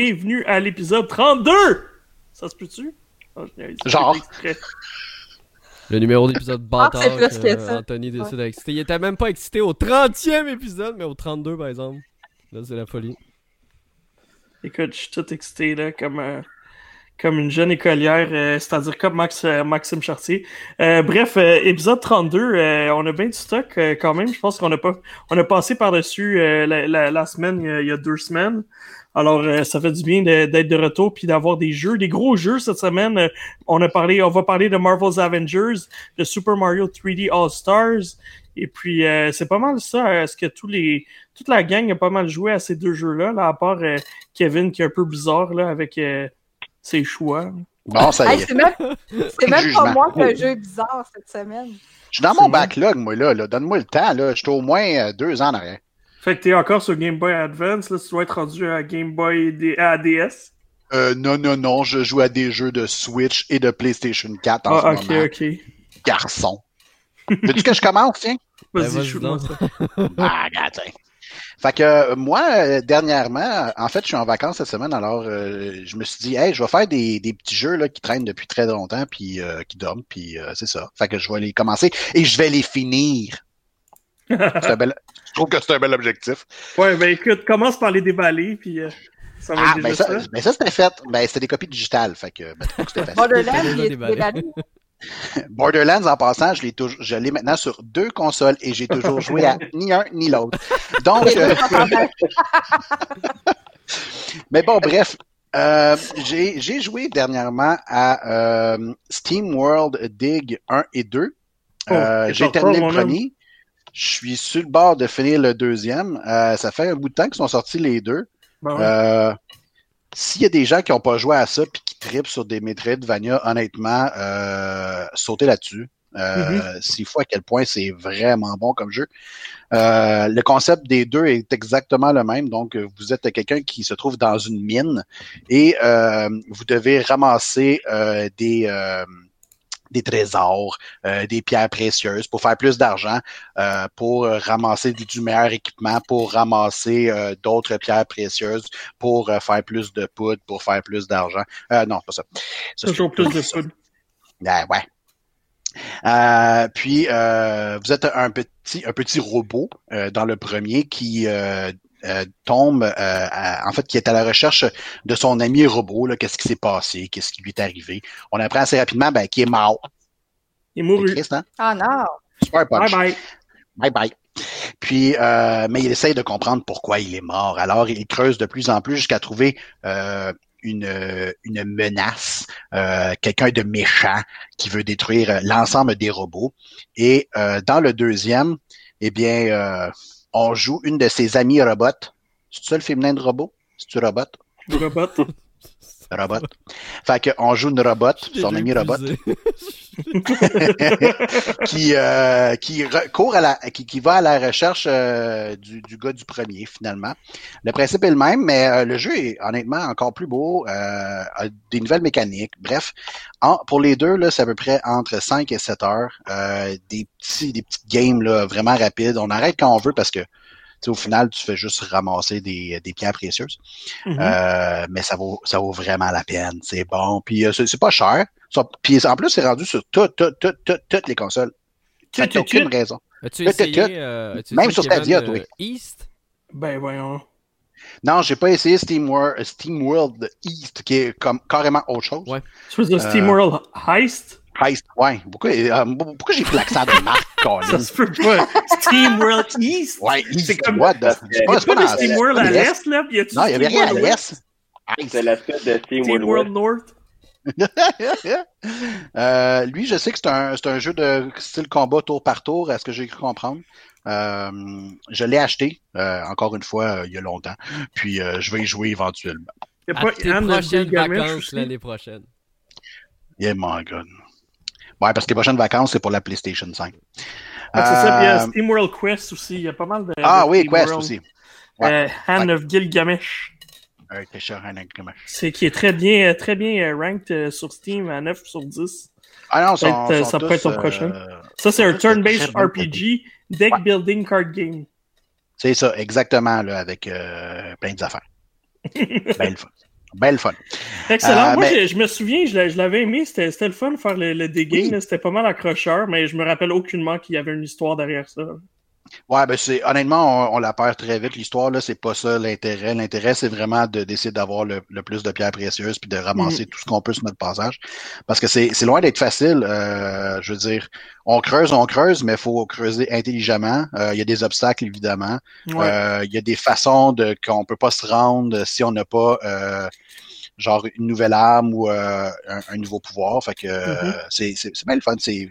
bienvenue à l'épisode 32! Ça se peut-tu? Oh, Genre. Le numéro d'épisode Ah, bâtard c'est plus que. Anthony décide d'exciter. Il était même pas excité au 30e épisode, mais au 32 par exemple. Là, c'est la folie. Écoute, je suis tout excité, là, comme, euh, comme une jeune écolière, euh, c'est-à-dire comme Max, euh, Maxime Chartier. Euh, bref, euh, épisode 32, euh, on a bien du stock euh, quand même. Je pense qu'on a pas, on a passé par-dessus euh, la, la, la semaine, il y a- il y a deux semaines. Alors, euh, ça fait du bien d'être de retour puis d'avoir des jeux, des gros jeux cette semaine. Euh, on a parlé, on va parler de Marvel's Avengers, de Super Mario 3D All Stars. Et puis, euh, c'est pas mal ça. Est-ce que tous les, toute la gang a pas mal joué à ces deux jeux-là, là, à part euh, Kevin qui est un peu bizarre là, avec euh, ses choix? Bon, ça y Hey, est. c'est même, même pas moi qui ai un jeu bizarre cette semaine. Je suis dans mon backlog, moi, là. là. Donne-moi le temps, là. Je suis au moins deux ans en arrière. Fait que t'es encore sur Game Boy Advance, là, tu dois être rendu à Game Boy D- à DS. Euh, non, non, non, je joue à des jeux de Switch et de PlayStation 4 en Ah, ce ok, moment. ok. Garçon. Veux-tu que je commence, tiens? Vas-y, Ben, vas-y shoot-moi donc. ça. Ah, tiens. Fait que euh, moi, euh, dernièrement, en fait, je suis en vacances cette semaine, alors euh, je me suis dit, hey, je vais faire des, des petits jeux là, qui traînent depuis très longtemps, puis euh, qui dorment, puis euh, c'est ça. Fait que je vais les commencer et je vais les finir. C'est un bel... Je trouve que c'est un bel objectif. Ouais, ben écoute, commence par les déballer, puis euh, ça va Ah, être ben déjà ça, ça. ben ça c'était fait. Ben c'était des copies digitales, fait que ben, c'était facile. Borderlands, déjà il est déballé. déballé. Borderlands, en passant, je l'ai toujours, je l'ai maintenant sur deux consoles et j'ai toujours joué à ni un ni l'autre. Donc, euh, mais bon, bref. Euh, j'ai j'ai joué dernièrement à euh, Steam World Dig 1 et 2. Oh, Euh, et j'ai terminé le premier. Je suis sur le bord de finir le deuxième. Euh, ça fait un bout de temps qu'ils sont sortis les deux. Bon, Euh, S'il y a des gens qui n'ont pas joué à ça puis qui tripent sur des Metroidvania, honnêtement, euh, sautez là-dessus. Euh, C'est fou à quel point c'est vraiment bon comme jeu. Euh, le concept des deux est exactement le même. Donc, vous êtes quelqu'un qui se trouve dans une mine et euh, vous devez ramasser euh, des, euh, des trésors, euh, des pierres précieuses pour faire plus d'argent, euh, pour euh, ramasser du, du meilleur équipement, pour ramasser euh, d'autres pierres précieuses, pour euh, faire plus de poudre, pour faire plus d'argent. Euh, non, c'est pas ça. Ça, toujours plus de poudre. Ouais, ouais. Euh, puis euh, vous êtes un petit un petit robot euh, dans le premier qui euh, tombe euh, à- en fait qui est à la recherche de son ami robot là qu'est-ce qui s'est passé qu'est-ce qui lui est arrivé on apprend assez rapidement ben qu'il est mort Il est mouru. triste, hein? Ah non! super Bye punch bye. Bye bye. Puis, euh, mais il essaye de comprendre pourquoi il est mort. Alors, il creuse de plus en plus jusqu'à trouver euh, une, une menace, euh, quelqu'un de méchant qui veut détruire euh, l'ensemble des robots. Et euh, dans le deuxième, eh bien, euh, on joue une de ses amies robots. C'est ça le féminin de robot? C'est-tu robot? Robot. Robot. Fait qu'on joue une robot, son ami robot. qui euh, qui court à la qui, qui va à la recherche euh, du, du gars du premier finalement. Le principe est le même, mais euh, le jeu est honnêtement encore plus beau, euh, a des nouvelles mécaniques. Bref, en- pour les deux là, c'est à peu près entre 5 et 7 heures, euh, des petits des petites games là vraiment rapides. On arrête quand on veut parce que au final, tu fais juste ramasser des, des pierres précieuses. Mhm. Euh, mais ça vaut, ça vaut vraiment la peine. C'est bon. Puis euh, c'est pas cher. Puis en plus, c'est rendu sur toutes, toutes, toutes, toutes, toutes les consoles. Tut, aucune raison. As-tu essayé, euh, Même sur Stadia, toi. East? Ben voyons. Non, j'ai pas essayé Steam, Wor- Steam World East, qui est comme carrément autre chose. Ouais. Tu veux dire Euh, Steam World Heist? Heist, ouais. Pourquoi, euh, pourquoi j'ai pris l'accent de marque, Ça se peut pas. Steam World East? Ouais, East, C'est comme- what the- C'est Il pas, n'y a pas pas Steam. World à l'Est. là? Y a-tu Non, il y avait Steam rien à l'Est. C'est la suite de Steam Steam World World. North? Euh, lui, je sais que c'est un, c'est un jeu de style combat tour par tour, à ce que j'ai cru comprendre. Euh, je l'ai acheté, euh, encore une fois, euh, il y a longtemps. Puis euh, je vais y jouer éventuellement. Y a À pas Anne l'année prochaine. Yeah, my God. Ouais, parce que les prochaines vacances, c'est pour la PlayStation 5. Ah, c'est ça, puis il y a Euh, Steam World Quest aussi. Il y a pas mal de. ah de oui, Steam Quest World. aussi. Ouais. Euh, Hand of Gilgamesh. C'est qui est très bien, euh, très bien euh, ranked sur Steam à 9 sur 10. Ah non, sont, sont ça peut tous, être ton euh, prochain. Ça, c'est un turn-based RPG, deck Ouais. building card game. C'est ça, exactement, là, avec euh, plein d'affaires. Ben le fun. Ben le fun. Excellent. Euh, Moi, je, je me souviens, je l'a- je l'avais aimé. C'était le fun de faire le, le digging. C'était pas mal accrocheur, mais je me rappelle aucunement qu'il y avait une histoire derrière ça. Ouais, ben c'est honnêtement, on, on la perd très vite. L'histoire, là, c'est pas ça l'intérêt. L'intérêt, c'est vraiment de d'essayer d'avoir le, le plus de pierres précieuses puis de ramasser tout ce qu'on peut sur notre passage. Parce que c'est loin d'être facile. euh, je veux dire, on creuse, on creuse, mais il faut creuser intelligemment. Euh, Il y a des obstacles, évidemment. Ouais. Euh, Il y a des façons de qu'on peut pas se rendre si on n'a pas euh, genre une nouvelle arme ou euh, un, un nouveau pouvoir. Fait que euh, Mhm. c'est c'est c'est bien le fun. C'est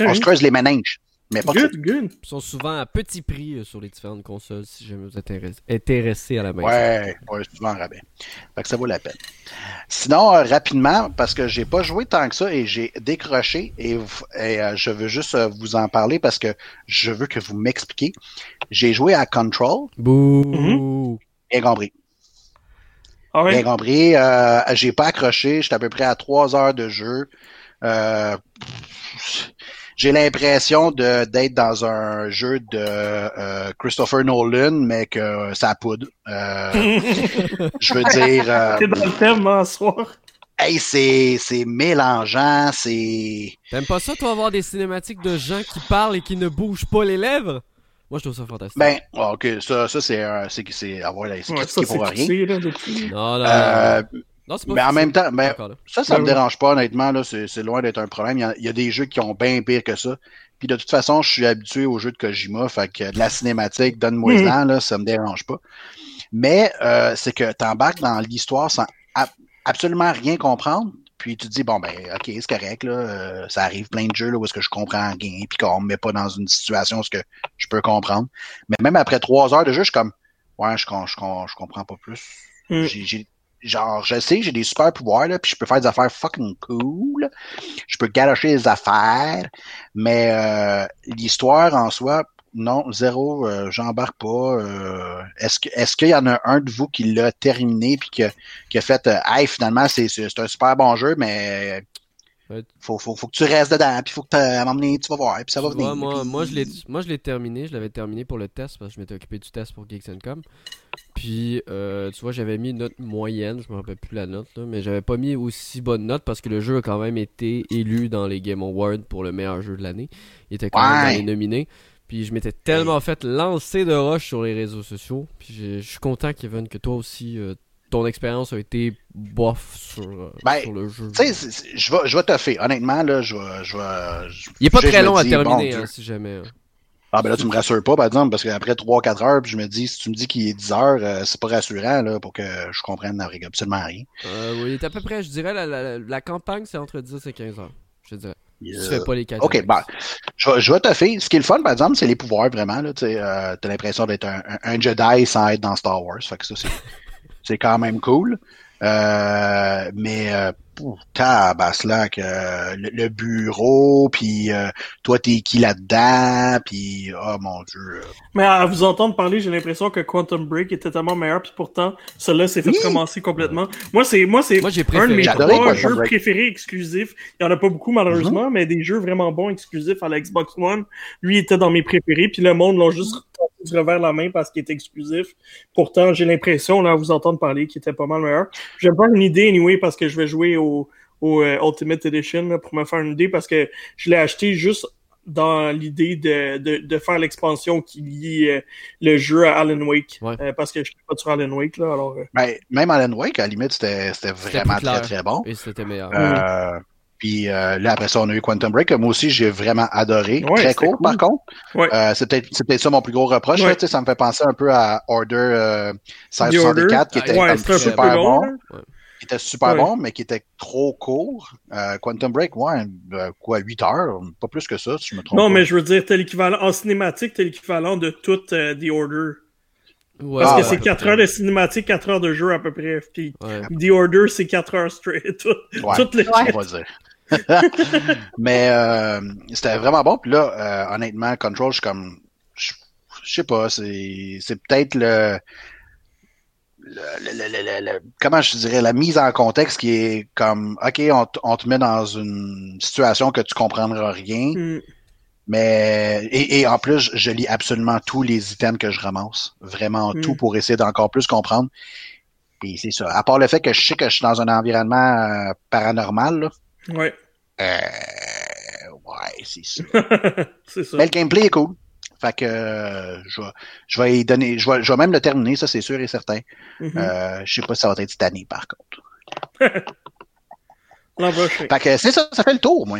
on bien. se creuse les méninges, mais pas. Good, good. Ils sont souvent à petit prix euh, sur les différentes consoles si jamais vous êtes intéressé- à la maison. Ouais, ouais, souvent en rabais. Fait que ça vaut la peine. Sinon, euh, rapidement, parce que j'ai pas joué tant que ça et j'ai décroché et, et, euh, je veux juste euh, vous en parler parce que je veux que vous m'expliquiez. J'ai joué à Control, Bouh! bien compris. Ah ouais. Bien compris. Euh, j'ai pas accroché. J'étais à peu près à trois heures de jeu. Euh, j'ai l'impression de d'être dans un jeu de euh, Christopher Nolan, mais que ça poudre. Euh, je veux dire, euh, T'es dans le thème ce soir. hey, c'est c'est mélangeant, c'est T'aimes pas ça, toi, avoir des cinématiques de gens qui parlent et qui ne bougent pas les lèvres? Moi, je trouve ça fantastique. ben ah, ok, ça ça c'est un- c'est c'est avoir c'est Ouais, ça, pour rien. là, non, non, Euh, non. Non, c'est pas mais en même temps, ben. Ça, ça Ben me oui. dérange pas, honnêtement. Là, c'est, c'est loin d'être un problème. Il y, a, il y a des jeux qui ont bien pire que ça. Puis de toute façon, je suis habitué aux jeux de Kojima. Fait que de la cinématique, donne-moi Mhm. ça, là, ça me dérange pas. Mais euh, c'est que t'embarques dans l'histoire sans ab- absolument rien comprendre. Puis tu te dis, bon, ben, ok, c'est correct, là. euh, ça arrive plein de jeux là, où est-ce que je comprends rien, puis qu'on me met pas dans une situation où est-ce que je peux comprendre. Mais même après trois heures de jeu, je suis comme, ouais, je, je, com- je comprends pas plus. Mm. J'ai, j'ai- genre, je sais, j'ai des super pouvoirs, là, puis je peux faire des affaires fucking cool. Je peux galocher les affaires, mais euh, l'histoire en soi, non, zéro, euh, j'embarque pas. euh, est-ce que est-ce qu'il y en a un de vous qui l'a terminé puis qui a, qui a fait euh, Hey, finalement, c'est, c'est, c'est un super bon jeu, mais faut, faut, faut que tu restes dedans, puis faut que à donné, tu vas voir, puis ça va venir. vois, moi, puis- moi, je l'ai, moi, je l'ai terminé. Je l'avais terminé pour le test parce que je m'étais occupé du test pour Geeks and Com. Puis, euh, tu vois, j'avais mis une note moyenne. Je me rappelle plus la note, là, mais j'avais pas mis aussi bonne note parce que le jeu a quand même été élu dans les Game Awards pour le meilleur jeu de l'année. Il était quand même Ouais. dans les nominés. Puis, je m'étais tellement fait lancer de roche sur les réseaux sociaux. Puis, je suis content, Kevin, que toi aussi, euh, ton expérience a été bof sur, euh, Ben, sur le jeu. Tu sais, je vais, je vais toffer. Honnêtement, là, je vais, je vais. je- Il est pas très long à dis, terminer, bon, hein, si jamais. hein. Ah ben là, tu me rassures pas, par exemple, parce qu'après 3-4 heures, puis je me dis, si tu me dis qu'il est 10 heures, euh, c'est pas rassurant là, pour que je comprenne absolument rien. Euh, oui, il est à peu près, je dirais, la, la, la campagne, c'est entre 10 et 15 heures. Je dirais. Tu Euh, fais pas les 4 OK, bah, je je vais te faire. Ce qui est le fun, par exemple, c'est les pouvoirs, vraiment. Là, tu euh, t'as l'impression d'être un, Jedi sans être dans Star Wars. Fait que ça, c'est, c'est quand même cool. Euh, mais euh, pouf, tabaslac, euh, le, le bureau, puis euh, toi, t'es qui là-dedans, puis oh mon Dieu. Mais à vous entendre parler, j'ai l'impression que Quantum Break était tellement meilleur, puis pourtant, celui-là s'est fait Oui. commencer complètement. Moi, c'est moi c'est Moi, j'ai un de mes trois Quantum jeux Break. préférés exclusifs. Il y en a pas beaucoup, malheureusement, mais des jeux vraiment bons exclusifs à la Xbox One. Lui était dans mes préférés, puis le monde l'a juste revers la main parce qu'il est exclusif. Pourtant, j'ai l'impression, là, à vous entendre parler, qu'il était pas mal meilleur. Je vais me faire une idée, anyway, parce que je vais jouer au, au euh, Ultimate Edition là, pour me faire une idée, parce que je l'ai acheté juste dans l'idée de, de, de faire l'expansion qui lie euh, le jeu à Alan Wake. Ouais. Euh, parce que je suis pas sur Alan Wake, là, alors... euh, Ben, même Alan Wake, à la limite, c'était, vraiment très, très bon. Et c'était meilleur. Euh, puis euh, là, après ça, on a eu Quantum Break, que moi aussi, j'ai vraiment adoré. Ouais, Très court, cool. par contre. Ouais. Euh, c'est peut-être ça mon plus gros reproche. Ouais. là, tu sais, ça me fait penser un peu à Order euh, The Order. 1664, qui était ouais, comme c'était un peu super bon. Qui était super bon, mais qui était trop court. Euh, Quantum Break, ouais, euh, quoi, 8 heures, pas plus que ça, si je me trompe Non, pas. mais je veux dire, t'as l'équivalent, en cinématique, t'as l'équivalent de tout euh, The Order. Ouais, Parce Ah, que ouais, c'est à peu 4 près. heures de cinématique, 4 heures de jeu à peu près. Puis Ouais. The Order, c'est 4 heures straight. Tout, Ouais. toutes les... Ouais. on va dire. mais euh, c'était vraiment bon. Puis là, euh, honnêtement, Control, je suis comme, je je sais pas, c'est c'est peut-être le, le, le- le- le- le- comment je dirais la mise en contexte qui est comme, ok, on, on te met dans une situation que tu comprendras rien, Hmm. mais et, et en plus, je, lis absolument tous les items que je ramasse, vraiment Mm. tout pour essayer d'encore plus comprendre. Et c'est ça. À part le fait que je sais que je suis dans un environnement euh, paranormal, là, Ouais, euh, ouais, c'est ça. c'est ça. Mais le gameplay est cool. Fait que euh, je, vais, je vais y donner. Je vais, je vais même le terminer, ça c'est sûr et certain. Mhm. Euh, je sais pas si ça va être cette année par contre. Prochain. Fait que c'est ça, ça fait le tour, moi.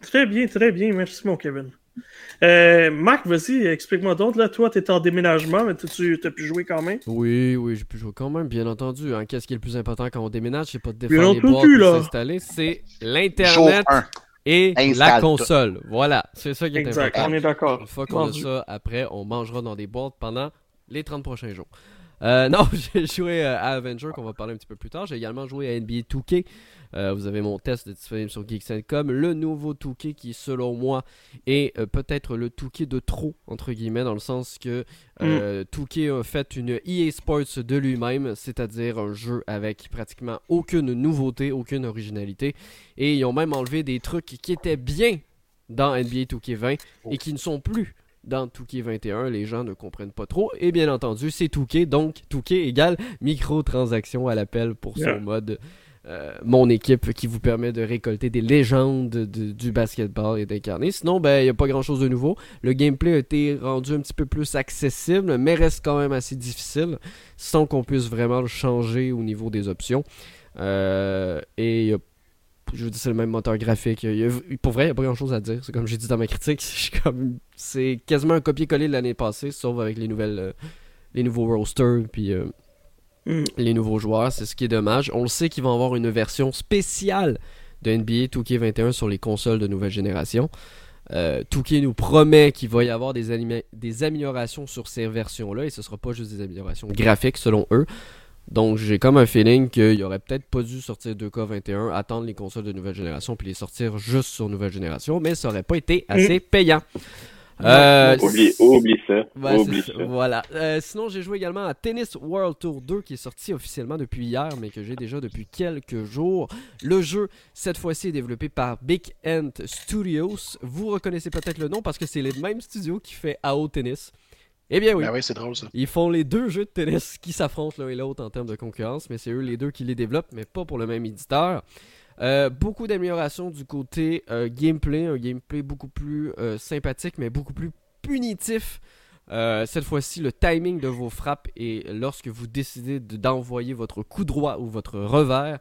Très bien, très bien. Merci, mon Kevin. Euh, Marc, vas-y, explique-moi d'autres. Là, toi, t'es en déménagement, mais tu as pu jouer quand même? Oui, oui, j'ai pu jouer quand même, bien entendu. hein. Qu'est-ce qui est le plus important quand on déménage C'est pas de défendre les boîtes s'installer, c'est l'Internet 1. Et la console. Voilà, c'est ça qui est Exact, important. on est d'accord. Une fois qu'on a ça, après, on mangera dans des boîtes pendant les 30 prochains jours. Euh, non, j'ai joué euh, à Avenger, qu'on va parler un petit peu plus tard. J'ai également joué à NBA 2K. Euh, vous avez mon test disponible sur Geeks.com. Le nouveau 2K qui, selon moi, est euh, peut-être le 2K de trop, entre guillemets, dans le sens que euh, 2K a fait une EA Sports de lui-même, c'est-à-dire un jeu avec pratiquement aucune nouveauté, aucune originalité. Et ils ont même enlevé des trucs qui étaient bien dans NBA 2K20 et qui ne sont plus dans 2K21. Les gens ne comprennent pas trop. Et bien entendu, c'est 2K, donc 2K égale microtransactions à l'appel pour son Yeah. mode. Euh, mon équipe qui vous permet de récolter des légendes de- du basketball et d'incarner. Sinon, ben, il n'y a pas grand chose de nouveau. Le gameplay a été rendu un petit peu plus accessible, mais reste quand même assez difficile sans qu'on puisse vraiment le changer au niveau des options. Euh, et je veux dire, c'est le même moteur graphique. Pour vrai, il n'y a pas grand chose à dire. C'est comme j'ai dit dans ma critique. C'est quasiment un copier-coller de l'année passée, sauf avec les nouvelles. euh, les nouveaux rosters, puis euh, Mm. les nouveaux joueurs. C'est ce qui est dommage. On le sait qu'ils vont avoir une version spéciale de NBA 2K21 sur les consoles de nouvelle génération. Euh, 2K nous promet qu'il va y avoir des, améliorations sur ces versions-là et ce sera pas juste des améliorations graphiques selon eux. Donc j'ai comme un feeling qu'il aurait peut-être pas dû sortir 2K21, attendre les consoles de nouvelle génération puis les sortir juste sur nouvelle génération, mais ça aurait pas été assez payant. Euh, Oublie, oublie ça. Voilà. Euh, sinon, j'ai joué également à Tennis World Tour 2 qui est sorti officiellement depuis hier, mais que j'ai déjà depuis quelques jours. Le jeu, cette fois-ci, est développé par Big Ant Studios. Vous reconnaissez peut-être le nom parce que c'est les mêmes studios qui fait AO Tennis. Eh bien oui. Ben oui, c'est drôle ça. Ils font les deux jeux de tennis qui s'affrontent l'un et l'autre en termes de concurrence, mais c'est eux les deux qui les développent, mais pas pour le même éditeur. Euh, beaucoup d'améliorations du côté euh, gameplay, un gameplay beaucoup plus euh, sympathique, mais beaucoup plus punitif. Cette fois-ci, le timing de vos frappes et lorsque vous décidez de- d'envoyer votre coup droit ou votre revers,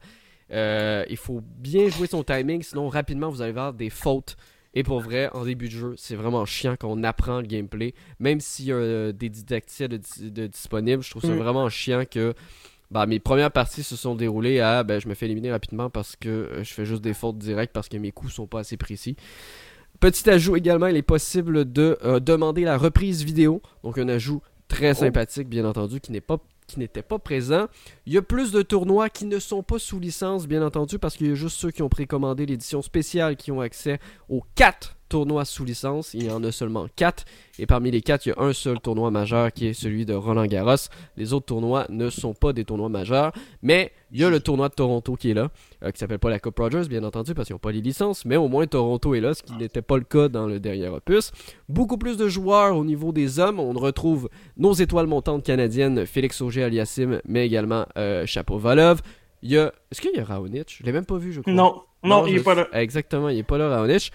il faut bien jouer son timing, sinon rapidement vous allez avoir des fautes. Et pour vrai, en début de jeu, c'est vraiment chiant quand on apprend le gameplay. Même s'il y a des didactiques de, de disponibles, je trouve ça Mm. vraiment chiant que bah, mes premières parties se sont déroulées à ben, je me fais éliminer rapidement parce que euh, je fais juste des fautes directes parce que mes coups sont pas assez précis. Petit ajout également, il est possible de euh, demander la reprise vidéo. Donc un ajout très sympathique, bien entendu, qui n'est pas qui n'était pas présent. Il y a plus de tournois qui ne sont pas sous licence, bien entendu, parce qu'il y a juste ceux qui ont précommandé l'édition spéciale qui ont accès aux 4 tournois sous licence. Il y en a seulement 4. Et parmi les 4, il y a un seul tournoi majeur qui est celui de Roland Garros. Les autres tournois ne sont pas des tournois majeurs. Mais il y a le tournoi de Toronto qui est là, euh, qui s'appelle pas la Coupe Rogers, bien entendu, parce qu'ils n'ont pas les licences. Mais au moins Toronto est là, ce qui n'était pas le cas dans le dernier opus. Beaucoup plus de joueurs au niveau des hommes. On retrouve nos étoiles montantes canadiennes, Félix Auger aliassim, mais également euh, Chapovalov. Il y a. Est-ce qu'il y a Raonic? Je l'ai même pas vu, je crois. Non, non, il je- est pas là. Exactement, il est pas là, Raonic.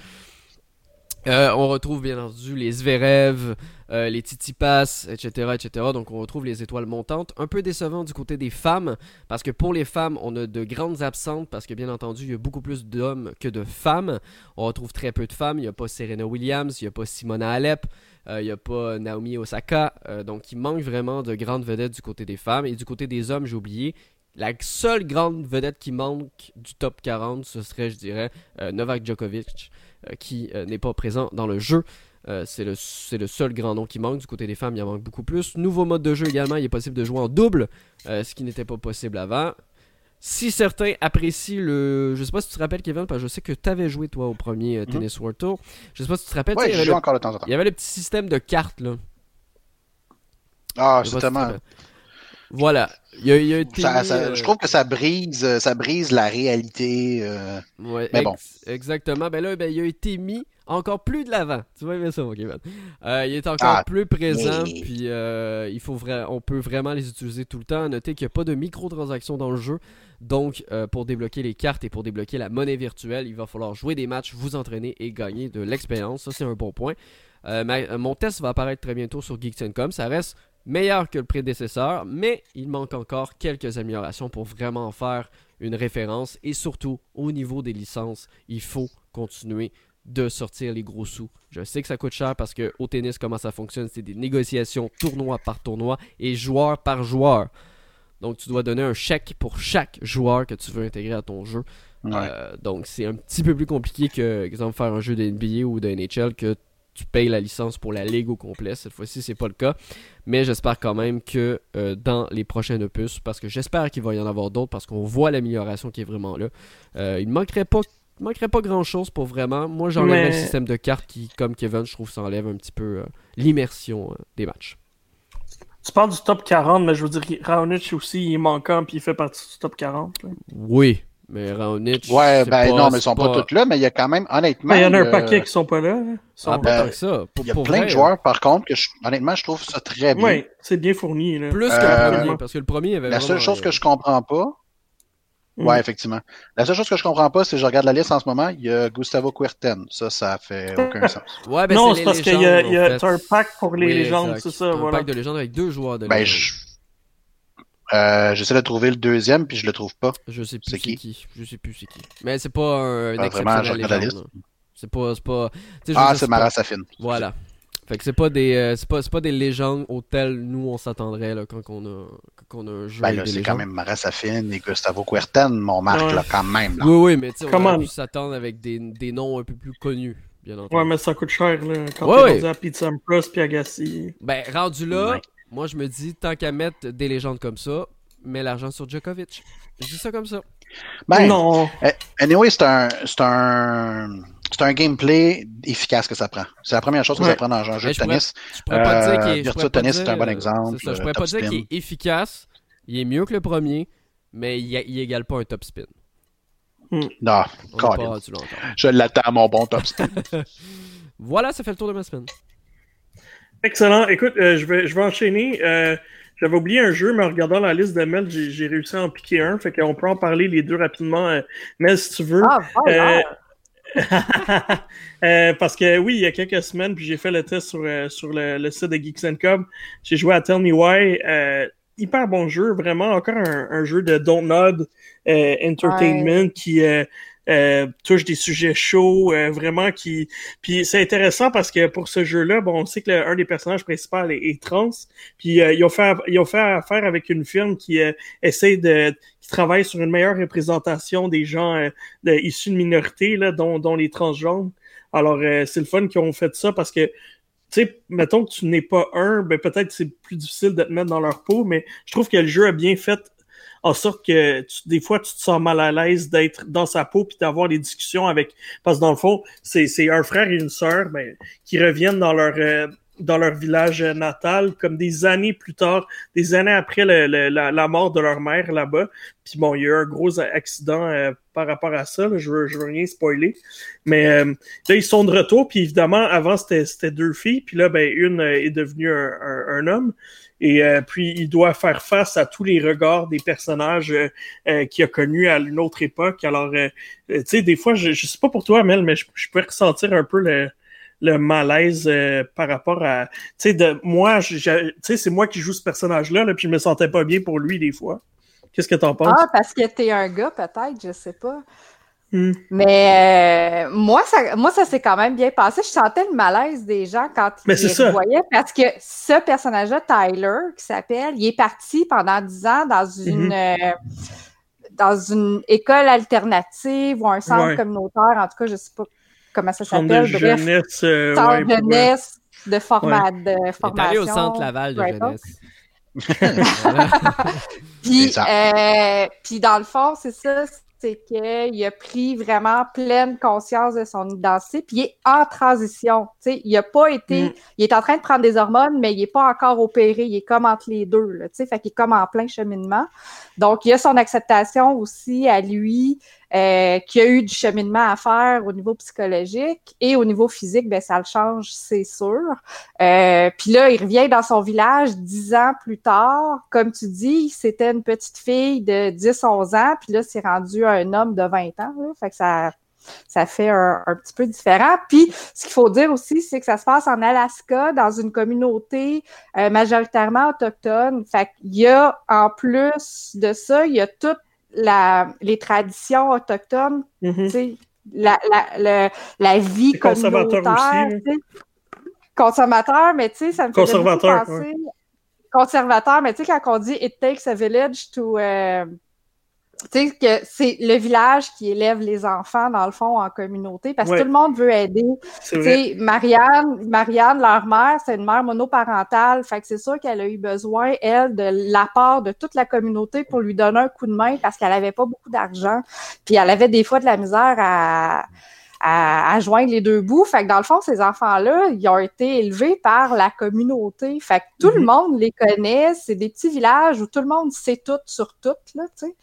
Euh, on retrouve bien entendu les Zverev, euh, les Titipas, etc., etc. Donc on retrouve les étoiles montantes. Un peu décevant du côté des femmes, parce que pour les femmes, on a de grandes absentes, parce que bien entendu, il y a beaucoup plus d'hommes que de femmes. On retrouve très peu de femmes. Il n'y a pas Serena Williams, il n'y a pas Simona Alep, euh, il n'y a pas Naomi Osaka. Donc il manque vraiment de grandes vedettes du côté des femmes. Et du côté des hommes, j'ai oublié, la seule grande vedette qui manque du top 40, ce serait, je dirais, Novak Djokovic, qui euh, n'est pas présent dans le jeu. Euh, c'est le, c'est le seul grand nom qui manque. Du côté des femmes, il en manque beaucoup plus. Nouveau mode de jeu également, il est possible de jouer en double, euh, ce qui n'était pas possible avant. Si certains apprécient le. Je sais pas si tu te rappelles, Kevin, parce que je sais que tu avais joué, toi, au premier euh, Tennis World Tour. Je sais pas si tu te rappelles, tu sais, Ouais, il y je avait joue le- encore de temps en temps. il y avait le petit système de cartes, là. Ah, Je sais c'est pas si tu te tellement. rappelles. Voilà. Il a, il a été Ça- mis, ça- euh, Je trouve que ça brise, euh, ça brise la réalité. euh, Ouais, Mais ex- bon. Exactement. Ben là, ben, il a été mis encore plus de l'avant. Tu vois bien ça, mon Kevin. Euh, il est encore Ah, plus présent, mais- puis il faut vra- on peut vraiment les utiliser tout le temps. Notez qu'il n'y a pas de microtransactions dans le jeu. Donc, pour débloquer les cartes et pour débloquer la monnaie virtuelle, il va falloir jouer des matchs, vous entraîner et gagner de l'expérience. Ça, c'est un bon point. Ma- mon test va apparaître très bientôt sur Geeks.com. Ça reste meilleur que le prédécesseur, mais il manque encore quelques améliorations pour vraiment faire une référence. Et surtout, au niveau des licences, il faut continuer de sortir les gros sous. Je sais que ça coûte cher parce que au tennis, comment ça fonctionne, c'est des négociations tournoi par tournoi et joueur par joueur. Donc tu dois donner un chèque pour chaque joueur que tu veux intégrer à ton jeu. ouais. Euh, donc c'est un petit peu plus compliqué que, exemple, faire un jeu de NBA ou de NHL que tu payes la licence pour la ligue au complet. Cette fois-ci, c'est pas le cas. Mais j'espère quand même que euh, dans les prochains opus, parce que j'espère qu'il va y en avoir d'autres, parce qu'on voit l'amélioration qui est vraiment là. euh, il ne manquerait pas. manquerait pas grand chose pour vraiment. Moi, j'enlèverais Mais- le système de cartes qui, comme Kevin, je trouve, ça enlève un petit peu euh, l'immersion des matchs. Tu parles du top 40, mais je veux dire, Raonic aussi, il est manquant, puis il fait partie du top 40. là. Oui, mais Raonic. Ouais, ben pas- non, mais ils sont pas, tous là, mais il y a quand même, honnêtement. Mais il y en a un euh, paquet qui sont pas là. Ils sont- Ah, pas Ben, tant que ça. Pour, Il y a pour plein vrai, de joueurs, par contre, que je- honnêtement, je trouve ça très bien. Ouais, c'est bien fourni. Là. Plus que Euh, le premier, parce que le premier avait La seule chose euh, que je comprends pas, Mm. ouais, effectivement. La seule chose que je comprends pas, c'est que je regarde la liste en ce moment, il y a Gustavo Kuerten. Ça, ça fait aucun sens. Ouais, ben non, c'est parce qu'il y a, y a un pack pour les Oui, légendes, c'est ça, Un voilà. pack de légendes avec deux joueurs de Ben, légendes. je... euh, j'essaie de trouver le deuxième, puis je le trouve pas. Je sais plus C'est qui? qui. Je sais plus c'est qui. Mais c'est pas un, un Ah, vraiment. C'est pas, Ah, c'est pas- Mara Safin. Voilà. Fait que c'est pas des, euh, c'est pas, c'est pas des légendes auxquelles nous on s'attendrait là, quand on a, quand on a un jeu Ben là, c'est quand même Mara Safin et Gustavo Kuerten, mon marque, Ouais. là, quand même. là. Oui, oui, mais tu sais, on pu s'attendre avec des, des noms un peu plus connus, bien entendu. Ouais, mais ça coûte cher, là. Quand Ouais, t'es ouais. rendu à Sampras puis Agassi. Ben, rendu là, Ouais. Moi je me dis, tant qu'à mettre des légendes comme ça, mets l'argent sur Djokovic. Je dis ça comme ça. Ben, non. Anyway, c'est un, c'est un, c'est un gameplay efficace que ça prend. C'est la première chose que Ouais. ça prend dans un jeu Mais de pourrais- tennis. Je pourrais pas dire est. Virtua Tennis, c'est dire, un bon exemple, ça, je pourrais pas top dire spin. qu'il est efficace. Il est mieux que le premier, mais il, il égale pas un top spin. Non, On pas là encore. je l'attends, mon bon top spin. Voilà, ça fait le tour de ma semaine. Excellent. Écoute, euh, je, vais, je vais enchaîner. Euh, J'avais oublié un jeu, mais en regardant la liste de Mel, j'ai j'ai réussi à en piquer un. Fait qu'on peut en parler les deux rapidement. Euh, Mel, si tu veux. Ah, voilà. Euh, parce que oui, il y a quelques semaines, puis j'ai fait le test sur, euh, sur le, le site de Geeks Com. J'ai joué à Tell Me Why. Euh, hyper bon jeu, vraiment. Encore un, un jeu de Don't Nod euh, Entertainment qui euh, touche des sujets chauds, euh, vraiment qui. Puis c'est intéressant parce que pour ce jeu-là, bon, on sait que le- un des personnages principaux est, trans. Puis euh, ils ont fait ils ont fait affaire avec une firme qui euh, essaie de qui travaille sur une meilleure représentation des gens euh, issus de minorités, là, dont, dont les transgenres. Alors, c'est le fun qu'ils ont fait ça parce que, tu sais, mettons que tu n'es pas un, ben peut-être c'est plus difficile de te mettre dans leur peau, mais je trouve que le jeu a bien fait en sorte que tu- des fois, tu te sens mal à l'aise d'être dans sa peau puis d'avoir des discussions avec... Parce que dans le fond, c'est c'est un frère et une sœur ben, qui reviennent dans leur... euh, dans leur village natal, comme des années plus tard, des années après la, mort de leur mère là-bas. Puis bon, il y a eu un gros accident euh, par rapport à ça. là. Je veux, je veux rien spoiler. Mais euh, là, ils sont de retour. Puis évidemment, avant, c'était deux filles. Puis là, ben, une euh, est devenue un, un, un homme. Et euh, puis, il doit faire face à tous les regards des personnages euh, euh, qu'il a connus à une autre époque. Alors, tu sais, des fois, je, je sais pas pour toi, Mel, mais je, je peux ressentir un peu le, le malaise euh, par rapport à... Tu sais, de moi, tu sais, c'est moi qui joue ce personnage-là, là, puis je me sentais pas bien pour lui des fois. Qu'est-ce que t'en penses? Ah, parce que t'es un gars, peut-être, je sais pas. Hmm. Mais euh, moi, ça, moi, ça s'est quand même bien passé. Je sentais le malaise des gens quand Mais ils c'est les voyaient parce que ce personnage-là, Tyler, qui s'appelle, il est parti pendant dix ans dans une Mm-hmm. euh, dans une école alternative ou un centre Ouais. communautaire, en tout cas, je sais pas comment ça de s'appelle? Bref, jeunesse. euh, ouais, jeunesse de, format, de Il est formation. allé au centre Laval de jeunesse. Puis, euh, puis dans le fond, c'est ça. c'est qu'il a pris vraiment pleine conscience de son identité, puis il est en transition. sais, il a pas été. Mm. Il est en train de prendre des hormones, mais il n'est pas encore opéré. Il est comme entre les deux. Là, fait qu'il est comme en plein cheminement. Donc, il y a son acceptation aussi à lui, euh, qui a eu du cheminement à faire au niveau psychologique et au niveau physique, ben ça le change, c'est sûr. Euh, puis là, il revient dans son village dix ans plus tard. Comme tu dis, c'était une petite fille de 10-11 ans, puis là, c'est rendu un homme de 20 ans. Là, fait que ça ça fait un, petit peu différent. Puis, ce qu'il faut dire aussi, c'est que ça se passe en Alaska, dans une communauté euh, majoritairement autochtone. Fait qu'il y a, en plus de ça, il y a toutes la, les traditions autochtones, mm-hmm. la, la, la, vie communautaire. Aussi, Consommateur, mais tu sais, ça me fait Conservateur, penser... Conservateur, mais tu sais, quand on dit « it takes a village to... Euh, tu sais, que c'est le village qui élève les enfants, dans le fond, en communauté, parce que tout le monde veut aider. Tu sais, Marianne, Marianne, leur mère, c'est une mère monoparentale, fait que c'est sûr qu'elle a eu besoin, elle, de l'apport de toute la communauté pour lui donner un coup de main, parce qu'elle avait pas beaucoup d'argent, puis elle avait des fois de la misère à à, joindre les deux bouts. Fait que dans le fond, ces enfants-là, ils ont été élevés par la communauté. Fait que tout le mhm. monde les connaît. C'est des petits villages où tout le monde sait tout sur tout, là, tu sais.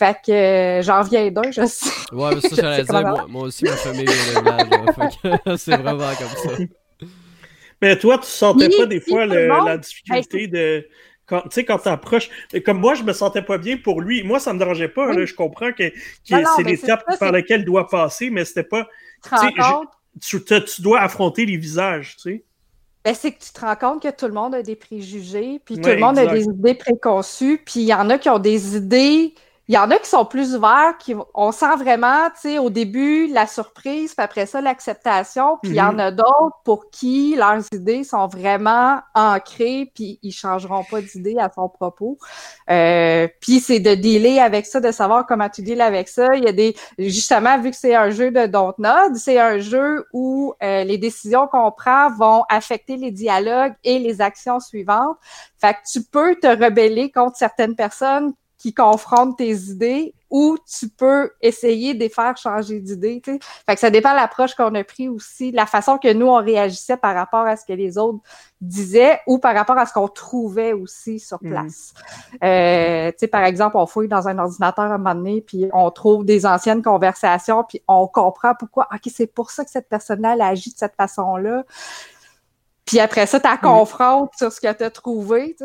Fait que euh, j'en viens d'un, je sais. Ouais, mais ça, j'allais dire, moi, aussi, ma famille village. c'est vraiment comme ça. Mais toi, tu sentais pas des fois la difficulté de quand, tu sais, quand t'approches, comme moi, je me sentais pas bien pour lui. Moi, ça me dérangeait pas. je comprends que, c'est l'étape par laquelle il doit passer, mais c'était pas. Tu, tu, dois affronter les visages, tu sais. Ben, c'est que tu te rends compte que tout le monde a des préjugés, puis tout le monde a des idées préconçues, puis il y en a qui ont des idées il y en a qui sont plus ouverts, qui on sent vraiment, tu sais, au début la surprise, puis après ça l'acceptation, puis il y en mhm. a d'autres pour qui leurs idées sont vraiment ancrées, puis ils changeront pas d'idée à son propos. Euh, puis c'est de dealer avec ça, de savoir comment tu deals avec ça. Il y a des, justement, vu que c'est un jeu de Dontnod, c'est un jeu où euh, les décisions qu'on prend vont affecter les dialogues et les actions suivantes. Fait que tu peux te rebeller contre certaines personnes qui confrontent tes idées ou tu peux essayer de les faire changer d'idée. Fait que ça dépend de l'approche qu'on a pris aussi, la façon que nous, on réagissait par rapport à ce que les autres disaient ou par rapport à ce qu'on trouvait aussi sur mm. place. Euh, par exemple, on fouille dans un ordinateur à un moment donné, puis on trouve des anciennes conversations, puis on comprend pourquoi, OK, c'est pour ça que cette personne-là, agit de cette façon-là. Puis après ça, tu mm. confrontes sur ce que tu as trouvé.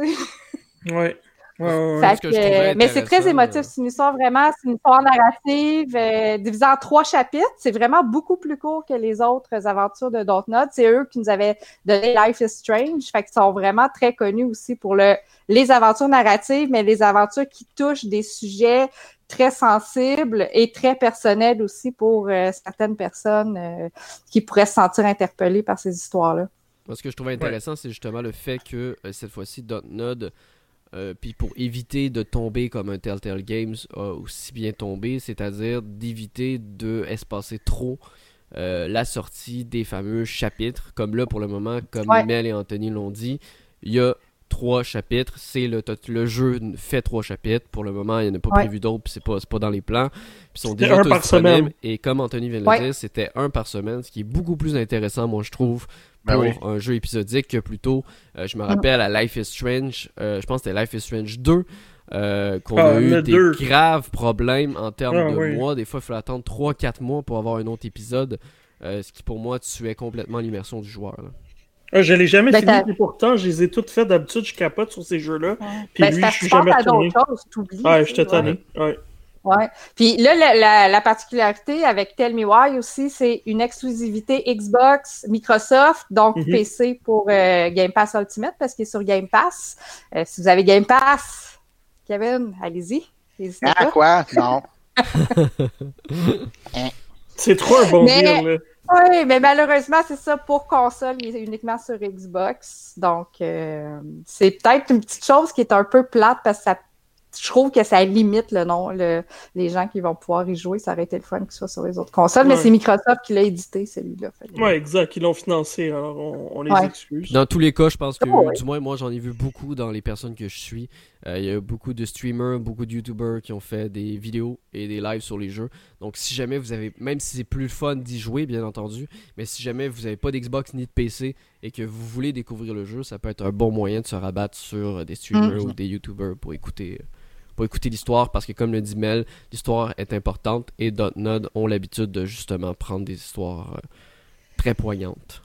Oui mais c'est très émotif. C'est une histoire vraiment, c'est une histoire narrative euh, divisée en trois chapitres. C'est vraiment beaucoup plus court que les autres aventures de Dontnod. C'est eux qui nous avaient donné Life is Strange. Fait qu'ils sont vraiment très connus aussi pour le, les aventures narratives, mais les aventures qui touchent des sujets très sensibles et très personnels aussi pour euh, certaines personnes euh, qui pourraient se sentir interpellées par ces histoires-là. ce que je trouvais intéressant, c'est justement le fait que cette fois-ci, Dontnod euh, puis pour éviter de tomber comme un Telltale Games a aussi bien tombé, c'est-à-dire d'éviter de espacer trop euh, la sortie des fameux chapitres. Comme là, pour le moment, comme Mel et Anthony l'ont dit, il y a trois chapitres. C'est le, le jeu fait trois chapitres. Pour le moment, il n'y en a pas prévu d'autres, puis c'est pas, pas dans les plans. Puis sont déjà tous disponibles. Et comme Anthony vient de le dire, c'était un par semaine, ce qui est beaucoup plus intéressant, moi, je trouve, ben pour un jeu épisodique que plutôt, euh, je me rappelle à Life is Strange, euh, je pense que c'était Life is Strange 2, euh, qu'on a ah, eu des graves problèmes en termes ah, de mois. Des fois, il fallait attendre 3-4 mois pour avoir un autre épisode, ce qui pour moi tuait complètement l'immersion du joueur. Ah, je l'ai jamais ben, fini, et pourtant, je les ai toutes faites. D'habitude, je capote sur ces jeux-là. Puis ben, lui, je suis jamais retourné. Ouais, je te tanné. Ouais. Ouais. Puis là, la, la, particularité avec Tell Me Why aussi, c'est une exclusivité Xbox, Microsoft, donc mhm. PC pour euh, Game Pass Ultimate parce qu'il est sur Game Pass. Euh, si vous avez Game Pass, Kevin, allez-y. Ah, quoi? Non. c'est trop un bon mais, là. Oui, mais malheureusement, c'est ça pour console, il est uniquement sur Xbox. Donc, euh, c'est peut-être une petite chose qui est un peu plate parce que ça je trouve que ça limite le nom, le, les gens qui vont pouvoir y jouer. Ça aurait été le fun que ce soit sur les autres consoles, mais c'est Microsoft qui l'a édité, celui-là. Oui, exact. Ils l'ont financé, alors on, les excuse. Dans tous les cas, je pense que, du moins, moi, j'en ai vu beaucoup dans les personnes que je suis. Euh, il y a beaucoup de streamers, beaucoup de YouTubers qui ont fait des vidéos et des lives sur les jeux. Donc, si jamais vous avez, même si c'est plus fun d'y jouer, bien entendu, mais si jamais vous n'avez pas d'Xbox ni de PC et que vous voulez découvrir le jeu, ça peut être un bon moyen de se rabattre sur des streamers mm. ou des YouTubers pour écouter pour écouter l'histoire parce que comme le dit Mel, l'histoire est importante et Dotnod ont l'habitude de justement prendre des histoires euh, très poignantes.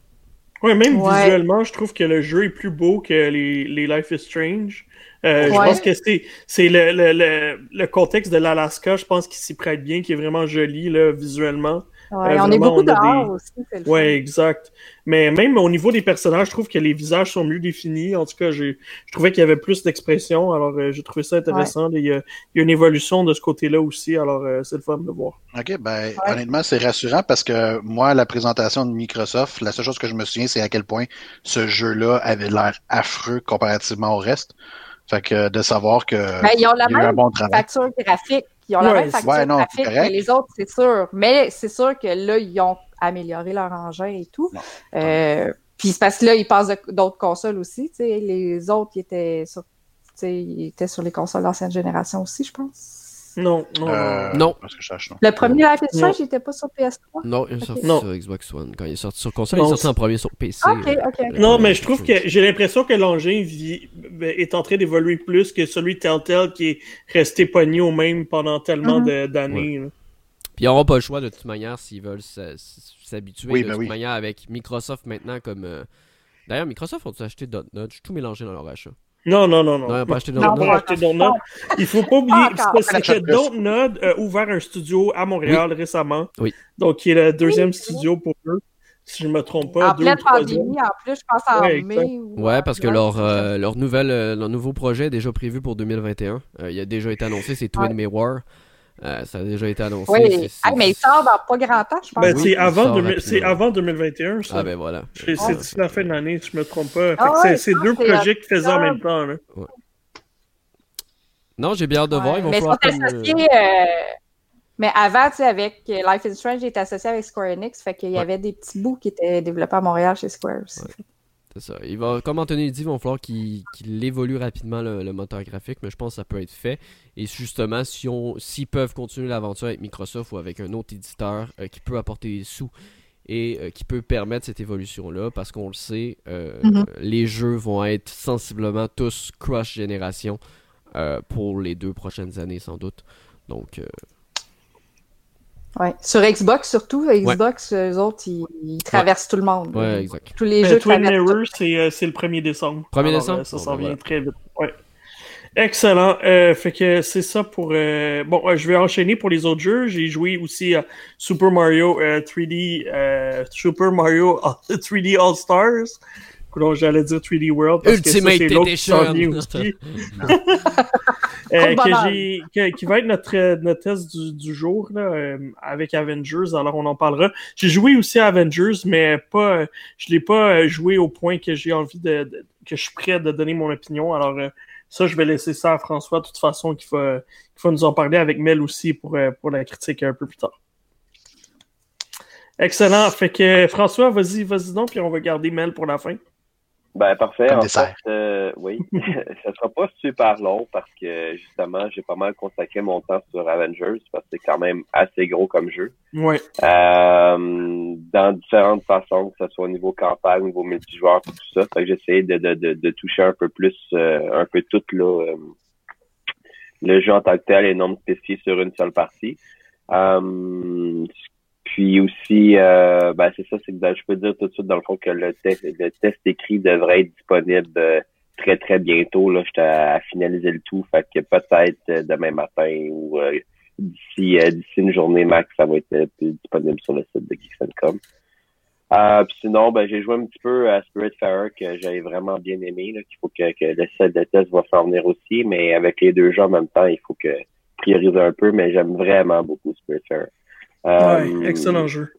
Ouais, même visuellement, je trouve que le jeu est plus beau que les, les Life is Strange. Euh, je pense que c'est, c'est le, le, le, contexte de l'Alaska, je pense qu'il s'y prête bien, qui est vraiment joli là, visuellement. Ouais, euh, on est beaucoup dehors aussi. Oui, exact. Mais même au niveau des personnages, je trouve que les visages sont mieux définis. En tout cas, je trouvais qu'il y avait plus d'expression. Alors, euh, j'ai trouvé ça intéressant. Il, y a, une évolution de ce côté-là aussi. Alors, euh, c'est le fun de voir. OK, ben, honnêtement, c'est rassurant parce que moi, la présentation de Microsoft, la seule chose que je me souviens, c'est à quel point ce jeu-là avait l'air affreux comparativement au reste. Fait que de savoir que. Ben, ils ont la même facture graphique ils ont la même facture graphique que les autres, c'est sûr. Mais c'est sûr que là, ils ont amélioré leur engin et tout. Euh, puis c'est parce que là, ils passent d'autres consoles aussi. Les autres, ils étaient sur, ils étaient sur les consoles d'ancienne génération aussi, je pense. Non, non. Euh, non. Le premier Life is Strange, n'était pas sur PS3. Non, il est sorti sur Xbox One. Quand il est sorti sur console, il est sorti en premier sur PC. Euh, non, mais je trouve que j'ai l'impression que l'engin ben, est en train d'évoluer plus que celui de Telltale qui est resté pogné au même pendant tellement mhm. d'années. Puis ils n'auront pas le choix de toute manière s'ils veulent s'habituer de ben toute manière avec Microsoft maintenant comme. Euh, d'ailleurs, Microsoft ont acheté .NET, tout mélangé dans leur achat. Non, non, non, non. Non, pas acheté Il faut pas oublier, parce que Dontnod a ouvert un studio à Montréal récemment. Oui. Donc, qui est le deuxième studio pour eux. Si je ne me trompe pas. En pleine pandémie, en plus, je pense en ouais, mai. Ouais, parce que leur, euh, leur, nouvelle, euh, leur nouveau projet est déjà prévu pour 2021. Euh, il a déjà été annoncé, c'est Twin Mirror. Euh, ça a déjà été annoncé. Oui, mais il sort dans pas grand temps, je pense. Ben, c'est avant, avant, 2021, ça. Ah ben voilà. C'est la fin de l'année, si je me trompe pas. Ah c'est deux projets qui faisaient en même temps. Là. Non, j'ai bien hâte de voir. Ils vont mais, comme... associés, euh, mais avant, tu sais, avec Life is Strange, j'étais associé avec Square Enix, fait qu'il y avait des petits bouts qui étaient développés à Montréal chez Square aussi. C'est ça. Il va, comme Anthony dit, il va falloir qu'il évolue rapidement le, moteur graphique, mais je pense que ça peut être fait. Et justement, si s'ils peuvent continuer l'aventure avec Microsoft ou avec un autre éditeur euh, qui peut apporter des sous et euh, qui peut permettre cette évolution-là, parce qu'on le sait, euh, mm-hmm. les jeux vont être sensiblement tous cross-génération pour les deux prochaines années, sans doute. Donc, Ouais. Sur Xbox surtout, Xbox, eux autres, ils, traversent tout le monde. Ouais, exact. Tous les jeux Twin Mirror, euh, c'est le 1er décembre. 1er décembre? Euh, ça s'en vient très vite. Ouais. Excellent. Euh, fait que c'est ça pour. Bon, je vais enchaîner pour les autres jeux. J'ai joué aussi à Super Mario 3D, Super Mario 3D All Stars j'allais dire 3D World parce Ultimate que ça, c'est qui aussi. euh, qui va être notre, notre test du, du jour là, euh, avec Avengers, alors on en parlera. J'ai joué aussi à Avengers, mais pas je l'ai pas joué au point que j'ai envie de, que je suis prêt de donner mon opinion. Alors euh, ça, je vais laisser ça à François de toute façon qui va, qui va nous en parler avec Mel aussi pour, euh, pour la critique un peu plus tard. Excellent. Fait que François, vas-y, vas-y donc, puis on va garder Mel pour la fin. Ben parfait. en fait, euh, oui, ça sera pas super long parce que justement, j'ai pas mal consacré mon temps sur Avengers parce que c'est quand même assez gros comme jeu. Oui. Euh, dans différentes façons, que ce soit au niveau campagne, au niveau multijoueur, tout ça. Fait que j'essaie de, de, de, de, toucher un peu plus, euh, un peu tout là, euh, le jeu en tant que tel et non spécifié sur une seule partie. Euh, puis aussi, euh, ben c'est ça, c'est que ben, je peux dire tout de suite dans le fond que le test, le test écrit devrait être disponible euh, très très bientôt. Là, j'étais à, finaliser le tout, fait que peut-être euh, demain matin ou d'ici d'ici une journée max, ça va être disponible sur le site de Geeks.com. Euh, puis sinon, ben j'ai joué un petit peu à Spiritfarer que j'avais vraiment bien aimé. Là, qu'il faut que, que le set de test va s'en venir aussi, mais avec les deux jeux en même temps, il faut que prioriser un peu. Mais j'aime vraiment beaucoup Spiritfarer. Euh, excellent jeu.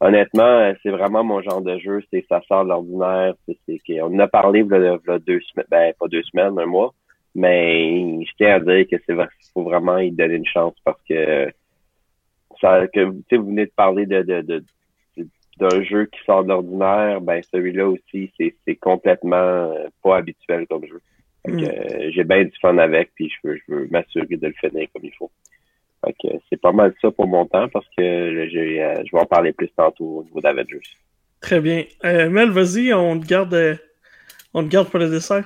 Honnêtement, euh, c'est vraiment mon genre de jeu. C'est ça sort de l'ordinaire. C'est, on en a parlé il y a deux semaines, ben pas deux semaines, un mois. Mais je tiens à dire que c'est faut vraiment y donner une chance parce que ça que vous venez de parler de, de, de d'un jeu qui sort de l'ordinaire, ben celui-là aussi, c'est complètement euh, pas habituel comme jeu. Mm. Euh, j'ai bien du fun avec, puis je veux, je veux m'assurer de le finir comme il faut. C'est pas mal ça pour mon temps parce que euh, je vais en parler plus tantôt au niveau d'Avengers. Très bien. Mel, vas-y, on te garde on te garde pour le dessert.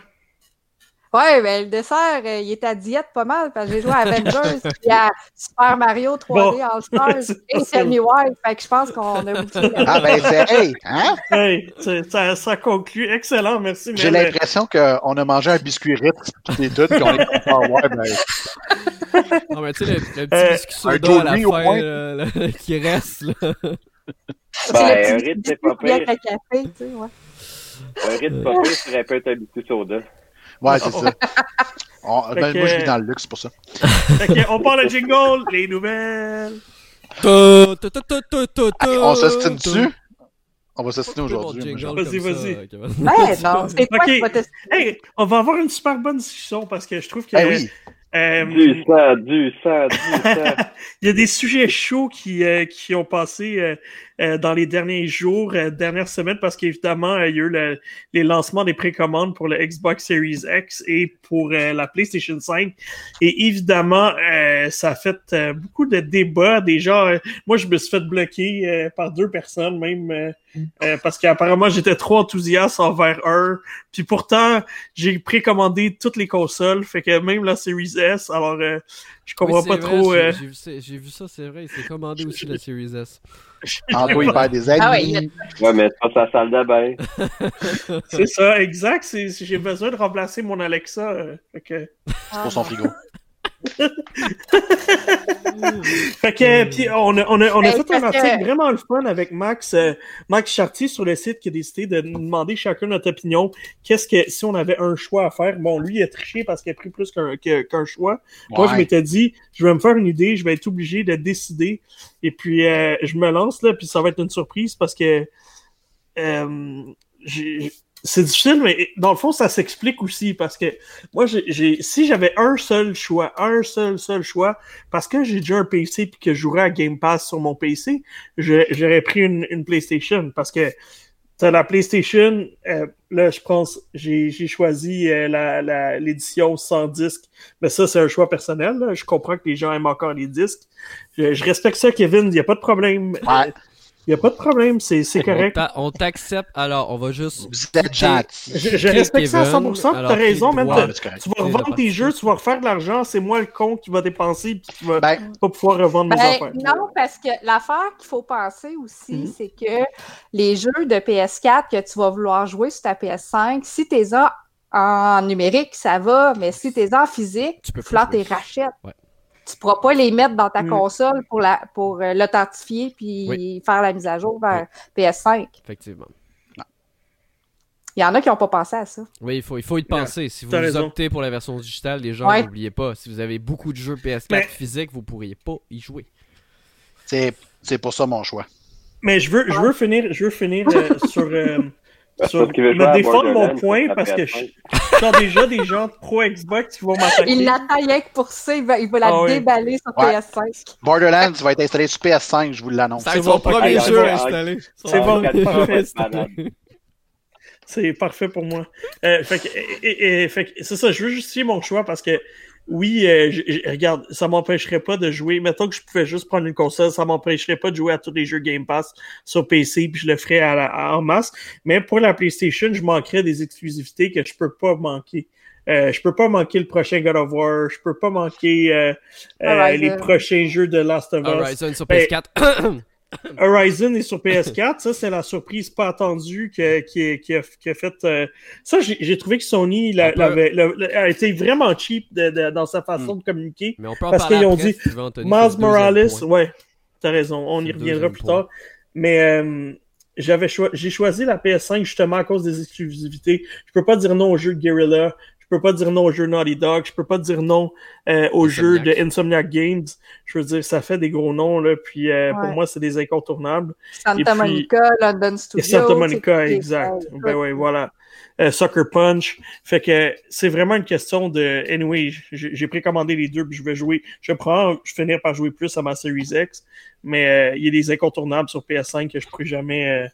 Ouais, ben le dessert, euh, il est à diète pas mal, parce que j'ai joué à Avengers et à Super Mario 3D All Stars et Me Why. Fait que je pense qu'on a beaucoup Ah ben c'est hey, hein? Hey, ça, ça conclut. Excellent, merci. J'ai l'impression qu'on a mangé un biscuit Ritz toutes les deux, qu'on est pas ouais, ben... Non, mais tu sais, le, le, petit euh, biscuit soda à la fin là, qui reste, là. Ben, un Ritz, c'est pas pire. Café, tu sais, ouais. Un Ritz pas pire serait peut-être un biscuit soda. Ouais, c'est ça. ben, moi, je vis dans le luxe pour ça. on parle de jingle, les nouvelles. on s'estime dessus? On va s'assiner aujourd'hui. Vas-y, vas-y. Ouais, non, c'est okay. hey, on va avoir une super bonne discussion parce que je trouve que. Hey, oui. Euh, du sang, du sang, du sang. Il y a des sujets chauds qui, euh, qui ont passé euh, euh, dans les derniers jours, euh, dernières semaines, parce qu'évidemment, il y a eu les lancements des précommandes pour le Xbox Series X et pour euh, la PlayStation 5. Et évidemment, ça a fait beaucoup de débats. Déjà, moi, je me suis fait bloquer par deux personnes, même parce qu'apparemment, j'étais trop enthousiaste envers eux. Puis pourtant, j'ai précommandé toutes les consoles, fait que même la Series S. Alors, je comprends pas trop. J'ai vu, ça, c'est vrai. Il s'est commandé aussi la Series S. En il perd des ah amis. ouais, mais c'est pas sa salle de bain. c'est ça, exact. J'ai besoin de remplacer mon Alexa. Euh, c'est pour son frigo. fait que, puis on a, on a, on a fait un article vraiment le fun avec Max, euh, Max Chartier sur le site qui a décidé de nous demander chacun notre opinion. Qu'est-ce que, si on avait un choix à faire, bon, lui, il a triché parce qu'il a pris plus qu'un choix. Moi, je m'étais dit, je vais me faire une idée, je vais être obligé de décider. Et puis, euh, je me lance là, puis ça va être une surprise parce que euh, j'ai c'est difficile, mais dans le fond, ça s'explique aussi parce que moi, j'ai, si j'avais un seul choix, un seul, seul choix, parce que j'ai déjà un PC et que je jouerais à Game Pass sur mon PC, j'aurais pris une, PlayStation parce que t'as la PlayStation, euh, là, je pense, j'ai, choisi euh, la, l'édition sans disque, mais ça, c'est un choix personnel. Je comprends que les gens aiment encore les disques. Je, respecte ça, Kevin, il n'y a pas de problème. Il n'y a pas de problème, c'est correct. On t'accepte, alors on va juste. Vous êtes gentil. Je, respecte ça à 100%, tu as raison, même. Tu vas revendre tes jeux, tu vas refaire de l'argent, c'est moi le con qui va dépenser et qui va ben, pas pouvoir revendre mes ben, affaires. Non, parce que l'affaire qu'il faut penser aussi, mhm. c'est que les jeux de PS4 que tu vas vouloir jouer sur ta PS5, si tu es en numérique, ça va, mais si tu es en physique, tu peux faire tes rachètes tu pourras pas les mettre dans ta mm. console pour la pour euh, l'authentifier puis faire la mise à jour vers PS5. Effectivement. Il y en a qui n'ont pas pensé à ça. Oui, il faut, il faut y penser. Si vous, optez pour la version digitale, les gens, n'oubliez pas. Si vous avez beaucoup de jeux PS4 physiques, vous ne pourriez pas y jouer. C'est pour ça mon choix. Mais je veux, je veux finir, je veux finir euh, sur, euh, sur me défendre mon point parce que je, sens déjà des gens pro Xbox qui vont m'attaquer. Il l'attaquait que pour ça, il va, il va la ah déballer sur PS5. Borderlands va être installé sur PS5, je vous l'annonce. C'est son premier jeu installé. C'est bon, parfait. C'est parfait pour moi. Euh, fait que, c'est ça, je veux justifier mon choix parce que oui, euh, regarde, ça m'empêcherait pas de jouer. Mettons que je pouvais juste prendre une console, ça m'empêcherait pas de jouer à tous les jeux Game Pass sur PC, puis je le ferais à en masse. Mais pour la PlayStation, je manquerais des exclusivités que je peux pas manquer. Euh, je peux pas manquer le prochain God of War, je peux pas manquer euh, euh les prochains jeux de Last of Us. Horizon sur PS4. Horizon est sur PS4, ça c'est la surprise pas attendue qui, a, fait. Euh, ça, j'ai trouvé que Sony a été vraiment cheap dans sa façon hmm. de communiquer. Mais on peut en parce qu'ils ont dit Miles Morales, ouais, t'as raison, on y reviendra plus tard. Mais euh, j'avais j'ai choisi la PS5 justement à cause des exclusivités. Je peux pas dire non au jeu Guerrilla. Je peux pas dire non au jeu Naughty Dog. Je peux pas dire non euh, au jeu de Insomniac Games. Je veux dire, ça fait des gros noms, là. Puis euh, pour moi, c'est des incontournables. Santa Monica, London Studio. Santa Monica, exact. Ben oui, voilà. Euh, Sucker Punch. Fait que c'est vraiment une question de. Anyway, j'ai précommandé les deux, puis je vais jouer. Je prends, je vais finir par jouer plus à ma Series X, mais euh, il y a des incontournables sur PS5 que je pourrais jamais. Euh,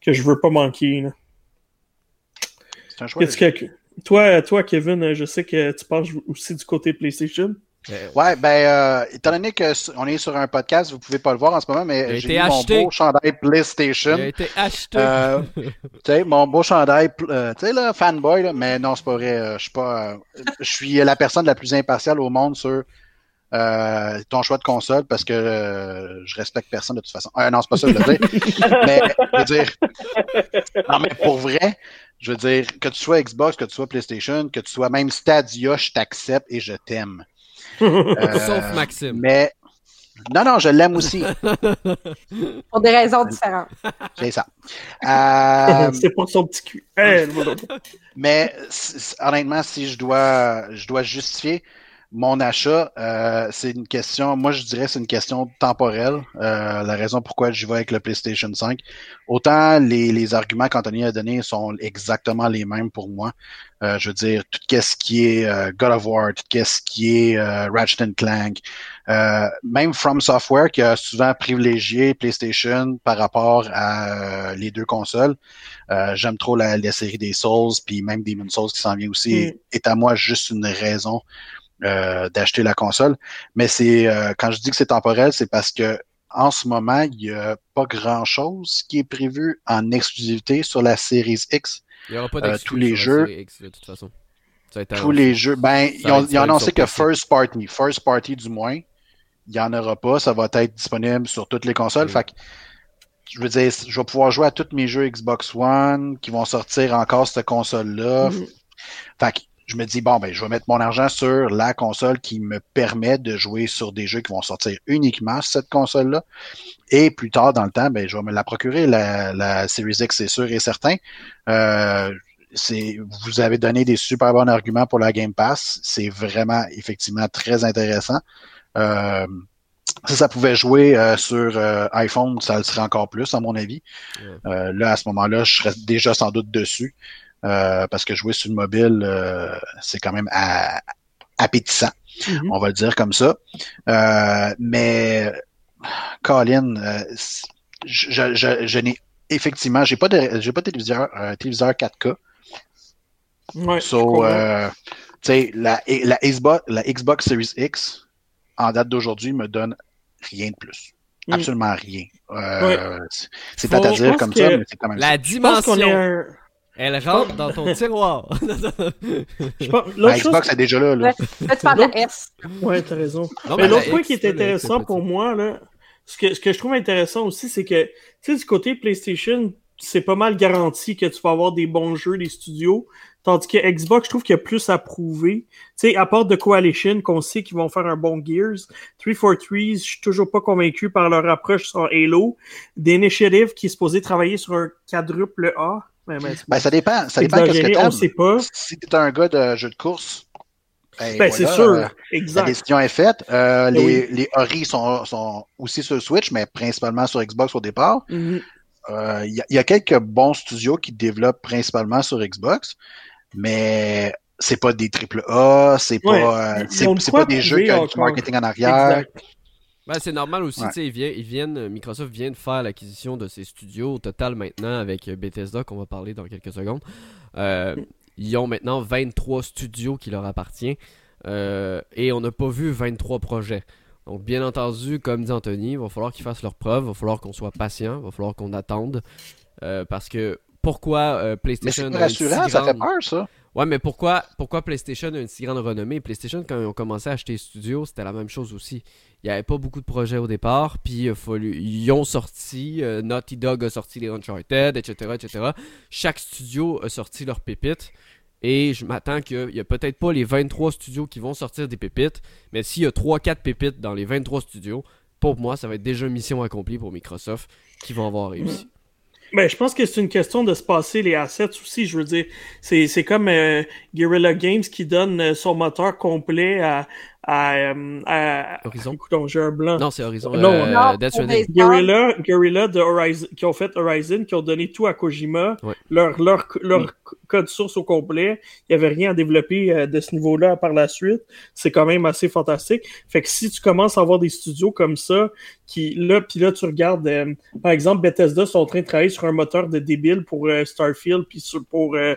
que je veux pas manquer. C'est un choix. Que, toi, toi, Kevin, je sais que tu penses aussi du côté PlayStation. Euh, ouais, ben, euh, étant donné qu'on est sur un podcast, vous pouvez pas le voir en ce moment, mais j'ai mis mon beau chandail PlayStation. Il a été acheté. Euh, tu sais, mon beau chandail, euh, tu sais, là, fanboy, là, mais non, c'est pas vrai. Euh, je suis pas, je suis la personne la plus impartiale au monde sur ton choix de console parce que je respecte personne de toute façon. non, c'est pas ça que je veux dire. mais, je veux dire, non, mais pour vrai, je veux dire, que tu sois Xbox, que tu sois PlayStation, que tu sois même Stadia, je t'accepte et je t'aime. Euh, Sauf Maxime. Mais non, non, je l'aime aussi. pour des raisons différentes. C'est ça. Euh, c'est pour son petit cul. mais honnêtement, si je dois, je dois justifier, mon achat, euh, c'est une question, moi je dirais c'est une question temporelle. Euh, la raison pourquoi j'y vais avec le PlayStation 5. Autant les, les arguments qu'Anthony a donnés sont exactement les mêmes pour moi. Euh, je veux dire, tout ce qui est euh, God of War, tout ce qui est euh, Ratchet Clank, même From Software qui a souvent privilégié PlayStation par rapport à les deux consoles. J'aime trop la, la, série des Souls, puis même Demon Souls qui s'en vient aussi, mm. est à moi juste une raison euh, d'acheter la console. Mais c'est euh, quand je dis que c'est temporel, c'est parce que en ce moment, il n'y a pas grand-chose qui est prévu en exclusivité sur la Series X. Il n'y aura pas euh, tous les jeux. X, de toute façon. tous les jeux. Ben, ils ont, annoncé que First Party, First Party du moins, il n'y en aura pas. Ça va être disponible sur toutes les consoles. Fait que, je veux dire, je vais pouvoir jouer à tous mes jeux Xbox One qui vont sortir encore cette console-là. Mm-hmm. Fait que, je me dis, bon, ben, je vais mettre mon argent sur la console qui me permet de jouer sur des jeux qui vont sortir uniquement sur cette console-là. Et plus tard dans le temps, ben, je vais me la procurer, la, la Series X, c'est sûr et certain. Euh, c'est, vous avez donné des super bons arguments pour la Game Pass. C'est vraiment, effectivement, très intéressant. Euh, si ça pouvait jouer euh, sur euh, iPhone, ça le serait encore plus, à mon avis. Euh, là, à ce moment-là, je serais déjà sans doute dessus. Euh, parce que jouer sur le mobile, euh, c'est quand même appétissant. Mm-hmm. On va le dire comme ça. Euh, mais Colin, je, je, je n'ai effectivement, j'ai pas de j'ai pas de téléviseur, téléviseur 4K. Ouais, so, tu sais, la, la, Xbox, la Xbox Series X, en date d'aujourd'hui, me donne rien de plus. Mm. Absolument rien. C'est pas à dire comme ça, mais c'est quand même La dimension. Elle rentre dans ton tiroir. la Xbox est déjà là. là. Parles de la S. Ouais, t'as raison. mais l'autre point qui est intéressant pour moi, là, ce que, ce que je trouve intéressant aussi, c'est que, tu sais, du côté PlayStation, c'est pas mal garanti que tu vas avoir des bons jeux, des studios. Tandis que Xbox, je trouve qu'il y a plus à prouver. Tu sais, à part de Coalition, qu'on sait qu'ils vont faire un bon Gears. 343, je suis toujours pas convaincu par leur approche sur Halo. D'initiative qui est supposé travailler sur un quadruple A. Ben, ça dépend. Ça dépend de ce que t'aimes. sait pas. Si t'es un gars de jeu de course, ben, ben c'est sûr. Euh, exact. La décision est faite. Euh, ben les, les Ori sont, sont aussi sur Switch, mais principalement sur Xbox au départ. Mm-hmm. Euh, il y, a quelques bons studios qui développent principalement sur Xbox, mais c'est pas des triple A, c'est pas, c'est pas des jeux qui ont du marketing en arrière. Exact. Ben, c'est normal aussi, tu sais, ils, viennent, Microsoft vient de faire l'acquisition de ces studios au total maintenant avec Bethesda qu'on va parler dans quelques secondes. Euh, ils ont maintenant 23 studios qui leur appartiennent euh, et on n'a pas vu 23 projets. Donc bien entendu, comme dit Anthony, il va falloir qu'ils fassent leurs preuves, il va falloir qu'on soit patient, il va falloir qu'on attende euh, parce que pourquoi PlayStation Mais c'est rassurant, ça fait peur ça. Ouais, mais pourquoi, pourquoi PlayStation a une si grande renommée? PlayStation, quand ils ont commencé à acheter les studios, c'était la même chose aussi. Il n'y avait pas beaucoup de projets au départ, puis il fallu, ils ont sorti, euh, Naughty Dog a sorti les Uncharted, etc., etc. Chaque studio a sorti leur pépite. Et je m'attends qu'il n'y a peut-être pas les 23 studios qui vont sortir des pépites, mais s'il y a 3-4 pépites dans les 23 studios, pour moi, ça va être déjà une mission accomplie pour Microsoft qui vont avoir réussi. Ben, je pense que c'est une question de se passer les assets aussi. Je veux dire, c'est comme euh, Guerrilla Games qui donne euh, son moteur complet à, à, euh, à Horizon? Écoute, j'ai un blanc. Non, c'est Horizon. Non, euh, non, Death Stranding. les- Guerrilla, Guerrilla de Horizon, qui ont fait Horizon, qui ont donné tout à Kojima, Ouais. leur, leur, leur code source au complet. Il n'y avait rien à développer euh, de ce niveau-là par la suite. C'est quand même assez fantastique. Fait que si tu commences à avoir des studios comme ça, qui là, puis là, tu regardes, euh, par exemple, Bethesda sont en train de travailler sur un moteur de débile pour euh, Starfield, puis sur- pour euh,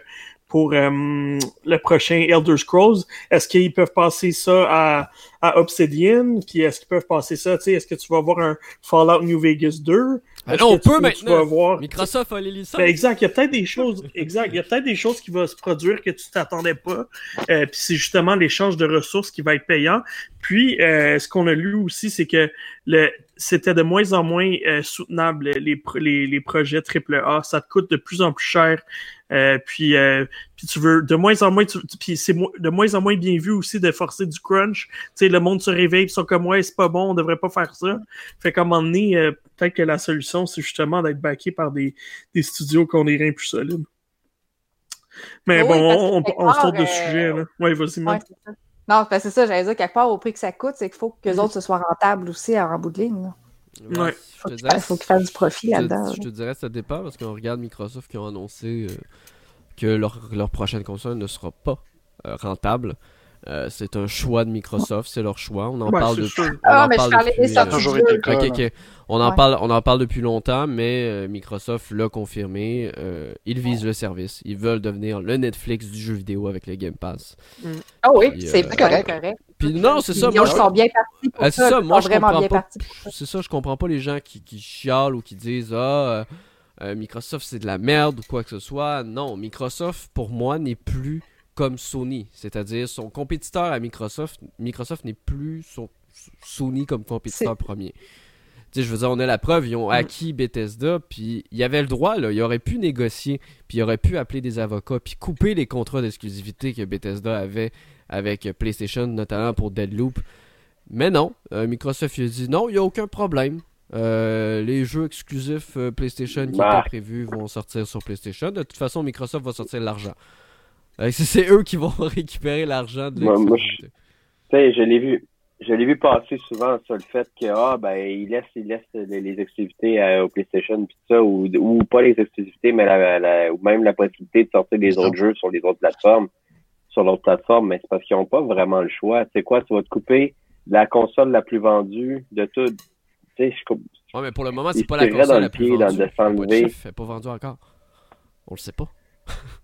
pour euh, le prochain Elder Scrolls. Est-ce qu'ils peuvent passer ça à, à Obsidian? Puis est-ce qu'ils peuvent passer ça, tu sais, est-ce que tu vas avoir un Fallout New Vegas 2? Ah Est-ce non, on peut maintenant. avoir- Microsoft a les licences. ben, exact, il y a peut-être des choses, exact, il y a peut-être des choses qui vont se produire que tu t'attendais pas. Euh, puis c'est justement l'échange de ressources qui va être payant. Puis euh, ce qu'on a lu aussi, c'est que le c'était de moins en moins euh, soutenable les, les, les projets AAA. Ça te coûte de plus en plus cher. Euh, puis, euh, puis tu veux de moins en moins, tu- puis c'est de moins en moins bien vu aussi de forcer du crunch. Tu sais, le monde se réveille, ils sont comme ouais, c'est pas bon, on devrait pas faire ça. Fait qu'à un moment donné, euh, peut-être que la solution, c'est justement d'être backé par des, des studios qui ont des reins plus solides. Mais Oui, bon, on, quelque on, se tourne de sujet, euh, là. Ouais, vas-y, Ouais. Non, ben, c'est ça, j'allais dire, quelque part, au prix que ça coûte, c'est qu'il faut que les Mhm. autres se soient rentables aussi en bout de ligne. Ouais. Je Faut dirais, fasse- faut qu'ils fassent du profit je te- là-dedans. Je te dirais ça dépend parce qu'on regarde Microsoft qui ont annoncé euh, que leur, leur prochaine console ne sera pas euh, rentable. Euh, c'est un choix de Microsoft, c'est leur choix. On en Ouais, parle depuis. Ah, mais je parle euh. On en, Ouais. parle, on en parle longtemps, mais euh, Microsoft l'a confirmé. euh, ils visent le service. Ils veulent devenir le Netflix du jeu vidéo avec le Game Pass. Ah oui, c'est euh, correct. correct. Puis non, c'est ça. Ils Moi, je, sont bien partis pour Ah, c'est ça. moi, je comprends pas. c'est ça, je comprends pas les gens qui, qui chialent ou qui disent Ah, Microsoft c'est de la merde ou quoi que ce soit. Non, Microsoft pour moi n'est plus comme Sony. C'est-à-dire son compétiteur à Microsoft, Microsoft n'est plus son Sony comme compétiteur premier. Tu sais, je veux dire, on a la preuve, ils ont acquis Bethesda, puis il y avait le droit, là, il aurait pu négocier, puis il aurait pu appeler des avocats, puis couper les contrats d'exclusivité que Bethesda avait avec PlayStation, notamment pour Deadloop. Mais non, euh, Microsoft il a dit non, il n'y a aucun problème. Euh, les jeux exclusifs euh, PlayStation qui Bah. étaient prévus vont sortir sur PlayStation. De toute façon, Microsoft va sortir l'argent. Euh, c'est- eux qui vont récupérer l'argent de Moi- moi, l'exclusivité. Tu sais, je l'ai vu. Je l'ai vu passer souvent sur le fait que ah ben il laisse il laisse les, les exclusivités à- au PlayStation puis ça ou, ou pas les exclusivités mais la, la- ou même la possibilité de sortir des autres jeux sur les autres plateformes sur l'autre plateforme mais c'est parce qu'ils ont pas vraiment le choix. C'est quoi tu vas te couper la console la plus vendue de tout. Tu sais je Ouais, mais pour le moment, c'est pas la console dans la le plus pied dans- vendue. s'enlever. chiffre, elle est pas vendue encore. On le sait pas.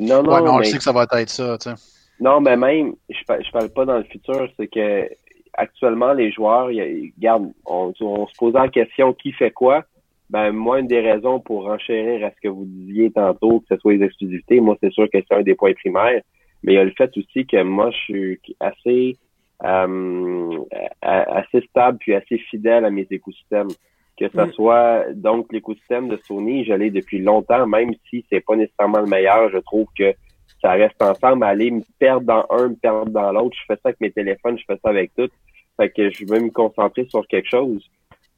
non non Ouais, mais on mais- sait que ça va être ça, tu sais. Non, mais même, je parle, je parle pas dans le futur, c'est que actuellement, les joueurs, ils- regarde, on, on se posait en question qui fait quoi? Ben, moi, une des raisons pour enchérir à ce que vous disiez tantôt, que ce soit les exclusivités, moi, c'est sûr que c'est un des points primaires. Mais il y a le fait aussi que moi, je suis assez, euh, assez stable puis assez fidèle à mes écosystèmes. Que ce Mm. soit, donc, l'écosystème de Sony, je l'ai depuis longtemps, même si c'est pas nécessairement le meilleur, je trouve que ça reste ensemble, aller me perdre dans un, me perdre dans l'autre. Je fais ça avec mes téléphones, je fais ça avec tout. Fait que je veux me concentrer sur quelque chose.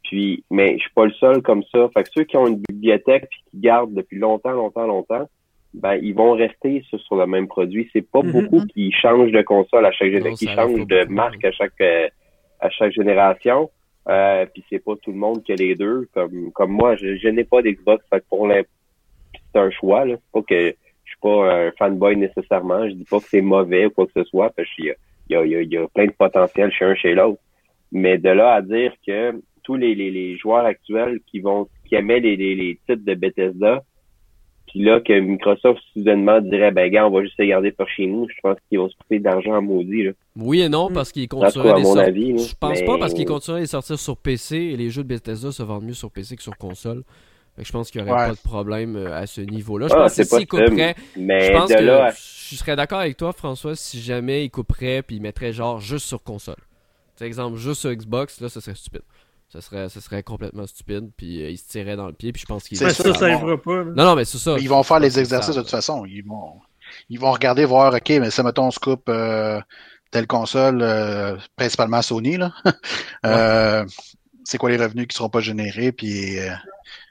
Puis, mais je suis pas le seul comme ça. Fait que ceux qui ont une bibliothèque puis qui gardent depuis longtemps, longtemps, longtemps, ben ils vont rester sur, sur le même produit. C'est pas Mhm. beaucoup qui changent de console à chaque génération, qui changent de marque à chaque euh, à chaque génération. Euh, puis c'est pas tout le monde qui a les deux. Comme comme moi, je, je n'ai pas d'Xbox. Fait que pour c'est un choix. Là. C'est pas que je suis pas un fanboy nécessairement. Je dis pas que c'est mauvais ou quoi que ce soit, parce qu'il y a, y, a, y, a, y a plein de potentiel chez un chez l'autre. Mais de là à dire que tous les, les, les joueurs actuels qui vont qui aimaient les, les, les titres de Bethesda, puis là que Microsoft soudainement dirait ben gars, on va juste les garder par chez nous, je pense qu'ils vont se couper d'argent à maudit. Là. Oui et non, parce qu'ils continueraient à à les mon sortir. Je pense Mais- pas parce qu'ils continueraient à les sortir sur PC et les jeux de Bethesda se vendent mieux sur PC que sur console. Fait que je pense qu'il n'y aurait Ouais. pas de problème euh, à ce niveau-là. Je Ah, pense que s'ils couperaient, Mais je pense de que là à je serais d'accord avec toi, François, si jamais ils couperaient puis ils mettraient genre juste sur console. Par exemple, juste sur Xbox, là, ça serait stupide. Ça serait, ça serait complètement stupide, puis euh, ils se tiraient dans le pied, puis je pense qu'ils C'est ça, ça, pas. là. Non, non, mais c'est ça. Ils vont faire les exercices ça. de toute façon. Ils vont, ils vont regarder, voir, OK, mais ça, mettons, on se coupe euh, telle console, euh, principalement Sony, là. Euh, c'est quoi les revenus qui seront pas générés, puis euh,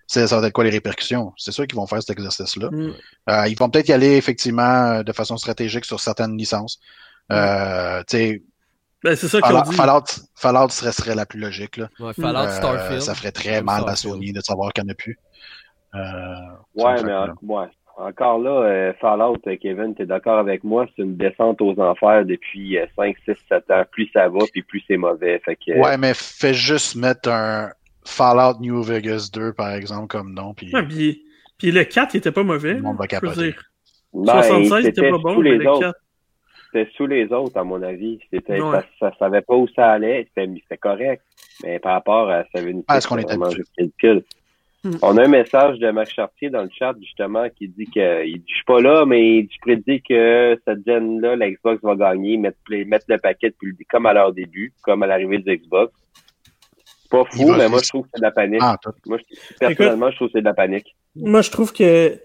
ça va être quoi les répercussions. C'est sûr qu'ils vont faire cet exercice-là. Mm. Euh, ils vont peut-être y aller effectivement de façon stratégique sur certaines licences. Euh, tu sais, Ben, c'est ça Fallout, dit. Fallout, Fallout serait, serait la plus logique. Là. Ouais, Fallout, Euh, Starfield. ça ferait très mal à. Sony de savoir qu'il n'y en a plus. Euh, Ouais, mais en- ouais. encore là, euh, Fallout, euh, Kevin, t'es d'accord avec moi, c'est une descente aux enfers depuis euh, 5, 6, 7 ans. Plus ça va, puis plus c'est mauvais. Fait que, Ouais, mais fais juste mettre un Fallout New Vegas 2, par exemple, comme nom, puis Ouais, puis, puis le 4, il était pas mauvais. le monde va capoter. dire. ben, 76, il c'était était pas bon, mais les le autres. 4. C'était sous les autres, à mon avis. C'était, Ouais. ça, ça savait pas où ça allait. C'était, c'était correct. Mais par rapport à sa unité, Ah, est-ce qu'on ridicule. Hmm. On a un message de Max Chartier dans le chat, justement, qui dit que, il dit, je suis pas là, mais je prédis que cette gen-là, la Xbox va gagner, mettre, mettre le paquet depuis le, comme à leur début, comme à l'arrivée du Xbox. C'est pas fou, mais moi, je trouve que c'est de la panique. Ah. Moi, je- personnellement, je trouve que c'est de la panique. Moi, je trouve que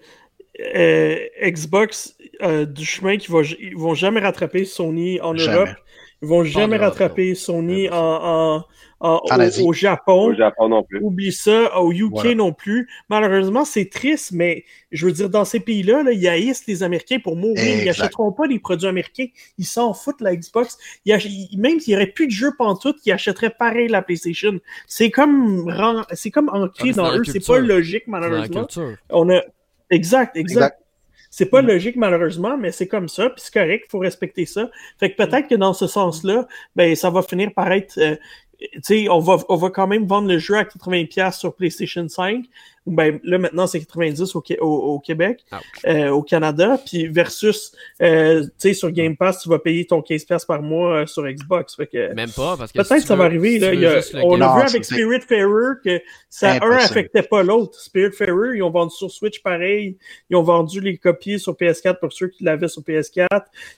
euh, Xbox euh, du chemin qu'ils vont, ils vont jamais rattraper Sony en Jamais. Europe. Ils vont jamais rattraper Sony en, en, en- En au, Japon. Au Japon non plus. Oublie ça, au UK Voilà. non plus. Malheureusement, c'est triste, mais je veux dire, dans ces pays-là, là, ils haïssent les Américains pour mourir. Ils n'achèteront pas les produits américains. Ils s'en foutent, la Xbox. Ils ach- ils- même s'il n'y aurait plus de jeux pantoute, ils achèteraient pareil la PlayStation. C'est comme, c'est comme ancré Ah, dans dans eux. C'est pas logique, malheureusement. On a... Exact, exact. Exact. C'est pas logique malheureusement, mais c'est comme ça, puis c'est correct, il faut respecter ça. Fait que peut-être que dans ce sens-là, ben ça va finir par être, euh, on va, on va quand même vendre le jeu à 80$ sur PlayStation 5. ou Ben là maintenant c'est 90 au, Qué- au, au Québec, euh, au Canada, puis versus, euh, sur Game Pass tu vas payer ton 15$ par mois euh, sur Xbox. Fait que Même pas, parce que. Peut-être si ça va arriver. Là. Il y a- on a vu avec Spirit Fairer que ça, un affectait pas l'autre. Spirit Fairer, ils ont vendu sur Switch pareil. Ils ont vendu les copies sur PS4 pour ceux qui l'avaient sur PS4.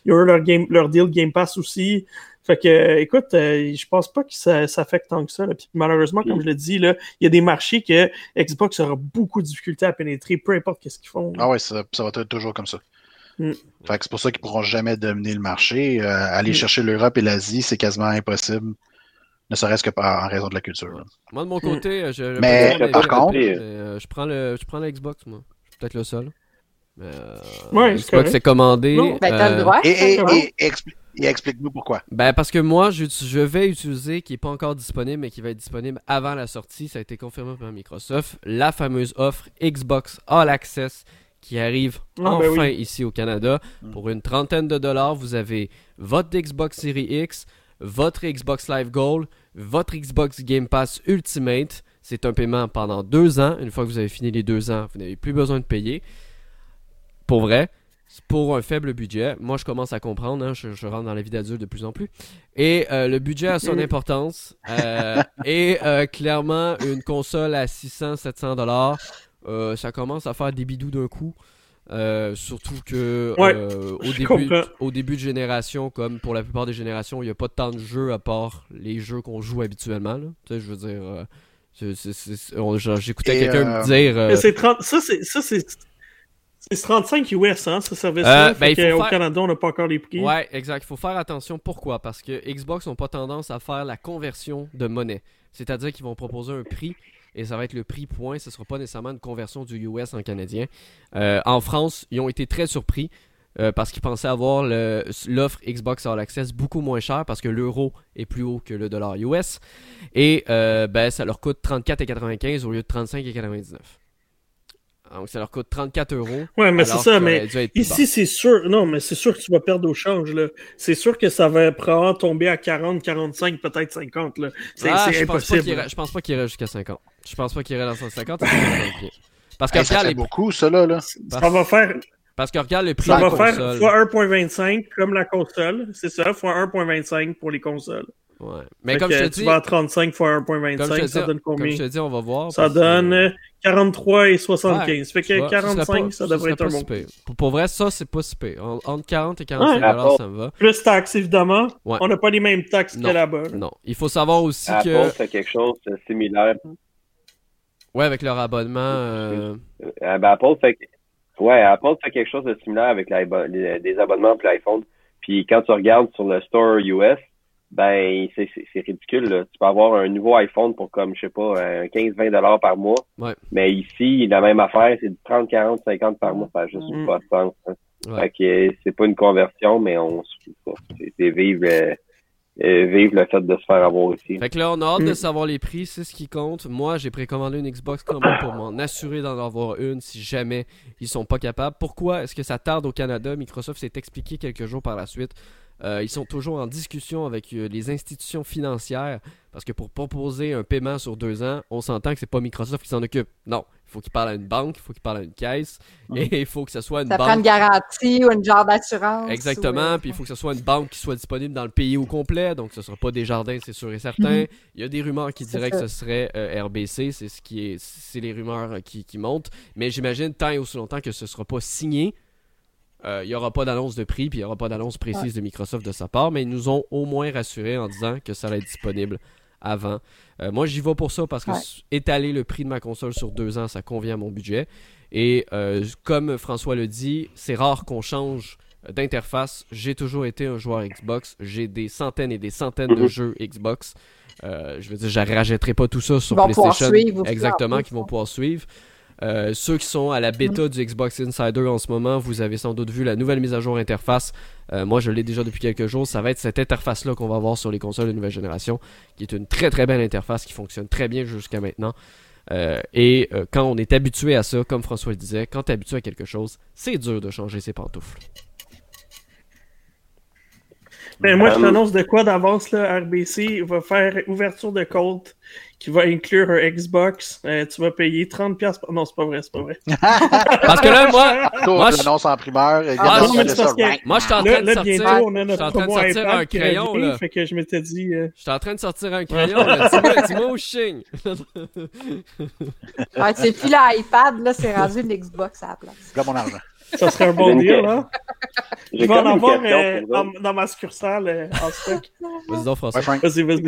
Ils ont eu leur, game, leur deal Game Pass aussi. Fait que, euh, écoute, euh, je pense pas que ça, ça affecte tant que ça. Là. Puis malheureusement, comme Mm. je l'ai dit, là, il y a des marchés que Xbox aura beaucoup de difficultés à pénétrer, peu importe qu'est-ce qu'ils font. Ah ouais, ça, ça va être toujours comme ça. Mm. Fait que c'est pour ça qu'ils pourront jamais dominer le marché. Euh, aller Mm. chercher l'Europe et l'Asie, c'est quasiment impossible. Ne serait-ce que par, en raison de la culture. là. Moi, de mon côté, je. je- Mais, par contre- euh, je prends le, je prends la Xbox, moi. Je suis peut-être le seul. Euh, Ouais, c'est Xbox correct. c'est commandé. Non. Ben, t'as le droit. Et, et, et- et expli- et explique-nous pourquoi. Ben parce que moi, je, je vais utiliser, qui n'est pas encore disponible, mais qui va être disponible avant la sortie, ça a été confirmé par Microsoft, la fameuse offre Xbox All Access qui arrive Ah, ben enfin oui. ici au Canada. Pour une trentaine de dollars, vous avez votre Xbox Series X, votre Xbox Live Gold, votre Xbox Game Pass Ultimate. C'est un paiement pendant deux ans. Une fois que vous avez fini les deux ans, vous n'avez plus besoin de payer. Pour vrai, c'est pour un faible budget. Moi, je commence à comprendre. hein, je, je rentre dans la vie d'adulte de plus en plus. Et euh, le budget a son importance. euh, et euh, clairement, une console à 600-700 dollars, ça commence à faire des bidous d'un coup. Surtout que Ouais, au, début, comprends. au début de génération, comme pour la plupart des générations, il n'y a pas tant de jeux à part les jeux qu'on joue habituellement. là. Tu sais, je veux dire, j'écoutais quelqu'un me dire. Mais c'est 30 ça, c'est, c'est, c'est 35 US, hein, ce service Euh, ben, Au Canada, on n'a pas encore les prix. Ouais, exact. Il faut faire attention. Pourquoi? Parce que Xbox n'ont pas tendance à faire la conversion de monnaie. C'est-à-dire qu'ils vont proposer un prix et ça va être le prix point. Ce ne sera pas nécessairement une conversion du US en canadien. Euh, en France, ils ont été très surpris euh, parce qu'ils pensaient avoir l'offre Xbox All Access beaucoup moins cher parce que l'euro est plus haut que le dollar US. Et ben, ça leur coûte 34,95 au lieu de 35,99. Donc ça leur coûte 34 euros. Ouais, mais c'est ça, mais. Ici, c'est sûr. Non, mais c'est sûr que tu vas perdre au change. là. C'est sûr que ça va probablement tomber à 40, 45, peut-être 50. là. C'est Ah, c'est je pense pas impossible. qu'il irait- Je pense pas qu'il irait jusqu'à 50. Je pense pas qu'il irait dans 150. ça serait bien. Parce que Hey, regarde les- beaucoup, ça, là. là. Ça va faire, parce que regarde le prix ça de la va faire console. fois 1.25 comme la console. C'est ça, fois 1.25 pour les consoles. Ouais. Mais Fait comme que je te tu dis, vas à 35 fois comme je te 1.25, ça donne comme combien? je te dis, on va voir. Ça que- donne euh, 43 et 75. fait Tu vois, que serait 45, pas- ça devrait être un bon. Pour, pour vrai, ça, c'est pas si pire. En- Entre 40 et 45 Ouais. dollars, ça me va. Plus taxes, évidemment. Ouais. On n'a pas les mêmes taxes Non. que là-bas. là. Non. Il faut savoir aussi Apple que. fait quelque chose de similaire. Ouais, avec leur abonnement. euh, Euh, ben, Apple fait ouais, Apple fait quelque chose de similaire avec les- des abonnements pour l'iPhone. Puis quand tu regardes sur le store US, ben c'est ridicule. Là. Tu peux avoir un nouveau iPhone pour comme, je sais pas, 15-20 dollars par mois. Ouais. Mais ici, la même affaire, c'est 30, 40, 50 par mois. Ça n'a juste Mm. pas de sens. hein. Ouais. Fait que c'est pas une conversion, mais on se fout pas. C'est vivre, euh, euh, vivre le fait de se faire avoir ici. Fait que là, on a hâte de Mm. savoir les prix, c'est ce qui compte. Moi, j'ai précommandé une Xbox quand même pour m'en assurer d'en avoir une si jamais ils sont pas capables. Pourquoi est-ce que ça tarde au Canada? Microsoft s'est expliqué quelques jours par la suite. Euh, ils sont toujours en discussion avec euh, les institutions financières parce que pour proposer un paiement sur deux ans, on s'entend que c'est pas Microsoft qui s'en occupe. Non, il faut qu'il parle à une banque, il faut qu'il parle à une caisse et il faut que ce soit une Ça banque. prend une garantie ou une genre d'assurance. Exactement, ou, euh, puis il faut que ce soit une banque qui soit disponible dans le pays au complet, donc ce sera pas des jardins, c'est sûr et certain. Mhm. Il y a des rumeurs qui diraient que ça. ce serait euh, RBC, c'est ce qui est c'est les rumeurs qui, qui montent, mais j'imagine tant et aussi longtemps que ce sera pas signé, il y aura pas d'annonce de prix, puis il y aura pas d'annonce précise de Microsoft de sa part, mais ils nous ont au moins rassurés en disant que ça allait être disponible avant. Euh, moi, j'y vais pour ça parce que Ouais. étaler le prix de ma console sur deux ans, ça convient à mon budget. Et euh, comme François le dit, c'est rare qu'on change d'interface. J'ai toujours été un joueur Xbox. J'ai des centaines et des centaines de Mhm. jeux Xbox. Euh, je veux dire, je rachèterai pas tout ça sur Ils vont pouvoir PlayStation. suivre Exactement, en plus, qui vont pouvoir suivre. Euh, ceux qui sont à la bêta du Xbox Insider en ce moment, vous avez sans doute vu la nouvelle mise à jour interface. Euh, moi, je l'ai déjà depuis quelques jours. Ça va être cette interface-là qu'on va voir sur les consoles de nouvelle génération, qui est une très très belle interface qui fonctionne très bien jusqu'à maintenant. Euh, et euh, quand on est habitué à ça, comme François le disait, quand tu es habitué à quelque chose, c'est dur de changer ses pantoufles. Ben, moi, je t'annonce de quoi d'avance, là. RBC va faire ouverture de compte qui va inclure un Xbox. Euh, tu vas payer 30$. par- Non, c'est pas vrai, c'est pas vrai. Parce que là, moi, Moi, je- l'annonce en primeur. Ah, non, parce que- moi, je suis en Là, train de là, sortir. bientôt, on a je suis notre en train de sortir iPad un crayon, là. Fait que je m'étais dit... euh, Je suis en train de sortir un crayon, là. Dis-moi, où je. Ouais, c'est plus l'iPad, là, c'est rendu une Xbox à la place. Regarde mon argent. ça serait un bon deal, hein? J'ai Je vais en avoir euh, dans, ma succursale euh, en stock. Vas-y François. Vas-y, vas-y.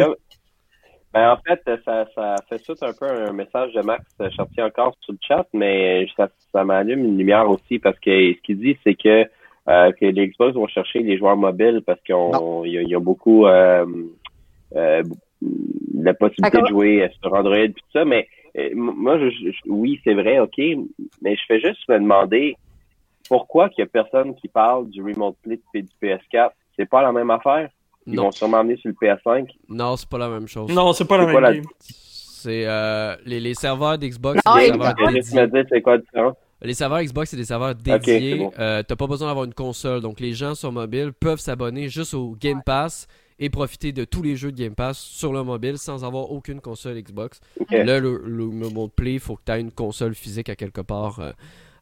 Ben, en fait, ça, ça fait suite un peu un message de Max euh, sorti encore sur le chat, mais ça, ça m'allume une lumière aussi parce que ce qu'il dit, c'est que, euh, que les Xbox vont chercher les joueurs mobiles parce qu'il y, y a beaucoup euh, euh, la possibilité de jouer euh, sur Android et tout ça, mais euh, moi, je, je- oui, c'est vrai, ok, mais je fais juste me demander pourquoi qu'il y a personne qui parle du Remote Play et du PS4. C'est pas la même affaire? Ils Non. vont sûrement amener sur le PS5. Non, c'est pas la même chose. Non, c'est pas la même pas la-. C'est euh, les, les serveurs d'Xbox, Non, et- serveurs Je vais juste dédiés. me dire c'est quoi la différence? Les serveurs Xbox, c'est des serveurs c'est dédiés. bon. Euh, T'as pas besoin d'avoir une console. Donc, les gens sur mobile peuvent s'abonner juste au Game Pass et profiter de tous les jeux de Game Pass sur le mobile sans avoir aucune console Xbox. Là, le, le mode play, il faut que tu aies une console physique à quelque part euh,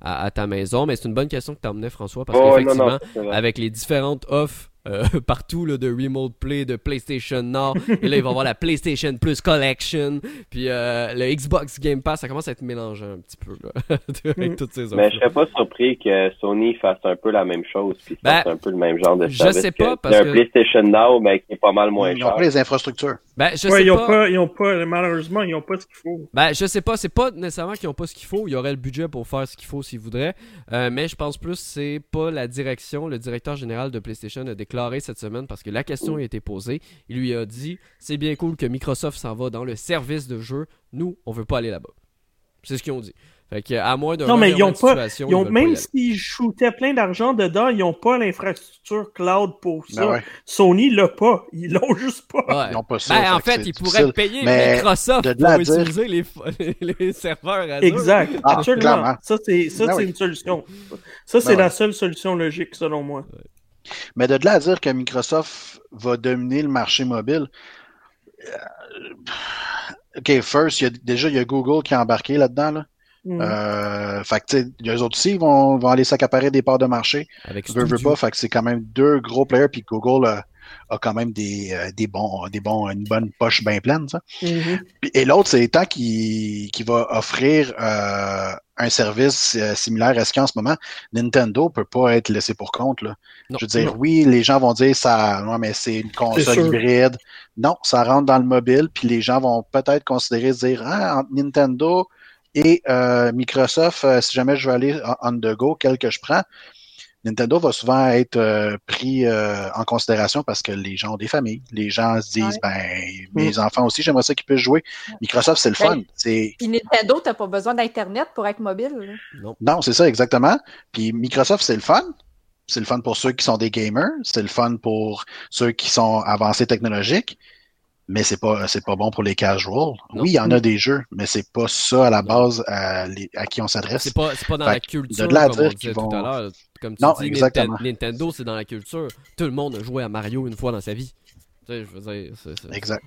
à, à ta maison. Mais c'est une bonne question que tu emmenais, François, parce Oh, qu'effectivement, avec les différentes offres euh, partout là, de Remote Play, de PlayStation Now, et là, il va y avoir la PlayStation Plus Collection, puis euh, le Xbox Game Pass, ça commence à être mélangé un petit peu là, avec Mm. toutes ces offres. Mais je serais pas surpris que Sony fasse un peu la même chose, puis Ben, fasse un peu le même genre de je service. sais pas, que- parce un que- PlayStation Now, mais qui est pas mal moins Ils n'ont cher. pas les infrastructures. Ben, je Ouais, sais ils ont pas. ils ont pas, malheureusement, ils ont pas ce qu'il faut. Ben, je sais pas, c'est pas nécessairement qu'ils ont pas ce qu'il faut, il y aurait le budget pour faire ce qu'il faut s'ils voudraient, Euh, mais je pense plus c'est pas la direction, le directeur général de PlayStation a déclaré cette semaine parce que la question a été posée, il lui a dit c'est bien cool que Microsoft s'en va dans le service de jeu, nous on veut pas aller là-bas. C'est ce qu'ils ont dit. Fait que à moins d'un Non, mais ils ont pas- situation, Ils ont, même s'ils shootaient plein d'argent dedans, ils n'ont pas l'infrastructure cloud pour ça. Ben ouais. Sony l'a pas. Ils l'ont juste pas. Ouais. Ils n'ont pas ça. Ben, en fait ils pourraient payer Mais Microsoft de pour dire- utiliser les, serveurs Azure. Exact. Ah, Absolument. clairement. Ça, c'est ça, Ben oui. une solution. Ça, c'est Ben la ouais. seule solution logique, selon moi. Mais de là à dire que Microsoft va dominer le marché mobile. euh, OK, first, il y a, déjà, il y a Google qui est embarqué là-dedans. Là. Mm. Euh, fait que, eux autres aussi ils vont, vont aller s'accaparer des parts de marché. Avec Veux, pas, fait que c'est quand même deux gros players, puis Google a, a quand même des, euh, des bons, des bons, une bonne poche bien pleine, ça. Mhm. Puis- Et l'autre, c'est tant qu'il qu'il va offrir euh, un service euh, similaire à ce qu'en ce moment, Nintendo peut pas être laissé pour compte. Là. Non. Je veux dire, oui, les gens vont dire ça, ouais, mais c'est une console hybride. Non, ça rentre dans le mobile, puis les gens vont peut-être considérer se dire ah, entre Nintendo et euh, Microsoft, euh, si jamais je veux aller on the go, quel que je prends. Nintendo va souvent être euh, pris euh, en considération parce que les gens ont des familles. Les gens se disent, ben, mes mm. enfants aussi, j'aimerais ça qu'ils puissent jouer. Microsoft, c'est le ben, fun. Puis Nintendo, t'as pas besoin d'Internet pour être mobile. Non, non c'est ça, exactement. Puis Microsoft, c'est le fun. C'est le fun pour ceux qui sont des gamers. C'est le fun pour ceux qui sont avancés technologiques mais c'est pas c'est pas bon pour les casuals. Oui, il y en a des jeux, mais c'est pas ça à la base à, qui on s'adresse. C'est pas, pas dans la culture comme on disait tout à l'heure. Comme tu non, dis, exactement. Nintendo, c'est dans la culture. Tout le monde a joué à Mario une fois dans sa vie. Tu sais, je veux dire, Exact.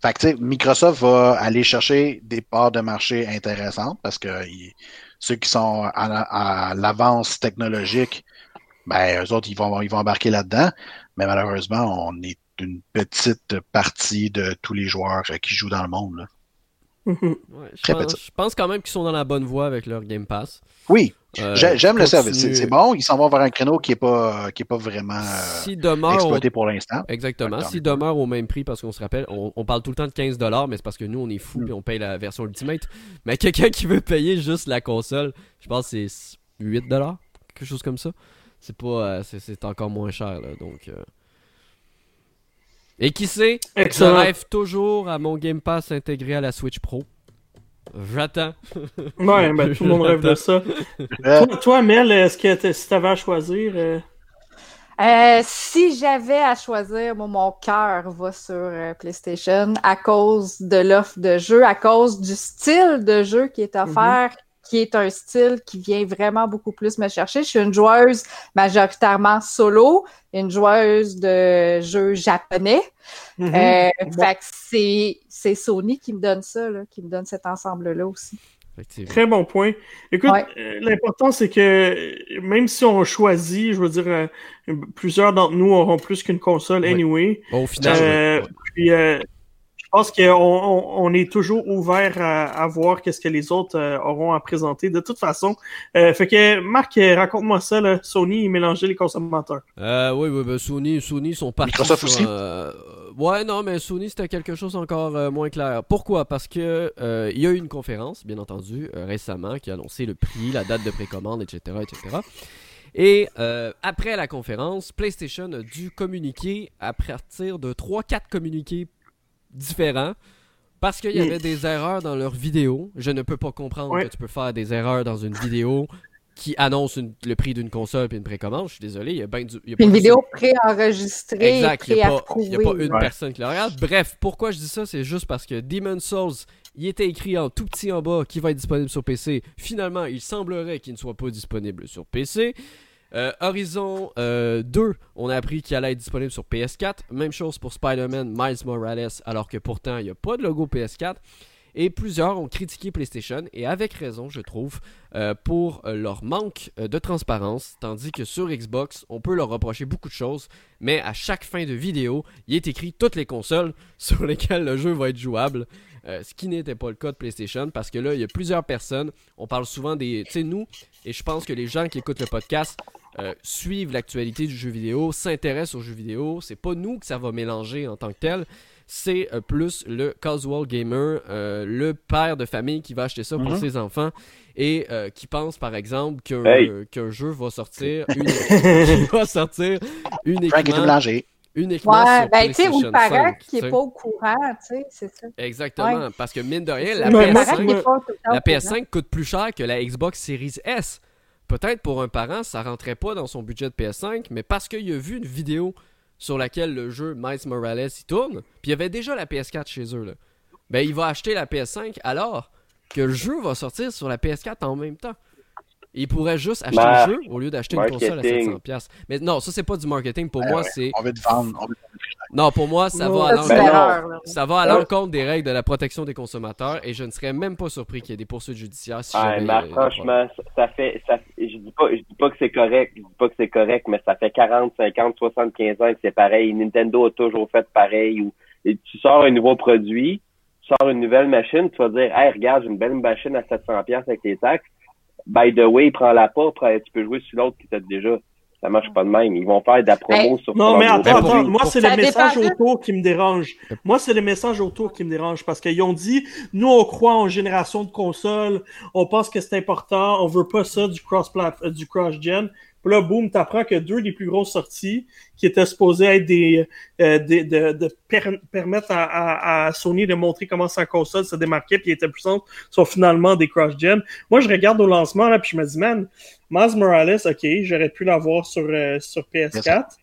Fait que, Microsoft va aller chercher des parts de marché intéressantes parce que ceux qui sont à, l'avance technologique, ben, eux autres, ils vont, ils vont embarquer là-dedans. Mais malheureusement, on est une petite partie de tous les joueurs euh, qui jouent dans le monde. Mhm. je, pense, quand même qu'ils sont dans la bonne voie avec leur Game Pass. Oui, euh, j'aime le service. C'est bon, ils s'en vont vers un créneau qui n'est pas, qui est pas vraiment euh, exploité pour l'instant. Exactement. S'ils demeurent au même prix, parce qu'on se rappelle, on, parle tout le temps de 15$, mais c'est parce que nous, on est fous et mm. on paye la version Ultimate. Mais quelqu'un qui veut payer juste la console, je pense que c'est 8$, quelque chose comme ça. C'est pas, c'est encore moins cher. donc, et qui sait, je rêve toujours à mon Game Pass intégré à la Switch Pro. J'attends. ouais, ben, tout le monde rêve de ça. toi, Mel, est-ce que si t'avais à choisir. Euh? Euh, si j'avais à choisir, mon cœur va sur euh, PlayStation à cause de l'offre de jeu, à cause du style de jeu qui est offert, qui est un style qui vient vraiment beaucoup plus me chercher. Je suis une joueuse majoritairement solo, une joueuse de jeux japonais. Mm-hmm. Euh, c'est Sony qui me donne ça, qui me donne cet ensemble-là aussi. Très bon point. Écoute, euh, l'important, c'est que même si on choisit, je veux dire, euh, plusieurs d'entre nous auront plus qu'une console anyway. au final, puis, pense qu'on on, est toujours ouvert à, voir qu'est-ce que les autres euh, auront à présenter. De toute façon, euh, fait que Marc, raconte-moi ça. Là. Sony, il mélangeait les consommateurs. Euh, oui, oui, ben, Sony, Sony sont partis. Microsoft aussi? Ouais, non, mais Sony c'était quelque chose encore moins clair. Pourquoi? Parce que il y a eu une conférence, bien entendu, récemment, qui a annoncé le prix, la date de précommande, etc., etc. Et après la conférence, PlayStation a dû communiquer à partir de 3-4 communiqués différents parce qu'il y avait des erreurs dans leur vidéo. Je ne peux pas comprendre que tu peux faire des erreurs dans une vidéo qui annonce le prix d'une console et une précommande. Je suis désolé, il y a bien du. une vidéo préenregistrée. Exact, il n'y a, pas une personne qui la regarde. Bref, pourquoi je dis ça? C'est juste parce que Demon's Souls, il était écrit en tout petit en bas qui va être disponible sur PC. Finalement, il semblerait qu'il ne soit pas disponible sur PC. Euh, Horizon 2, euh, on a appris qu'il allait être disponible sur PS4. Même chose pour Spider-Man Miles Morales, alors que pourtant il n'y a pas de logo PS4. Et plusieurs ont critiqué PlayStation, et avec raison, je trouve, euh, pour leur manque de transparence, tandis que sur Xbox, on peut leur reprocher beaucoup de choses, mais à chaque fin de vidéo, il est écrit toutes les consoles sur lesquelles le jeu va être jouable. ce qui n'était pas le cas de PlayStation, parce que là, il y a plusieurs personnes, on parle souvent des... Tu sais, nous, et je pense que les gens qui écoutent le podcast euh, suivent l'actualité du jeu vidéo, s'intéressent au jeu vidéo. C'est pas nous que ça va mélanger en tant que tel. C'est euh, plus le casual gamer, euh, le père de famille qui va acheter ça pour mhm. ses enfants et qui pense par exemple qu'un jeu va sortir, une... va sortir uniquement uniquement ouais, ben, tu sais, ou le parent qui n'est pas au courant, tu sais, c'est ça. Exactement, parce que mine de rien, la PS5, la PS5 coûte plus cher que la Xbox Series S peut-être pour un parent, ça rentrait pas dans son budget de PS5, mais parce qu'il a vu une vidéo sur laquelle le jeu Miles Morales y tourne, puis il y avait déjà la PS4 chez eux, là. ben il va acheter la PS5 alors que le jeu va sortir sur la PS4 en même temps. Il pourrait juste acheter le jeu au lieu d'acheter une console à 700$. Mais non, ça, c'est pas du marketing. Pour ben moi, c'est. On veut te vendre. Non, pour moi, ça va à l'encontre. Ça va à l'encontre des règles de la protection des consommateurs et je ne serais même pas surpris qu'il y ait des poursuites judiciaires si mais euh, franchement, ça fait. Ça, je dis pas, je dis pas que c'est correct. Je dis pas que c'est correct, mais ça fait 40, 50, 75 ans que c'est pareil. Nintendo a toujours fait pareil. Ou, tu sors un nouveau produit, tu sors une nouvelle machine, tu vas dire, hey, regarde, j'ai une belle machine à 700$ avec les taxes by the way, prends la pas, tu peux jouer sur l'autre qui t'a déjà. Ça marche pas de même. Ils vont faire de la promo sur Non, mais attends, attends. Moi, c'est Ça le message dépend. autour qui me dérange. Moi, c'est le message autour qui me dérange parce qu'ils ont dit, nous, on croit en génération de consoles, on pense que c'est important, on veut pas ça du cross euh, du cross-gen. Puis là, boum, t'apprends que deux des plus grosses sorties qui étaient supposées être des, euh, des- de, de per- permettre à, à- à Sony de montrer comment sa console se démarquait puis était puissante sont finalement des cross-gen. Moi, je regarde au lancement là, puis je me dis, man, Miles Morales, ok, j'aurais pu l'avoir sur, euh, sur PS4.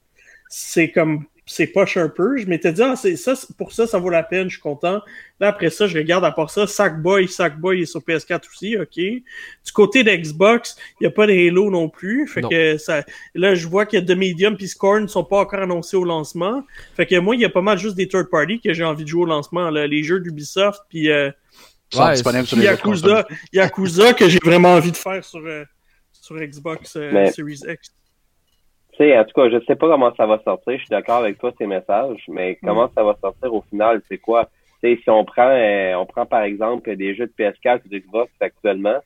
C'est comme, c'est poche un peu. Je m'étais dit, ah, c'est ça, pour ça, ça vaut la peine, je suis content. Là, après ça, je regarde à part ça, Sackboy, Sackboy est sur PS4 aussi, ok. Du côté de Xbox, il n'y a pas de Halo non plus. Fait Non. que ça, là, je vois que The Medium puis Scorn ne sont pas encore annoncés au lancement. Fait que moi, il y a pas mal juste des third party que j'ai envie de jouer au lancement, là. Les jeux d'Ubisoft puis euh, Ouais, consoles. Yakuza, Yakuza que j'ai vraiment envie de faire sur, euh, sur Xbox euh, Mais- Series X. Tu sais, en tout cas, je sais pas comment ça va sortir. Je suis d'accord avec toi, ces messages, mais comment ça va sortir au final, c'est quoi? Tu sais, si on prend, euh, on prend par exemple des jeux de PS4 ou d'Xbox actuellement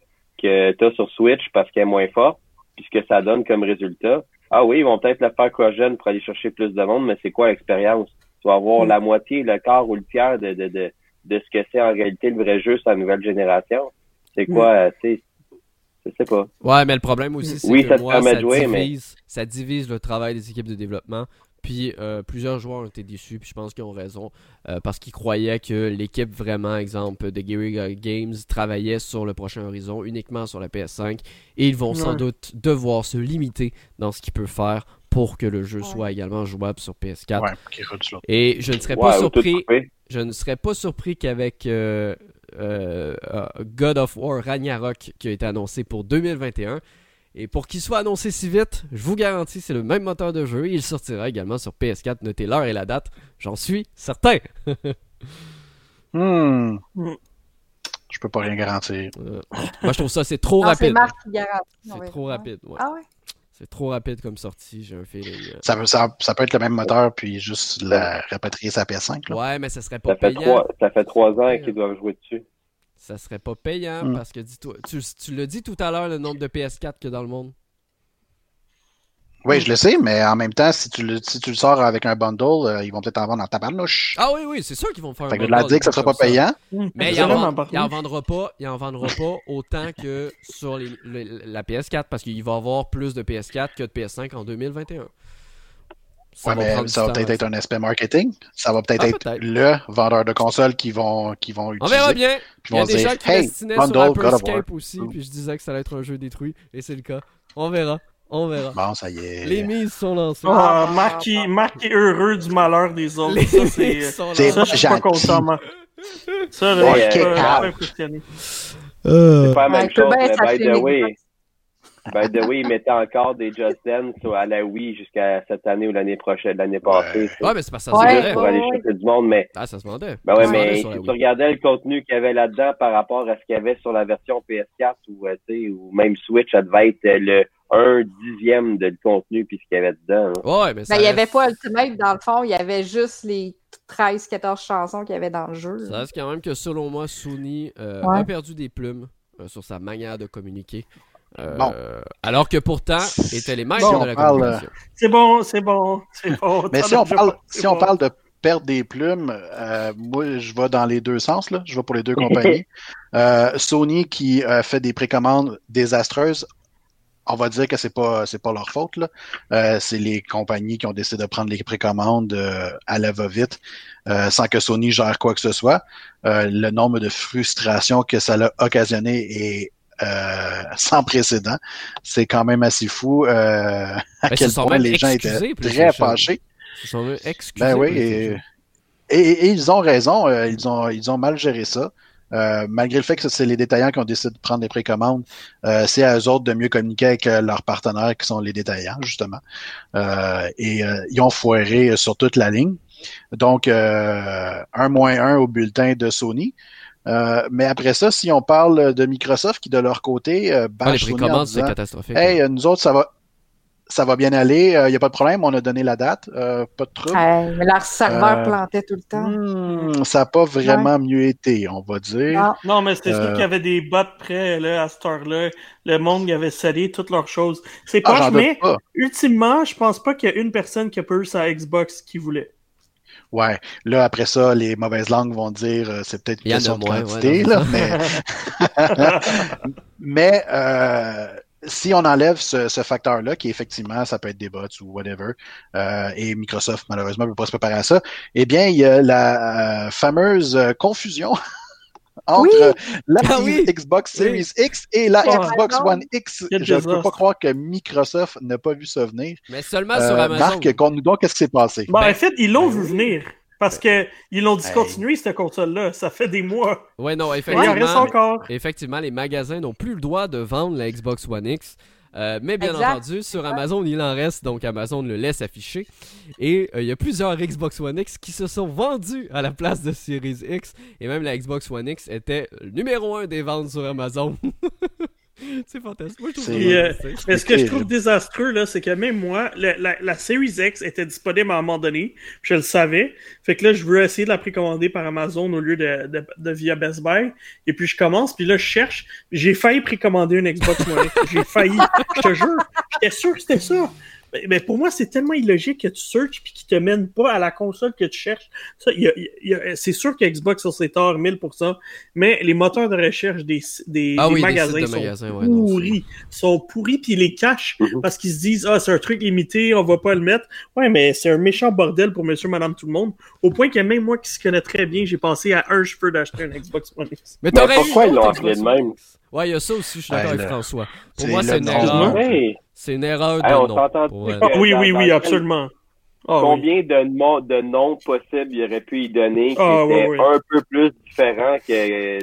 que tu as sur Switch parce qu'elle est moins forte, puis ce que ça donne comme résultat. Ah oui, ils vont peut-être le faire cross-gen pour aller chercher plus de monde, mais c'est quoi l'expérience? Tu vas avoir Mm. la moitié, le quart ou le tiers de, de, de, de ce que c'est en réalité le vrai jeu sur la nouvelle génération. C'est quoi, euh, tu sais, je sais pas. Ouais, mais le problème aussi, c'est Oui, que ça te moi, permet ça, de jouer, mais- divise, ça divise le travail des équipes de développement. Puis euh, plusieurs joueurs ont été déçus, puis je pense qu'ils ont raison, euh, parce qu'ils croyaient que l'équipe vraiment, exemple, de Guerrilla Games travaillait sur le prochain Horizon uniquement sur la PS5, et ils vont sans doute devoir se limiter dans ce qu'ils peuvent faire pour que le jeu Ouais. soit également jouable sur PS4. Ouais. Et je ne serais pas surpris je ne serais pas surpris qu'avec euh, euh, euh, God of War Ragnarok qui a été annoncé pour 2021, et pour qu'il soit annoncé si vite, je vous garantis, c'est le même moteur de jeu. Il sortira également sur PS4. Notez l'heure et la date, j'en suis certain. Hmm. Hmm. Je peux pas rien garantir. Euh, moi, je trouve ça c'est trop Non, c'est rapide. Marc qui garantit. On C'est va- trop rapide. ouais. Ah ouais? C'est trop rapide comme sortie, j'ai un feeling. euh. Ça, peut- ça, ça peut être le même moteur, puis juste la, rapatrier sa PS5. Là. Ouais, mais ça serait pas Ça fait payant. trois, ça fait trois ans qu'ils doivent jouer dessus. Ça serait pas payant Hmm. parce que dis-toi, tu, tu l'as dit tout à l'heure le nombre de PS4 qu'il y a dans le monde. Oui, je le sais, mais en même temps, si tu le, si tu le sors avec un bundle, euh, ils vont peut-être en vendre en tabarnouche. Ah oui, oui, c'est sûr qu'ils vont faire fait un que de la bundle, dire que ça sera pas ça. payant. Mais il Ils en, en vend- par il en contre. vendra pas, il en vendra pas autant que sur les- la PS4 parce qu'il va y avoir plus de PS4 que de PS5 en 2021. Ça Ouais, va mais ça va peut-être être un aspect marketing. Ça va peut-être Ah, être le vendeur de consoles qui vont, qui vont On utiliser. verra bien. Puis Il y a vont des dire, gens qui hey, destinaient sur bundle War. Hyperscape aussi, puis je disais que ça allait être un jeu détruit, et c'est le cas. On verra, on verra. Bon, ça y est. Les mises sont lancées. Ah, Marc, Marc est heureux du malheur des autres. Les Ça, c'est. Ça, je suis pas content, moi. Ça, là, Ouais, je suis euh, pas-. C'est pas la Ouais, même peut chose, mais by the way. By the way, ils mettaient encore des Just Dance à la Wii jusqu'à cette année ou l'année prochaine, l'année passée. Ouais, mais c'est parce que ça Ouais, se vendait. pour aller ouais. chercher du monde, mais Ah, ça se vendait. ben ouais, mais si tu regardais le contenu qu'il y avait là-dedans par rapport à ce qu'il y avait sur la version PS4 ou, euh, tu sais, ou même Switch, ça devait être euh, le un dixième de le contenu puis ce qu'il y avait dedans. hein. Ouais, mais ça Ben, il n'y avait pas Ultimate dans le fond, il y avait juste les 13-14 chansons qu'il y avait dans le jeu. Ça reste quand même que selon moi, Sony euh, Ouais. a perdu des plumes euh, sur sa manière de communiquer. Euh, Bon. Alors que pourtant, était les maîtres Bon, de la communication. C'est bon, c'est bon, c'est bon. Mais si on parle, si on parle de perdre des plumes, euh, moi, je vais dans les deux sens. Là. Je vais pour les deux compagnies. Euh, Sony qui euh, fait des précommandes désastreuses. On va dire que c'est pas c'est pas leur faute là. Euh, c'est les compagnies qui ont décidé de prendre les précommandes euh, à la va-vite euh, sans que Sony gère quoi que ce soit. Le nombre de frustrations que ça l'a occasionné est sans précédent. C'est quand même assez fou à Ben, quel point les gens étaient très fâchés. Ben oui, et, et- et ils ont raison, ils, ont, ils ont mal géré ça. Euh, malgré le fait que c'est les détaillants qui ont décidé de prendre les précommandes, euh, c'est à eux autres de mieux communiquer avec euh, leurs partenaires qui sont les détaillants, justement. Euh, et euh, ils ont foiré sur toute la ligne. Donc, euh, un moins un au bulletin de Sony. Euh, mais après ça, si on parle de Microsoft qui, de leur côté, euh, Ah, les précommandes, c'est catastrophique. Hey, euh, nous autres, ça va ça va bien aller. Il n'y a pas de problème. On a donné la date. pas de trouble. mais leur serveur plantait tout le temps. Hmm, ça n'a pas vraiment mieux été, on va dire. Non, mais c'était sûr qu'il y avait des bots prêts là, à cette heure-là. Le monde y avait scellé toutes leurs choses. C'est ah, pas, mais ultimement, je pense pas qu'il y a une personne qui a pu sa Xbox qui voulait. Ouais, là, après ça, les mauvaises langues vont dire euh, c'est peut-être une question de quantité, là, mais, mais euh, si on enlève ce, ce facteur-là, qui effectivement, ça peut être des bots ou whatever, euh, et Microsoft, malheureusement, ne peut pas se préparer à ça, eh bien, il y a la euh, fameuse confusion entre la ah Xbox Series X et la oh, Xbox One X. Je ne peux pas croire que Microsoft n'a pas vu ça venir. Mais seulement sur euh, Amazon. Marc, conte-nous donc qu'est-ce qui s'est passé. Ben, en fait, ils l'ont ben vu venir. Parce qu'ils l'ont discontinué, cette console-là. Ça fait des mois. Ouais, non, effectivement. Il encore. Effectivement, les magasins n'ont plus le droit de vendre la Xbox One X. Euh, mais bien entendu, sur Amazon, il en reste, donc Amazon le laisse afficher. Et euh, il y a plusieurs Xbox One X qui se sont vendus à la place de Series X. Et même la Xbox One X était le numéro un des ventes sur Amazon. c'est fantastique. Moi, euh, ce que je trouve désastreux, là, c'est que même moi, la, la, Series X était disponible à un moment donné. Je le savais. Fait que là, je veux essayer de la précommander par Amazon au lieu de, de, de, via Best Buy. Et puis, je commence. Puis là, je cherche. J'ai failli précommander une Xbox One. J'ai failli. Je te jure. J'étais sûr que c'était ça. Mais pour moi, c'est tellement illogique que tu searches puis qu'il te mène pas à la console que tu cherches. c'est sûr que Xbox sur ses torts 1000%, mais les moteurs de recherche des, des, ah magasins, sont pourris. sont pourris puis ils les cachent mm-hmm. parce qu'ils se disent ah c'est un truc limité, on va pas le mettre. Ouais, mais c'est un méchant bordel pour Monsieur, Madame, tout le monde. Au point que même moi qui se connais très bien, j'ai pensé à un cheveu d'acheter un Xbox One X. Mais, mais pourquoi ils l'ont appelé de même? Ouais, il y a ça aussi, je suis d'accord avec François. Pour moi, c'est une erreur. C'est une erreur de nom. oui, oui, oui, absolument. Ah Combien de, noms, de noms possibles il aurait pu y donner qui ah, étaient un peu plus différents que...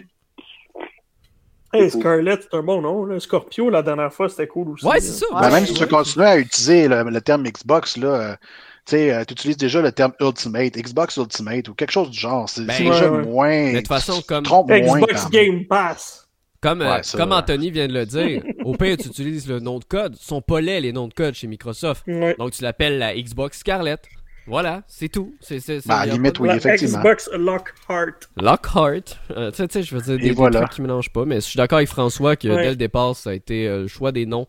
Hey, Scarlett, c'est un bon nom. Là. Scorpio, la dernière fois, c'était cool aussi. Ouais, c'est ça. Ben, même si tu continues à utiliser le, terme Xbox, là, euh, euh, tu utilises déjà le terme Ultimate, Xbox Ultimate ou quelque chose du genre. C'est ben, déjà moins. Mais de toute façon, comme. Xbox Game Pass. Comme, euh, comme Anthony vient de le dire, au pire, tu utilises le nom de code. Ils sont pas laids, les noms de code chez Microsoft. Donc, tu l'appelles la Xbox Scarlett. Voilà, c'est tout. C'est, c'est, bah, limite, oui, effectivement. Xbox Lockhart. Lockhart. Euh, tu sais, je veux dire, des, trucs qui mélangent pas. Mais je suis d'accord avec François que dès le départ, ça a été euh, le choix des noms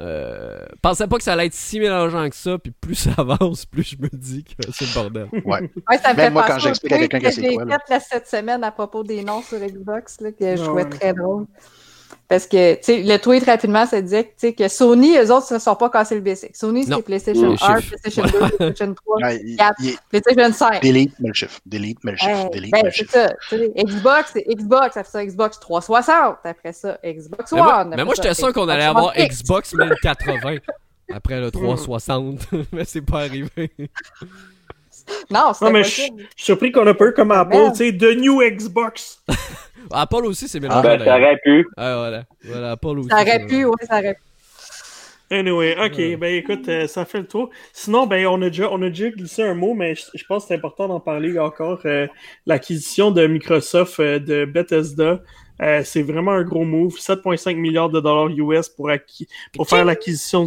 euh, pensais pas que ça allait être si mélangeant que ça, puis plus ça avance, plus je me dis que c'est le bordel. Ouais. ouais ça me Même moi, quand j'explique à quelqu'un que c'est quoi. J'ai fait cette semaine à propos des noms sur Xbox, là, que je trouvais très drôle. Parce que, tu sais, le tweet rapidement, ça disait que, que Sony, eux autres, ne se sont pas cassés le basic. Sony, c'est PlayStation 1, PlayStation 2, PlayStation 3, 4, PlayStation 5. Delete, mais le chiffre. Delete, mais le chiffre. Delete, ben, c'est ça. Xbox, c'est Xbox. Après ça, Xbox 360. Après ça, Xbox One. Mais, moi, j'étais sûr qu'on allait avoir Xbox 1080 après le 360. mais c'est pas arrivé. Non, c'est mais je suis surpris qu'on a pas eu comme Apple, tu sais, The New Xbox. Apple aussi, c'est bien. Ah, ben, ça aurait pu. Ah, voilà. voilà. Apple aussi. Ça aurait pu, oui, ça aurait pu. Anyway, ok, ben écoute, euh, ça fait le tour. Sinon, ben on a déjà, on a déjà glissé un mot, mais je, pense que c'est important d'en parler encore. Euh, l'acquisition de Microsoft euh, de Bethesda euh, c'est vraiment un gros move. 7,5 milliards de dollars US pour, pour faire l'acquisition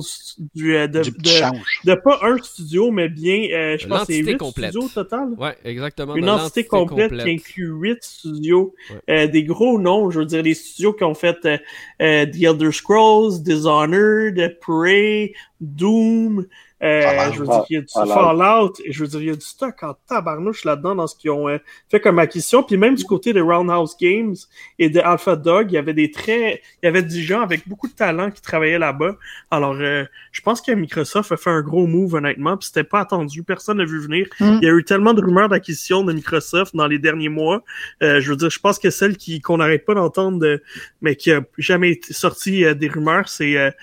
du, euh, de, de, pas un studio, mais bien, euh, je pense que c'est 8 studios au total. Ouais, exactement. Une entité complète, qui inclut 8 studios. des gros noms, je veux dire, des studios qui ont fait The Elder Scrolls, Dishonored, Prey, Doom, euh, je veux dire, il y a du Fallout, et je veux dire, il y a du stock en tabarnouche là-dedans dans ce qu'ils ont euh, fait comme acquisition. Puis même du côté des Roundhouse Games et de Alpha Dog, il y avait des très, il y avait des gens avec beaucoup de talent qui travaillaient là-bas. Alors, euh, je pense que Microsoft a fait un gros move, honnêtement, puis c'était pas attendu, personne n'a vu venir. Mm. Il y a eu tellement de rumeurs d'acquisition de Microsoft dans les derniers mois. je veux dire, je pense que celle qui qu'on n'arrête pas d'entendre, mais qui a jamais été sorti des rumeurs, c'est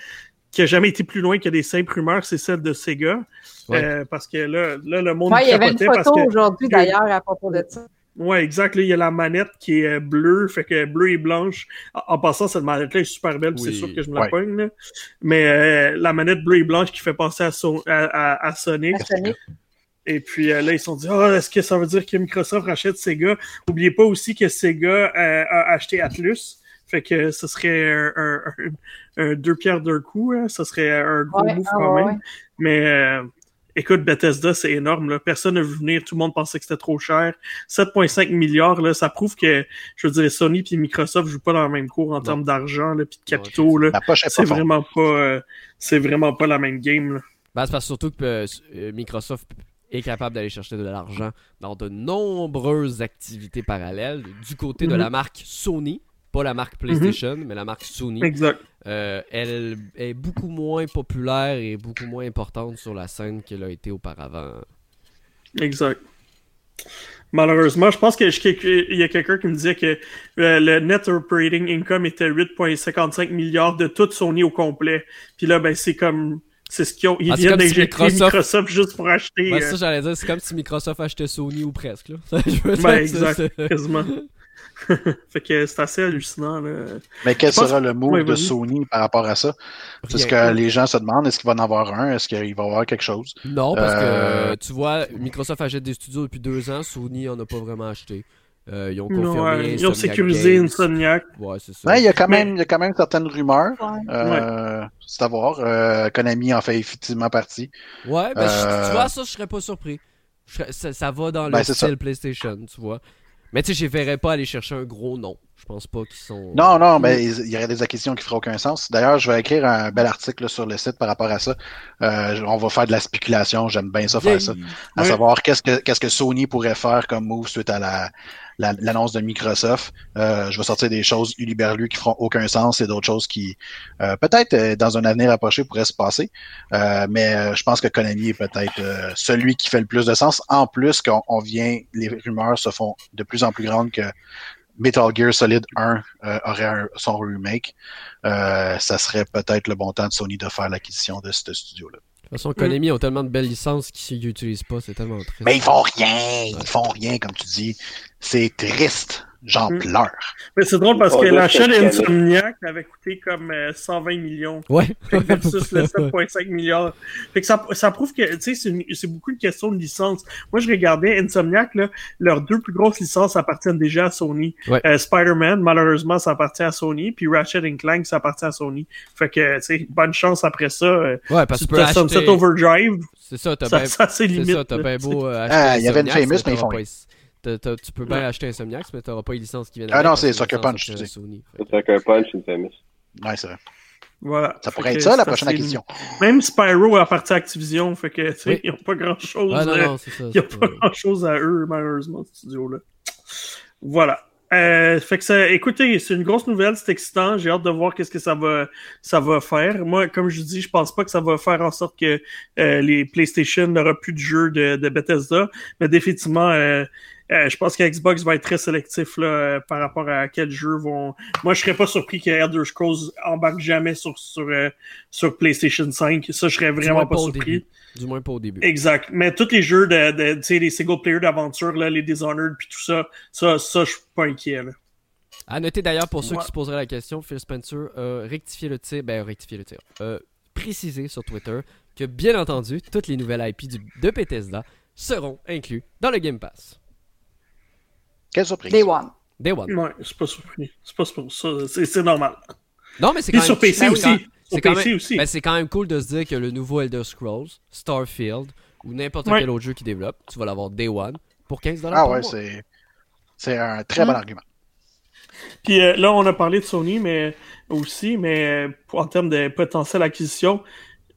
qui a jamais été plus loin que des simples rumeurs, c'est celle de Sega. Euh, parce que là, là, le monde. Ouais, il y avait une photo aujourd'hui d'ailleurs à propos de ça. Ouais, exact. Là, il y a la manette qui est bleue, fait que bleue et blanche. En, passant, cette manette-là est super belle, c'est sûr que je me la pogne. Mais euh, la manette bleue et blanche qui fait penser à, à, Sonic. Et puis euh, là, ils se sont dit, oh, est-ce que ça veut dire que Microsoft rachète Sega? Oubliez pas aussi que Sega a acheté Atlus. Fait que ce serait un, deux pierres d'un coup. Hein. Ce serait un gros move ah quand même. Mais euh, écoute, Bethesda, c'est énorme. Là. Personne n'a vu venir. Tout le monde pensait que c'était trop cher. 7,5 milliards, là, ça prouve que, je veux dire, Sony et Microsoft jouent pas dans le même cours en termes d'argent et de capitaux. c'est vraiment pas, euh, c'est vraiment pas la même game. Ben, c'est parce surtout que euh, Microsoft est capable d'aller chercher de l'argent dans de nombreuses activités parallèles du côté de mhm. la marque Sony, pas la marque mhm. PlayStation, mais la marque Sony. Exact. Euh, elle est beaucoup moins populaire et beaucoup moins importante sur la scène qu'elle a été auparavant. Exact. Malheureusement, je pense qu'il y a quelqu'un qui me disait que euh, le net operating income était 8,55 milliards de toute Sony au complet. Puis là, ben, c'est comme c'est ce qu'ils ont. Ils ah, viennent d'injecter Microsoft... juste pour acheter. Ben, ça, euh, j'allais dire, c'est comme si Microsoft achetait Sony ou presque. Là. ben, exact, quasiment. fait que c'est assez hallucinant. Là. Mais quel sera le move de Sony par rapport à ça? C'est ce que les gens se demandent. Est-ce qu'il va en avoir un? Est-ce qu'il va y avoir quelque chose? Non, parce que euh, tu vois, Microsoft achète des studios depuis deux ans. Sony en a pas vraiment acheté. Euh, ils ont confirmé. ils ont sécurisé Insomniac. Ouais, c'est ça. il, y a quand même, il y a quand même certaines rumeurs. Euh, c'est à voir. Euh, Konami en fait effectivement partie. Ouais, ben, tu vois, ça, je serais pas surpris. ça, va dans ben, le style PlayStation, tu vois. Mais tu sais, je verrais pas aller chercher un gros nom. Je pense pas qu'ils sont. Non, non, mais il y aurait des acquisitions qui feraient aucun sens. D'ailleurs, je vais écrire un bel article sur le site par rapport à ça. Euh, on va faire de la spéculation. J'aime bien ça faire ça. À savoir qu'est-ce que qu'est-ce que Sony pourrait faire comme move suite à la l'annonce de Microsoft. Euh, je vais sortir des choses uliberlues qui feront aucun sens et d'autres choses qui euh, peut-être euh, dans un avenir approché pourraient se passer. mais je pense que Konami est peut-être celui qui fait le plus de sens. En plus qu'on vient, les rumeurs se font de plus en plus grandes que Metal Gear Solid 1 aurait son remake. ça serait peut-être le bon temps de Sony de faire l'acquisition de ce studio-là. Toute façon, Konami ont tellement de belles licences qu'ils n'utilisent pas, c'est tellement triste. Mais ils font rien, ils font rien, comme tu dis. C'est triste. J'en mm. pleure. Mais c'est drôle parce que l'achat d'Insomniac avait coûté comme 120 euh, millions. Ouais. Versus le 7,5 milliards. Fait que ça, ça prouve que, tu sais, c'est beaucoup une question de licence. Moi, je regardais Insomniac, là, leurs deux plus grosses licences appartiennent déjà à Sony. Euh, Spider-Man, malheureusement, ça appartient à Sony. Puis Ratchet Clank, ça appartient à Sony. Fait que, tu sais, bonne chance après ça. Euh, ouais, parce que tu peux acheter... Sunset Overdrive. C'est ça, t'as bien... Ça, c'est limite. C'est ça, t'as bien beau acheter Ah, il y avait une famous, mais ils font tu peux bien acheter Insomniac, mais tu n'auras pas les licences qui viennent Ah non, c'est Sucker Punch, tu sais. Sucker Punch, une famous. Ouais, c'est vrai. Voilà. Ça pourrait être ça, la prochaine question. Même Spyro a parti Activision, fait que, tu sais, ils n'ont pas grand chose. Ah, non, non, Il n'y a pas grand chose à eux, malheureusement, ce studio-là. Voilà. Euh, fait que ça, écoutez, c'est une grosse nouvelle, c'est excitant. J'ai hâte de voir qu'est-ce que ça va, ça va faire. Moi, comme je dis, je pense pas que ça va faire en sorte que euh, les PlayStation n'aura plus de jeux de, de Bethesda, mais définitivement, euh, euh, je pense que Xbox va être très sélectif là, euh, par rapport à quels jeux vont. Moi, je serais pas surpris que Elder Scrolls embarque jamais sur sur, euh, sur PlayStation 5. Ça, je serais vraiment pas, surpris. Du moins pas au début. Exact. Mais tous les jeux de, de tu sais, les single player d'aventure, là, les Dishonored puis tout ça, ça, ça, je suis pas inquiet. Là. À noter d'ailleurs pour ceux qui se poseraient la question, Phil Spencer a rectifié le tir, ben rectifié le tir, précisé sur Twitter que bien entendu toutes les nouvelles IP du, de Bethesda seront inclus dans le Game Pass. Quelle surprise. Day One. Day One. Ouais, c'est pas surpris. C'est pas ça. C'est normal. Non, mais c'est quand même... sur PC aussi. C'est quand, même... aussi. Ben, c'est quand même cool de se dire que le nouveau Elder Scrolls, Starfield ou n'importe quel autre jeu qui développe, tu vas l'avoir Day One pour 15 Ah ouais, c'est c'est un très bon hmm. argument. Puis euh, là, on a parlé de Sony, mais aussi, mais euh, en termes de potentielle acquisition,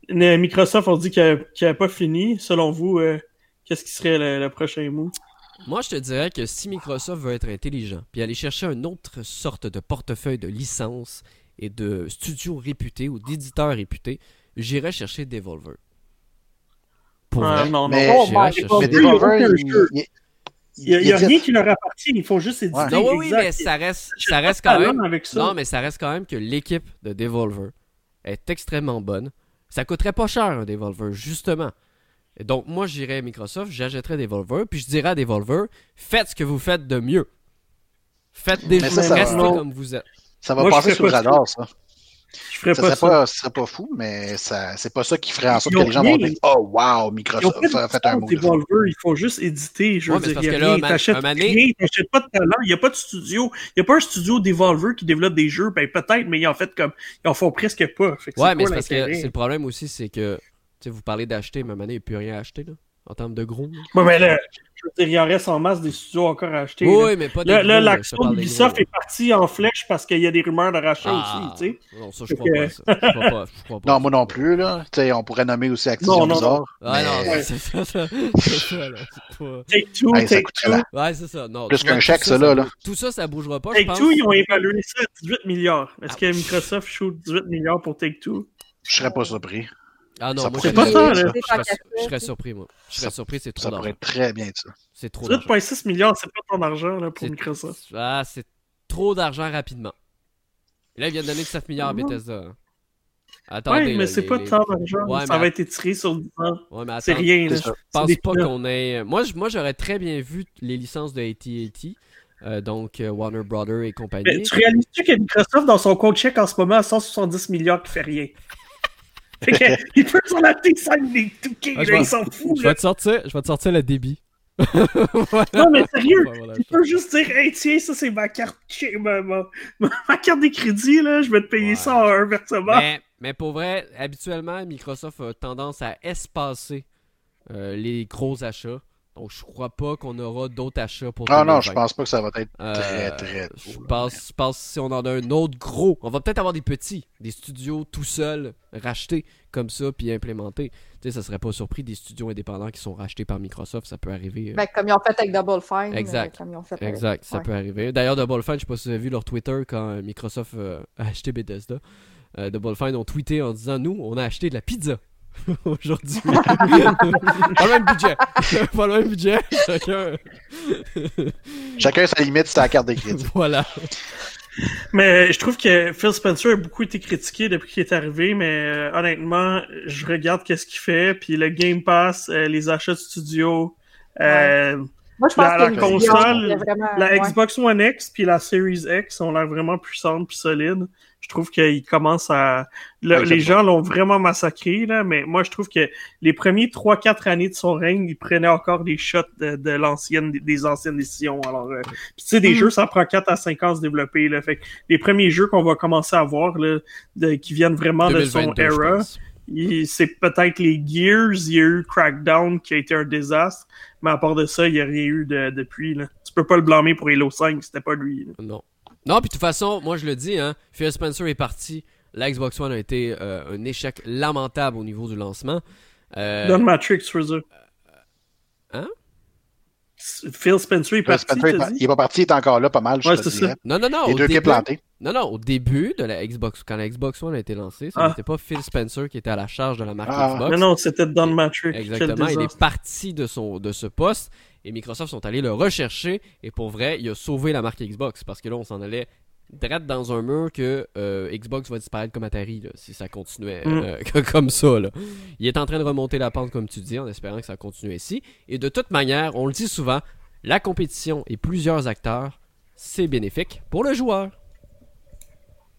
Microsoft a dit qu'il n'avait pas fini. Selon vous, euh, qu'est-ce qui serait le, le prochain mot? Moi, je te dirais que si Microsoft veut être intelligent, puis aller chercher une autre sorte de portefeuille de licences et de studios réputés ou d'éditeurs réputés, j'irais chercher Devolver. Pour non, non, mais, Devolver, il n'y a, rien qui leur appartient, il faut juste éditer. Non, oui, mais ça reste, ça reste quand même. Non, mais ça reste quand même que l'équipe de Devolver est extrêmement bonne. Ça coûterait pas cher un Devolver, justement donc, moi, j'irais à Microsoft, j'achèterais des Devolver, puis je dirais à Devolver, faites ce que vous faites de mieux. Faites des jeux, restez comme vous êtes. Ça va passer sur le radar, ça. Je ferais Ça pas serait ça. pas, ce serait pas fou, mais ça, c'est pas ça qui ferait en sorte que les gens vont dire Oh wow, Microsoft fait a fait un des move. Devolver, ils font juste éditer. Je veux Ouais, mais dire, il y a parce que là, rien, t'achètes pas de talent. Il n'y a pas de studio. Il n'y a pas un studio Devolver qui développe des jeux. Ben peut-être, mais ils en fait comme ils en font presque pas. Fait Ouais, c'est mais c'est parce que c'est le problème aussi, c'est que sais, vous parlez d'acheter, mais maintenant il n'y a plus rien à acheter là, en termes de gros. Ouais, mais là, je veux dire, il en reste en masse des studios encore à acheter. là. Oui, mais pas des Là, gros, là, l'action d'Ubisoft est partie en flèche parce qu'il y a des rumeurs de rachat Ah, aussi, tu sais. Non, ça, je crois que- pas à ça. Je crois pas, je crois pas. Non, moi non plus, là. Tu sais, on pourrait nommer aussi Activision Non, non, Blizzard. Ah mais non, Ouais. c'est ça, ça, c'est ça, là. pas- ça Take-Two. coûterait la- Ouais, c'est ça. Non, Plus qu'un chèque, ça, là, ça là. Tout ça, ça bougera pas, je pense. Take-Two, ils ont évalué ça à 18 milliards. Est-ce que Ah. Microsoft shoot 18 milliards pour Take-Two? Je serais pas surpris. Ah non, Ça moi, je pas ça, là. je serais- Je surpris, moi. Je serais Ça- surpris, c'est trop Ça pourrait d'argent. très bien, ça. C'est trop d'argent. 18,6 milliards, c'est pas ton argent là, pour C'est- Microsoft. Ah, c'est trop d'argent rapidement. Et là, ils viennent donner 7 milliards à Bethesda. hein. Attendez, Ouais, mais là, c'est les- pas les- tant d'argent. Ouais, ça mais- va être étiré sur 10 ans. Ouais, mais C'est rien. là. Je pense pas qu'on ait. Moi, je- moi j'aurais très bien vu les licences de AT&T, euh, donc euh, Warner Brother et Mais compagnie. tu réalises-tu que Microsoft, dans son compte chèque en ce moment, a 170 milliards qui fait rien? Fait que, il peut sur la T5 des Touquets, Ah, là, vais- il s'en fout. Je là. vais te sortir, je vais te sortir le débit. Voilà. Non, mais sérieux, Ouais, voilà, il peut juste dire, hey, tiens, ça c'est ma carte, ma, ma, ma- carte de crédit, là, je vais te payer Ouais. ça en un versement. Mais, mais pour vrai, habituellement, Microsoft a tendance à espacer euh, les gros achats. Donc, je crois pas qu'on aura d'autres achats pour Ah non, 2020. je pense pas que ça va être Euh, très, très Je tôt, pense, je pense que si on en a un autre gros, on va peut-être avoir des petits, des studios tout seuls, rachetés comme ça, puis implémentés. Tu sais, ça serait pas surpris des studios indépendants qui sont rachetés par Microsoft, ça peut arriver. euh, Ben, comme ils ont fait avec Double Fine. Exact. euh, Comme ils ont fait avec- Exact, ça ouais. peut arriver. D'ailleurs, Double Fine, je sais pas si vous avez vu leur Twitter quand Microsoft euh, a acheté Bethesda. Euh, Double Fine ont tweeté en disant Nous, on a acheté de la pizza aujourd'hui. pas le même budget. pas le même budget. Chacun. Chacun sa limite, c'est la carte de crédit. voilà. Mais je trouve que Phil Spencer a beaucoup été critiqué depuis qu'il est arrivé, mais euh, honnêtement, je regarde qu'est-ce qu'il fait, puis le Game Pass, euh, les achats de studio, euh, Moi, je pense La- la console, vraiment- la ouais. Xbox One X puis la Series X ont l'air vraiment puissantes puis solides. Je trouve qu'ils commencent à... le- Ouais, les gens l'ont vraiment massacré, là, mais moi, je trouve que les premiers 3-4 années de son règne, il prenait encore des shots de, de l'ancienne, des anciennes décisions. Alors, euh, puis tu sais, des Mm. jeux, ça prend 4 à 5 ans à se développer. Là, fait que les premiers jeux qu'on va commencer à voir, là, de- qui viennent vraiment de 2022, je son era, c'est peut-être les Gears, il y a eu Crackdown qui a été un désastre, mais à part de ça, il n'y a rien eu de- depuis. Là. Tu peux pas le blâmer pour Halo 5, c'était pas lui. là. Non. Non, puis de toute façon, moi je le dis, hein, Phil Spencer est parti. La Xbox One a été euh, un échec lamentable au niveau du lancement. Euh, Donne Fraser. Hein? Phil Spencer est Phil parti, Spencer, il est pas- dit? il est pas parti, il est encore là pas mal, je Ouais, te dirais. ça. Non, non, non. Les au deux pieds début, plantés. non, non, au début de la Xbox, quand la Xbox One a été lancée, ce Ah. n'était pas Phil Spencer qui était à la charge de la marque Ah. Xbox. Mais non, c'était Don Matrix. Quel Exactement, il est parti de, son, de ce poste et Microsoft sont allés le rechercher et pour vrai, il a sauvé la marque Xbox parce que là, on s'en allait direct dans un mur que euh, Xbox va disparaître comme Atari là, si ça continuait Mm. euh, comme ça. Là. Il est en train de remonter la pente comme tu dis en espérant que ça continue ainsi. Et de toute manière, on le dit souvent, la compétition et plusieurs acteurs, c'est bénéfique pour le joueur.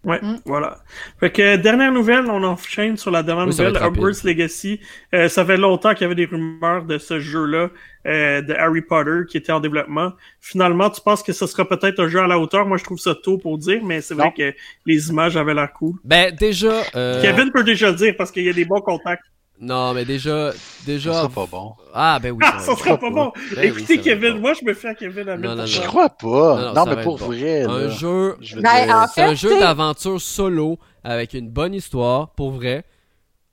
Ouais, Mm. voilà. Fait que, dernière nouvelle, on enchaîne sur la dernière Oui, nouvelle. Hogwarts Legacy. Euh, ça fait longtemps qu'il y avait des rumeurs de ce jeu-là, euh, de Harry Potter, qui était en développement. Finalement, tu penses que ce sera peut-être un jeu à la hauteur? Moi, je trouve ça tôt pour dire, mais c'est vrai que les images avaient l'air cool. Ben déjà... euh, Kevin peut déjà le dire, parce qu'il y a des bons contacts. Non, mais déjà... Ça déjà sera pas bon. Ah ben oui. Ah, ça ça sera pas bon! Ben Écoutez, ça Kevin, moi, je me fais à Kevin à Non, non, Je non. crois pas. Non, Non, non, ça mais pour bon. vrai. Un là. jeu Je Ben, dire, en C'est un jeu d'aventure solo avec une bonne histoire, pour vrai.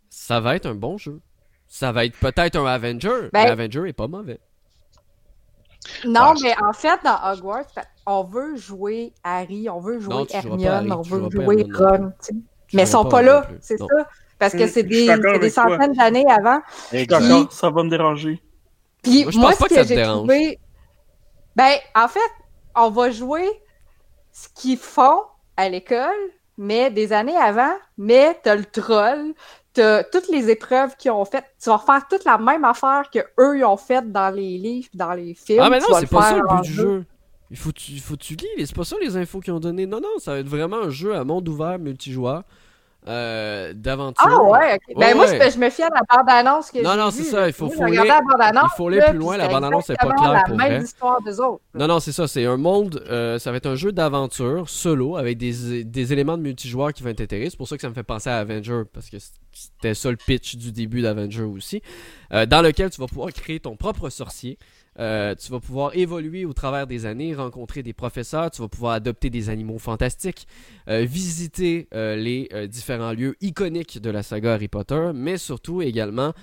Ça va être un bon jeu. Ça va être peut-être un Avenger, Ben- mais Avenger est pas mauvais. Non, Ouais, mais en fait, dans Hogwarts, on veut jouer Harry, on veut jouer Hermione, Harry, on veut jouer Ron. Mais ils sont pas là, c'est ça. Parce que Mm, c'est des, centaines d'années avant. D'accord, ça va me déranger. Puis Moi, je moi, pense pas ce que que, ça te j'ai dérange. trouvé. Ben, en fait, on va jouer ce qu'ils font à l'école, mais des années avant, mais t'as le troll, t'as toutes les épreuves qu'ils ont faites. Tu vas refaire toute la même affaire que eux ils ont faite dans les livres, dans les films. Ah mais non, c'est pas ça faire le but du jeu. Il faut que tu, faut tu lis, c'est pas ça les infos qu'ils ont donné. Non, non, ça va être vraiment un jeu à monde ouvert, multijoueur. Euh, d'aventure. Ah ouais, ok. Ben moi, je me fie à la bande-annonce que Non, non, c'est ça. Il faut la bande-annonce, Il faut aller plus loin. La bande-annonce n'est pas claire la pour même vrai. histoire d'eux autres. là. Non, non, c'est ça. C'est un monde. euh, ça va être un jeu d'aventure solo avec des, des éléments de multijoueur qui vont t'intéresser. C'est pour ça que ça me fait penser à Avenger parce que c'était ça le pitch du début d'Avenger aussi. Euh, dans lequel tu vas pouvoir créer ton propre sorcier. Euh, tu vas pouvoir évoluer au travers des années, rencontrer des professeurs, tu vas pouvoir adopter des animaux fantastiques, euh, visiter euh, les différents lieux iconiques de la saga Harry Potter, mais surtout également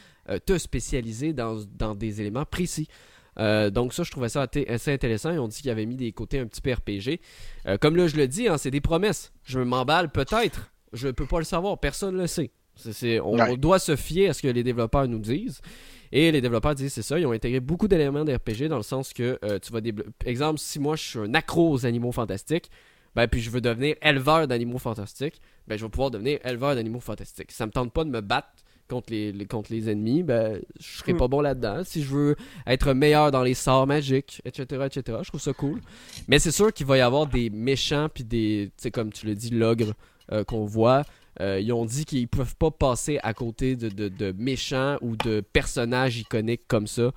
te spécialiser dans, dans des éléments précis. Donc ça, je trouvais ça assez intéressant. Ils ont dit qu'ils avaient mis des côtés un petit peu RPG. Comme là, je le dis, hein, c'est des promesses. Je m'emballe peut-être. Je ne peux pas le savoir. Personne ne le sait. Ouais. on doit se fier à ce que les développeurs nous disent. Et les développeurs disent c'est ça, ils ont intégré beaucoup d'éléments d'RPG dans le sens que euh, tu vas développer. Exemple, si moi je suis un accro aux animaux fantastiques, ben puis je veux devenir éleveur d'animaux fantastiques, ben je vais pouvoir devenir éleveur d'animaux fantastiques. Ça me tente pas de me battre contre les, les- contre les ennemis, ben je serai Hmm. pas bon là-dedans. Si je veux être meilleur dans les sorts magiques, etc., etc., je trouve ça cool. Mais c'est sûr qu'il va y avoir des méchants puis des, tu sais comme tu l'as dit, l'ogre euh, qu'on voit. Euh, ils ont dit qu'ils peuvent pas passer à côté de, de- de méchants ou de personnages iconiques comme ça.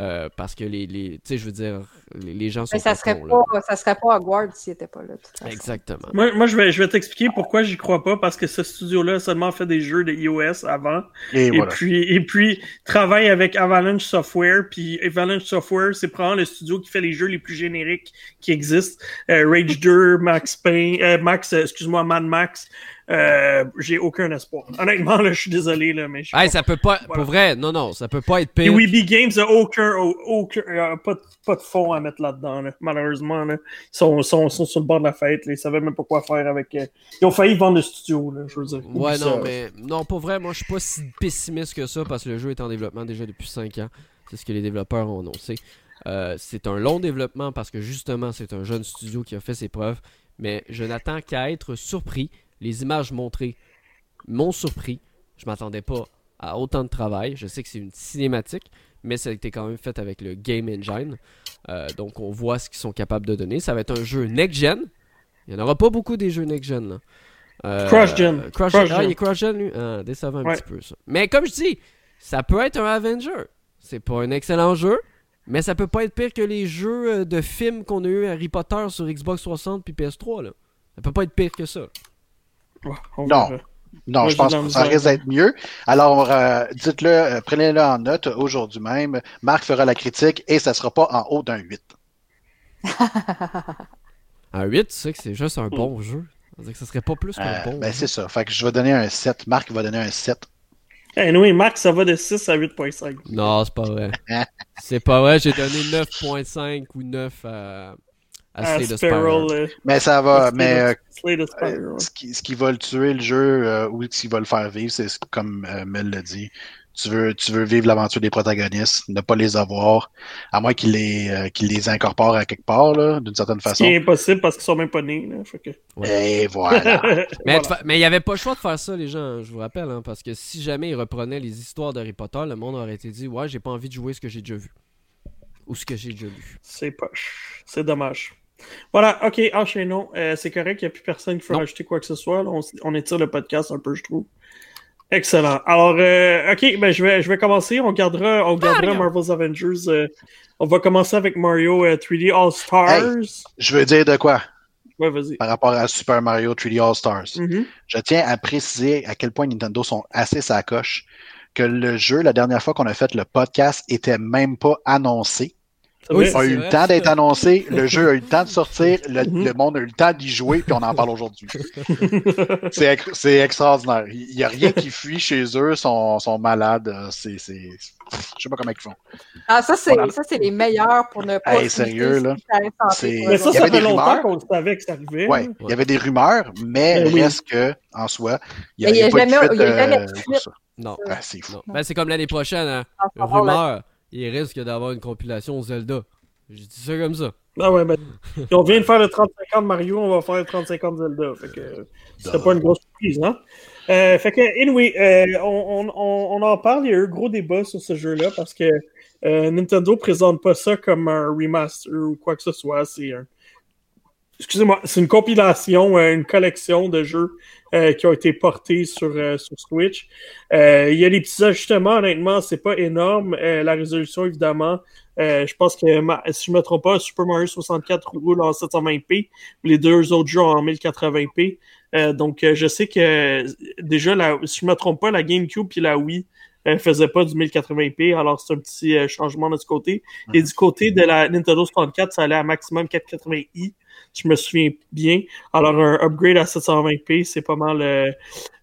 euh, parce que les, les tu sais, je veux dire, les, les gens sont Mais ça serait cons, là. pas, ça serait pas Hogwarts s'il était pas là. de toute façon. Exactement. Moi, moi, je vais, je vais t'expliquer pourquoi j'y crois pas, parce que ce studio-là a seulement fait des jeux de iOS avant. Et, Et, voilà. puis, et puis, travaille avec Avalanche Software. Puis Avalanche Software, c'est probablement le studio qui fait les jeux les plus génériques qui existent. Euh, Rage 2, Max Payne, euh, Max, excuse-moi, Mad Max. Euh, J'ai aucun espoir. Honnêtement, là, je suis désolé, là, mais je suis Hey, pas- ça peut pas, Voilà. pour vrai, non, non, ça peut pas être Et pire. Weeby Games a aucun, au- aucun euh, pas, de- pas de fond à mettre là-dedans, là, malheureusement. Là. Ils sont, sont, sont sur le bord de la fête. Là. Ils savaient même pas quoi faire avec. euh, Ils ont failli vendre le studio, là, je veux dire. Ouais, Oublie non, ça. mais non, pour vrai, moi je suis pas si pessimiste que ça parce que le jeu est en développement déjà depuis 5 ans. C'est ce que les développeurs ont annoncé. C'est un long développement parce que justement c'est un jeune studio qui a fait ses preuves, mais je n'attends qu'à être surpris. Les images montrées m'ont surpris. Je m'attendais pas à autant de travail. Je sais que c'est une cinématique, mais ça a été quand même fait avec le Game Engine. Euh, donc on voit ce qu'ils sont capables de donner. Ça va être un jeu next-gen. Il n'y en aura pas beaucoup des jeux next-gen. Euh, Cross-gen. euh, cross-gen. Cross-gen. Ah, il est cross-gen, lui. Ah, décevant un Ouais. petit peu, ça. Mais comme je dis, ça peut être un Avenger. C'est pas un excellent jeu, mais ça peut pas être pire que les jeux euh, de films qu'on a eu Harry Potter sur Xbox 60 puis PS3, là. Ça peut pas être pire que ça. On Non. verra. Non, Moi, je pense que ça risque d'être mieux. Alors, euh, dites-le, euh, prenez-le en note aujourd'hui même. Marc fera la critique et ça sera pas en haut d'un 8. Un 8, tu sais que c'est juste un bon jeu. Ça que ça serait pas plus qu'un Euh, bon ben, jeu. c'est ça. Fait que je vais donner un 7. Marc va donner un 7. Anyway, Marc, ça va de 6 à 8.5. Non, c'est pas vrai. c'est pas vrai, j'ai donné 9.5 ou 9 à, à Slay the Spiral. Mais ça va, Slay mais the- euh, Slay the Spire, euh, ce, qui, ce qui va le tuer, le jeu, euh, ou ce qui va le faire vivre, c'est ce- comme euh, Mel l'a dit. Tu veux, tu veux vivre l'aventure des protagonistes, ne pas les avoir, à moins qu'ils les, euh, qu'ils les incorporent à quelque part, d'une certaine Ce façon. qui est impossible parce qu'ils sont même pas nés. Là, fait que... Et voilà. Mais il n'y avait pas le choix de faire ça, les gens, hein, je vous rappelle, hein, parce que si jamais ils reprenaient les histoires d'Harry Potter, le monde aurait été dit Ouais, j'ai pas envie de jouer ce que j'ai déjà vu. Ou ce que j'ai déjà lu. C'est poche. C'est dommage. Voilà, ok, enchaînons. Euh, c'est correct, il n'y a plus personne qui veut Non. rajouter quoi que ce soit. là. On, étire le podcast un peu, je trouve. Excellent. Alors, euh, ok, ben, je, vais, je vais commencer. On gardera, on gardera Mario. Marvel's Avengers. euh, on va commencer avec Mario euh, 3D All Stars. je veux dire de quoi? Ouais, vas-y. par rapport à Super Mario 3D All Stars. Mhm. Je tiens à préciser à quel point Nintendo sont assez sacoches que le jeu, la dernière fois qu'on a fait le podcast, était même pas annoncé. Oui, a eu vrai. le temps d'être annoncé, le jeu a eu le temps de sortir, le, Mhm. le monde a eu le temps d'y jouer, puis on en parle aujourd'hui. C'est ex- c'est extraordinaire. Il n'y a rien qui fuit chez eux, sont, sont malades. euh, C'est, je sais pas comment ils font. Ah, ça, c'est Voilà. ça, c'est les meilleurs pour ne pas. Hey, sérieux, là. Mais ça, Il y ça avait fait des longtemps rumeurs. qu'on savait que ça arrivait. Ouais, hein. il y avait des rumeurs, mais Ben oui. reste que, en soi, il n'y a, il y a pas eu de jamais- fuite, il y a jamais euh, de pour fuite. ça. Non. Ah, c'est fou. non. Ben, c'est comme l'année prochaine, hein. La- Rumeur, il risque d'avoir une compilation Zelda. Je dis ça comme ça. Ah ouais, ben, on vient de faire le 35 ans de Mario, on va faire le 35 ans de Zelda. Fait que euh, ce serait pas une grosse surprise, hein? Euh, fait que, anyway, euh, on en parle, il y a eu un gros débat sur ce jeu-là parce que euh, Nintendo présente pas ça comme un remaster ou quoi que ce soit. C'est un, excusez-moi, c'est une compilation, une collection de jeux qui ont été portés sur, sur Switch. il y a des petits ajustements, honnêtement, c'est pas énorme. la résolution, évidemment, je pense que, si je me trompe pas, Super Mario 64 roule en 720p, les deux autres jeux en 1080p. donc, je sais que déjà, la, si je me trompe pas, la GameCube et la Wii elle faisait pas du 1080p, alors c'est un petit euh, changement de ce côté. Et du côté de la Nintendo 64, ça allait à maximum 480i, je me souviens bien. Alors un upgrade à 720p, c'est pas mal, euh,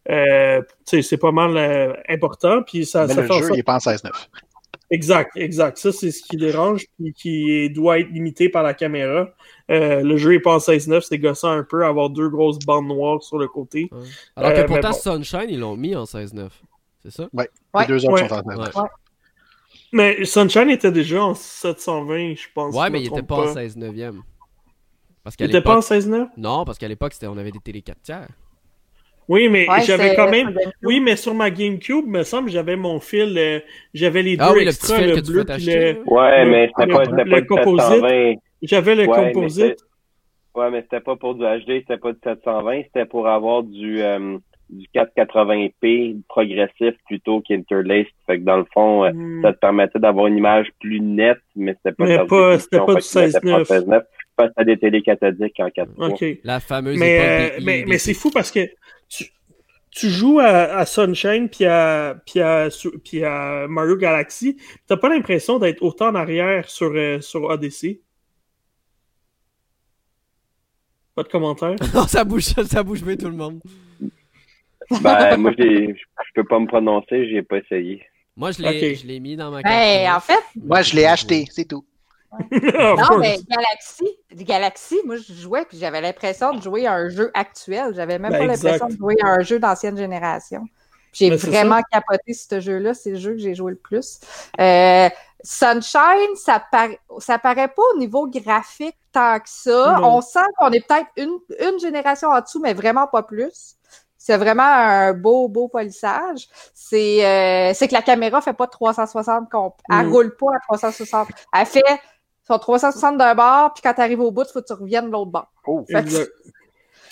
euh c'est pas mal euh, important. Puis ça, Mais ça le fait jeu, il est pas en 16.9. Exact, exact. Ça, c'est ce qui dérange et qui doit être limité par la caméra. le jeu est pas en 16.9, c'est gossant un peu, avoir deux grosses bandes noires sur le côté. Alors que pourtant, Sunshine, ils l'ont mis en 16.9. C'est ça? Ouais. Ouais. Les deux autres Ouais. sont en Ouais. Mais Sunshine était déjà en 720, je pense. Ouais, mais il était pas en 16 neuvième. Parce Il qu'à était pas en l'époque... 16.9? Non, parce qu'à l'époque, c'était... on avait des télé 4 tiers. Oui, mais Ouais, j'avais quand même. Oui, mais sur ma GameCube, me semble, j'avais mon fil. euh, j'avais les deux Ah oui, le extras, le bleu puis. Ouais, Le- mais c'était pas, le pas composite. 720. J'avais le Ouais, mais composite. c'était- Ouais, mais c'était pas pour du HD, c'était pas du 720, c'était pour avoir du, euh, du 480p progressif plutôt qu'interlaced. Fait que dans le fond, euh, Hmm. ça te permettait d'avoir une image plus nette, mais c'était pas Mais de la pas- c'était pas du que tu mettais pas en 16:9. 16:9, parce que t'as des télé cathodiques en 4K. Ok. La fameuse Mais, époque euh, mais, mais c'est fou parce que tu, tu joues à, à Sunshine puis à, puis à, puis à Mario Galaxy, t'as pas l'impression d'être autant en arrière sur, euh, sur Odyssey? Pas de commentaire? Non, ça bouge, ça bouge bien tout le monde. Ben, moi, je peux pas me prononcer, j'ai pas essayé. Moi, je l'ai, Ok. je l'ai mis dans ma carte. Ben, en fait, Moi, je l'ai acheté, c'est tout. Of non, mais Galaxy, Galaxy, moi, je jouais, puis j'avais l'impression de jouer à un jeu actuel. J'avais même Ben, pas l'impression de jouer à un jeu d'ancienne génération. J'ai Ben, vraiment capoté ce jeu-là. C'est le jeu que j'ai joué le plus. Euh, Sunshine, ça, paraît ça paraît pas au niveau graphique tant que ça. Non. On sent qu'on est peut-être une, une génération en dessous, mais vraiment pas plus. C'est vraiment un beau, beau polissage. C'est euh, c'est que la caméra fait pas 360 comp- Elle Mm. roule pas à 360. Elle fait son 360 d'un bord, puis quand tu arrives au bout, il faut que tu reviennes de l'autre bord. Oh, que-.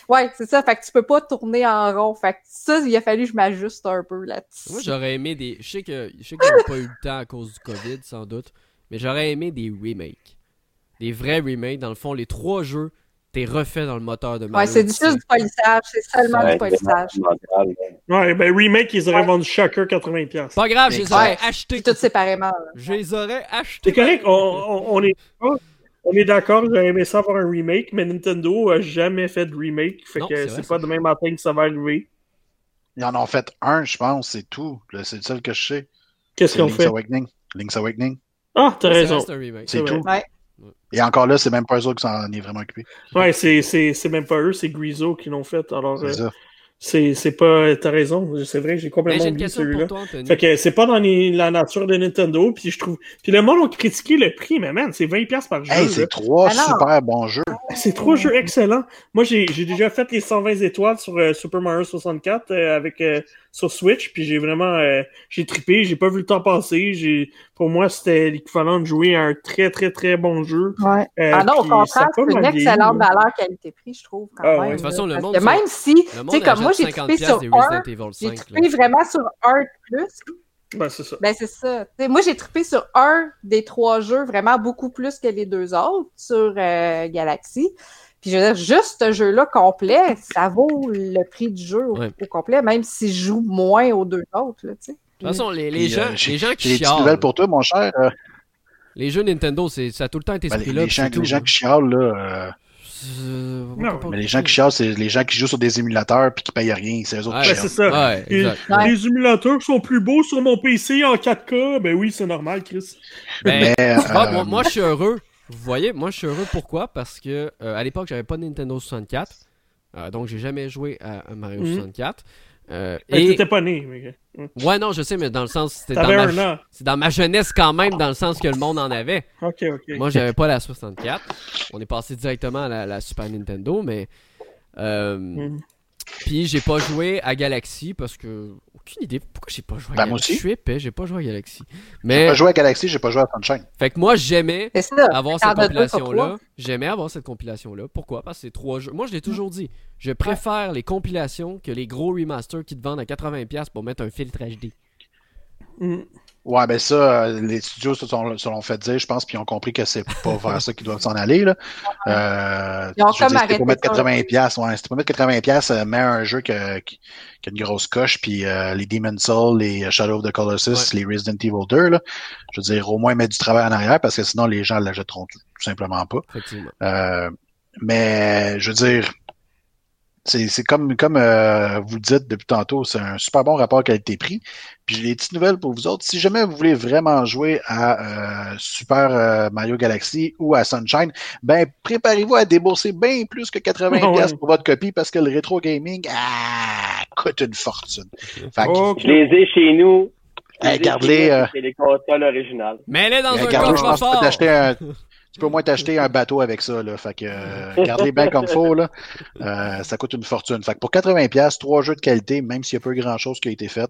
Ouais, c'est ça. Fait que tu peux pas tourner en rond. Fait que ça, il a fallu que je m'ajuste un peu là-dessus. Moi, j'aurais aimé des. Je sais que je sais qu'on n'a pas eu le temps à cause du COVID, sans doute. Mais j'aurais aimé des remakes. Des vrais remakes. Dans le fond, les trois jeux, t'es refait dans le moteur de Ouais, Mario. c'est du juste du polissage. C'est seulement Ouais, du polissage. c'est. Ouais, ben remake, ils auraient vendu chacun 80$. Pas grave, je les aurais Ouais. achetés. Tout séparément. Je les aurais achetés. C'est correct, on, on, on est d'accord. On est d'accord, j'aurais aimé ça avoir un remake, mais Nintendo a jamais fait de remake. Fait Non, que c'est c'est pas demain matin que ça va arriver. Ils en ont fait un, je pense, c'est tout. C'est le seul que je sais. Qu'est-ce C'est qu'on Link's fait? Awakening. Link's Awakening. Ah, t'as C'est raison. c'est un remake. C'est C'est tout. Ouais. Et encore là, c'est même pas eux qui s'en est vraiment occupé. Ouais, c'est, c'est, c'est même pas eux, c'est Grizo qui l'ont fait. Alors, C'est euh, ça. c'est, pas. T'as raison, c'est vrai, j'ai complètement une oublié celui-là. Fait que c'est pas dans les- la nature de Nintendo, puis je trouve. Puis le monde a critiqué le prix, mais man, c'est 20$ par jeu. Hey, c'est trois Ah super bons jeux. C'est trois jeux excellents. Moi, j'ai j'ai déjà fait les 120 étoiles sur euh, Super Mario 64 euh, avec euh, sur Switch, puis j'ai vraiment euh, j'ai trippé, j'ai pas vu le temps passer. J'ai pour moi c'était l'équivalent de jouer à un très très très bon jeu. Ouais. Euh, Ah non, au contraire, c'est une excellente valeur qualité-prix, je trouve, quand Ah ouais. même. De toute façon, le monde sur- même si, tu sais, comme moi, j'ai 50$ trippé sur un, j'ai 5. là. trippé vraiment sur un plus. Ben, c'est ça. Ben, c'est ça. Tu sais, moi, j'ai trippé sur un des trois jeux vraiment beaucoup plus que les deux autres sur euh, Galaxy. Puis je veux dire, juste ce jeu-là complet, ça vaut le prix du jeu au, Ouais. au complet, même si je joue moins aux deux autres, là, tu sais. De toute façon, les, les gens, euh, les gens qui des petites chialent, nouvelles pour toi, mon cher. Euh, les jeux Nintendo, c'est, ça a tout le temps été ben, ce les, prix-là. les puis gens, c'est tout, les gens là. qui chialent, là, euh, Euh, Non, pas- mais les gens qui chialent, c'est les gens qui jouent sur des émulateurs puis qui payent rien. C'est eux autres Ouais, qui Ben, c'est ça. Ouais, Les, exact. Ouais. les émulateurs sont plus beaux sur mon PC en 4K. Ben oui, c'est normal, Chris. Ben, Mais, moi, moi, je suis heureux. Vous voyez, moi, je suis heureux pourquoi? Parce que euh, à l'époque, j'avais pas de Nintendo 64. euh, donc, j'ai jamais joué à, à Mario Mhm. 64. Euh, Ben, et... T'étais pas né. mais- Ouais, non, je sais, mais dans le sens, c'était dans, ma... dans ma jeunesse quand même, dans le sens que le monde en avait. Ok, ok. Moi, j'avais pas la 64. On est passé directement à la, la Super Nintendo, mais. Euh, Mhm. Puis j'ai pas joué à Galaxy parce que aucune idée pourquoi j'ai pas joué à Ben, moi Galaxy? aussi. Je suis épais, j'ai pas joué à Galaxy. J'ai Mais, pas joué à Galaxy, j'ai pas joué à Sunshine. fait que moi, j'aimais avoir cette compilation-là. J'aimais avoir cette compilation-là. Pourquoi? Parce que c'est trois jeux. Moi, je l'ai toujours dit. Je préfère les compilations que les gros remasters qui te vendent à 80$ pour mettre un filtre HD. Mm. Ouais, ben ça, euh, les studios se sont, se l'ont fait dire, je pense, puis ils ont compris que c'est pas vers ça qu'ils doivent s'en aller. Là. Euh, Ils ont comme dire, c'était pour mettre arrêté ça. 80 pièces, ouais, c'était pour mettre 80 pièces, euh, mets un jeu qui, qui a une grosse coche, puis euh, les Demon's Souls, les Shadow of the Colossus, les Resident Evil 2, là, je veux dire, au moins mettre du travail en arrière, parce que sinon les gens l'achèteront tout, tout simplement pas. Euh, mais je veux dire, c'est c'est comme comme euh, vous le dites depuis tantôt, c'est un super bon rapport qualité-prix. Puis j'ai des petites nouvelles pour vous autres. Si jamais vous voulez vraiment jouer à euh, Super euh, Mario Galaxy ou à Sunshine, ben préparez-vous à débourser bien plus que 80 Ouais. pièces pour votre copie parce que le rétro gaming ah, coûte une fortune. Fait. Je les ai chez nous. Je Hey, les ai garde-les, chez nous, euh, C'est les consoles originales. Dans un regarde, je pense que tu peux coffre-fort! tu peux au moins t'acheter un bateau avec ça, là. Fait que, euh, garde-les bien comme faut, là. Euh, ça coûte une fortune. Fait que pour 80 pièces, trois jeux de qualité, même s'il n'y a pas grand chose qui a été fait.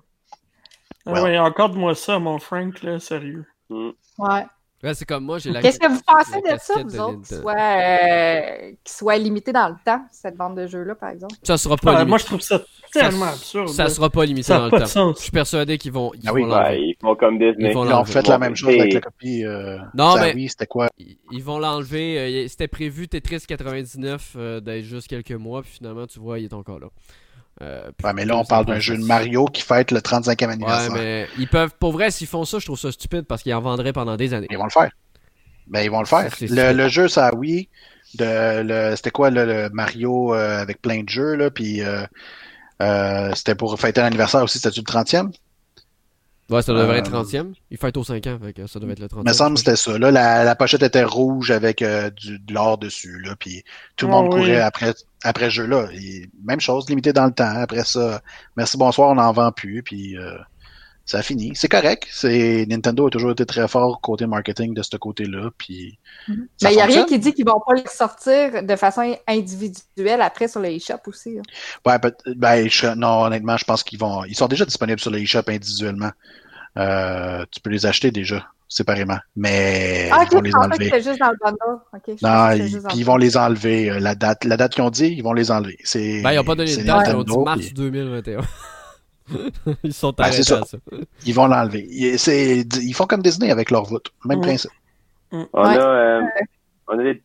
Ah Well. ouais, accorde-moi ça, mon Frank, là, sérieux. Mm. Ouais. Ouais, c'est comme moi, j'ai la Qu'est-ce que vous pensez de ça, vous de autres, qu'il Nintendo. soit, euh, qu'il soit limité dans le temps, cette bande de jeux-là, par exemple? Ça sera pas Ah, limité. moi, je trouve ça tellement Ça- absurde. Ça sera pas limité Ça dans le pas de temps. sens. Je suis persuadé qu'ils vont, ils Ah oui, vont Ouais, l'enlever. ils font comme Disney. Ils vont Ils ont fait la même chose Et- avec la copie. Euh, Non, mais- oui, c'était quoi? Ils- vont l'enlever. euh, C'était prévu Tetris 99 euh, d'être juste quelques mois, puis finalement, tu vois, il est encore là. Euh, Ouais, mais là, on ça parle d'un jeu de ça. Mario qui fête le 35e Ouais, anniversaire. mais ils peuvent. Pour vrai, s'ils font ça, je trouve ça stupide parce qu'ils en vendraient pendant des années. Ils vont le faire. Ben, ils vont le faire. C'est Le, jeu, ça, oui. De, le, c'était quoi le, le Mario euh, avec plein de jeux, là, puis euh, euh, c'était pour fêter l'anniversaire aussi, c'était-tu le 30e? Ouais, ça devrait Euh, être 30e. Il fête aux 5 ans, fait que ça devait être le 30e. Il me semble que c'était ça. Là, la, la pochette était rouge avec euh, du, de l'or dessus, là, puis tout le Ah monde oui. courait après, après jeu-là. Et Même chose, limité dans le temps. Après ça, merci, bonsoir, on n'en vend plus, puis euh, ça a fini. C'est correct. C'est Nintendo a toujours été très fort côté marketing de ce côté-là, puis ça Mais il n'y a rien qui dit qu'ils vont pas les sortir de façon individuelle après sur le eShop aussi. là. Ouais, ben, je- non, honnêtement, je pense qu'ils vont. Ils sont déjà disponibles sur le eShop individuellement. Euh, tu peux les acheter déjà séparément, mais Ah, ils vont ok, les enlever. juste dans le bundle. Non, ils, juste puis le ils vont les enlever. euh, La date, la date qu'ils ont dit, ils vont les enlever. C'est. Ben, ils n'ont pas donné de date, ils ont dit mars puis 2021. ils sont Ben, arrêtés ça. à ça. Ils vont l'enlever. Ils, c'est- ils font comme Disney avec leur voûte. Même Mm. principe. On, Ouais. a, euh, on, a des,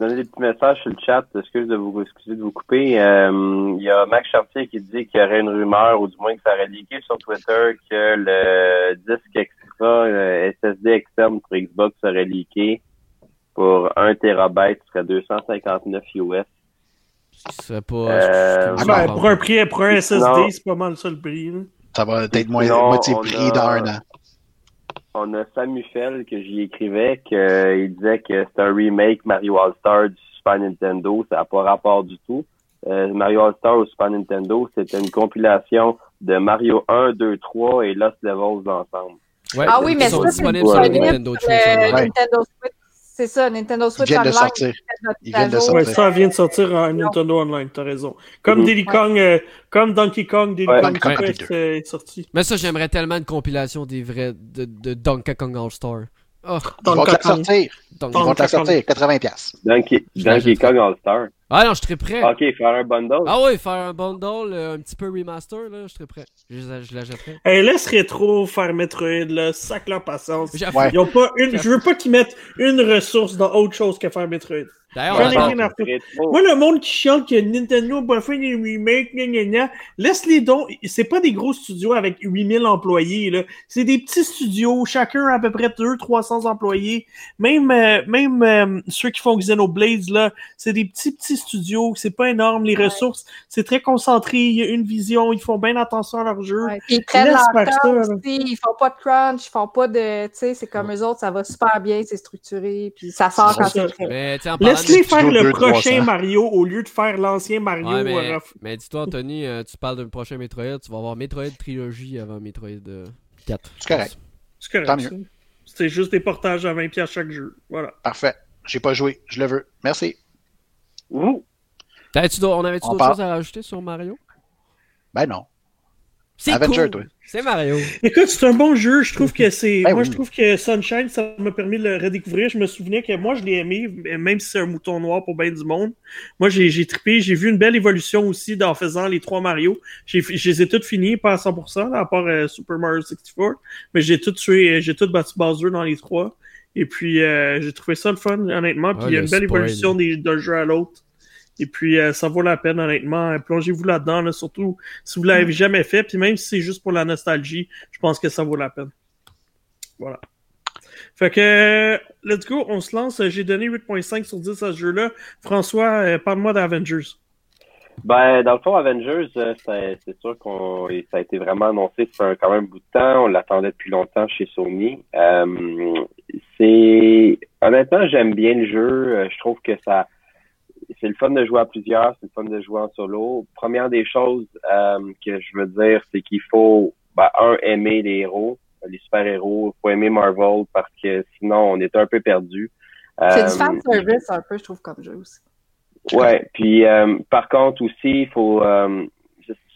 on a des petits messages sur le chat. Excuse de vous, excusez de vous couper. Euh, Il y a Max Chartier qui dit qu'il y aurait une rumeur, ou du moins que ça aurait leaké sur Twitter, que le disque extra euh, SSD externe pour Xbox serait leaké pour 1 terabyte, ce serait 259 US. Ce serait pas. Euh, je- Ben, pour un prix, pour un SSD, Non. c'est pas mal ça le prix. là. Ça va être moins, Non, moitié prix a- dans un an. On a Samuel que j'y écrivais qu'il disait que c'est un remake Mario All-Star du Super Nintendo. Ça n'a pas rapport du tout. Euh, Mario All-Star au Super Nintendo, c'était une compilation de Mario 1, 2, 3 et Lost Levels ensemble. Ouais, Ah oui, mais ça, c'est disponible Nintendo sur. Ouais. Nintendo Switch. C'est ça, Nintendo Switch viennent de Online. sortir. Ils viennent de jour. Ouais, sortir. ça vient de sortir en Nintendo Online, t'as raison. Comme Mhm. Diddy Kong, euh, comme Donkey Kong, Diddy Ouais. Kong Quest est sorti. Mais ça, j'aimerais tellement une compilation des vrais de, de Donkey Kong All-Star. Oh, Ils vont te la sortir. Ils vont te la sortir. 80 pièces. Donkey, Je Donkey. Kong All-Star. Ah non, je serais prêt. OK, faire un bundle. Ah oui, faire un bundle, euh, un petit peu remaster, là, je serais prêt. Je, je l'achèterais. Hey, laisse Rétro faire Metroid, là, sac leur patience. Ils ont pas une, je veux pas qu'ils mettent une ressource dans autre chose que faire Metroid. D'ailleurs, J'en ai attends, rien à foutre. Rétro. Moi, le monde qui chante que Nintendo a pas fait des remakes, gna gna gna, laisse les dons. C'est pas des gros studios avec 8000 employés, là. C'est des petits studios, chacun à peu près 200-300 employés. Même, euh, même euh, ceux qui font Xenoblades, là, c'est des petits, petits studios. C'est pas énorme. Les ressources, c'est très concentré. Il y a une vision. Ils font bien attention à leur jeu. Ouais. Ils prennent leur faire temps aussi, ils font pas de crunch, ils font pas de, tu sais, c'est comme eux autres, ça va super bien, c'est structuré, puis ça sort quand c'est prêt. mais Laisse-les faire le prochain 300. Mario au lieu de faire l'ancien Mario. Ouais, mais, euh, mais dis-toi, Anthony, euh, tu parles d'un prochain Metroid, tu vas avoir Metroid Trilogy avant Metroid euh, 4. C'est correct. C'est correct. Tant mieux. C'est juste des portages à 20$ chaque jeu. Voilà. Parfait. J'ai pas joué. Je le veux. Merci. Ouh. On avait-tu d'autres choses à rajouter sur Mario? Ben non. C'est cool. C'est Mario. Écoute, c'est un bon jeu. Je trouve que c'est. Ben moi, je trouve que Sunshine, ça m'a permis de le redécouvrir. Je me souvenais que moi, je l'ai aimé, même si c'est un mouton noir pour bien du monde. Moi, j'ai trippé. J'ai vu une belle évolution aussi en faisant les trois Mario. Je les ai toutes finis, pas à 100%, à part euh, Super Mario 64. Mais j'ai tout tué, j'ai tout battu Bowser dans les trois. Et puis, euh, j'ai trouvé ça le fun, honnêtement. Puis, il y a une belle évolution d'un jeu à l'autre. Et puis, euh, ça vaut la peine, honnêtement. Plongez-vous là-dedans, surtout si vous ne l'avez mm. jamais fait. Puis même si c'est juste pour la nostalgie, je pense que ça vaut la peine. Voilà. Fait que, let's go, on se lance. J'ai donné 8.5 sur 10 à ce jeu-là. François, euh, parle-moi d'Avengers. Ben, dans le fond, Avengers, euh, c'est sûr qu'on ça a été vraiment annoncé ça quand même un bout de temps. On l'attendait depuis longtemps chez Sony. c'est honnêtement, j'aime bien le jeu. Je trouve que ça c'est le fun de jouer à plusieurs, c'est le fun de jouer en solo. Première des choses euh, que je veux dire, c'est qu'il faut, ben, un, aimer les héros, les super-héros. Il faut aimer Marvel parce que sinon, on est un peu perdu. C'est du euh, fan service un peu, je trouve, comme jeu aussi. Ouais, puis euh, par contre aussi, il faut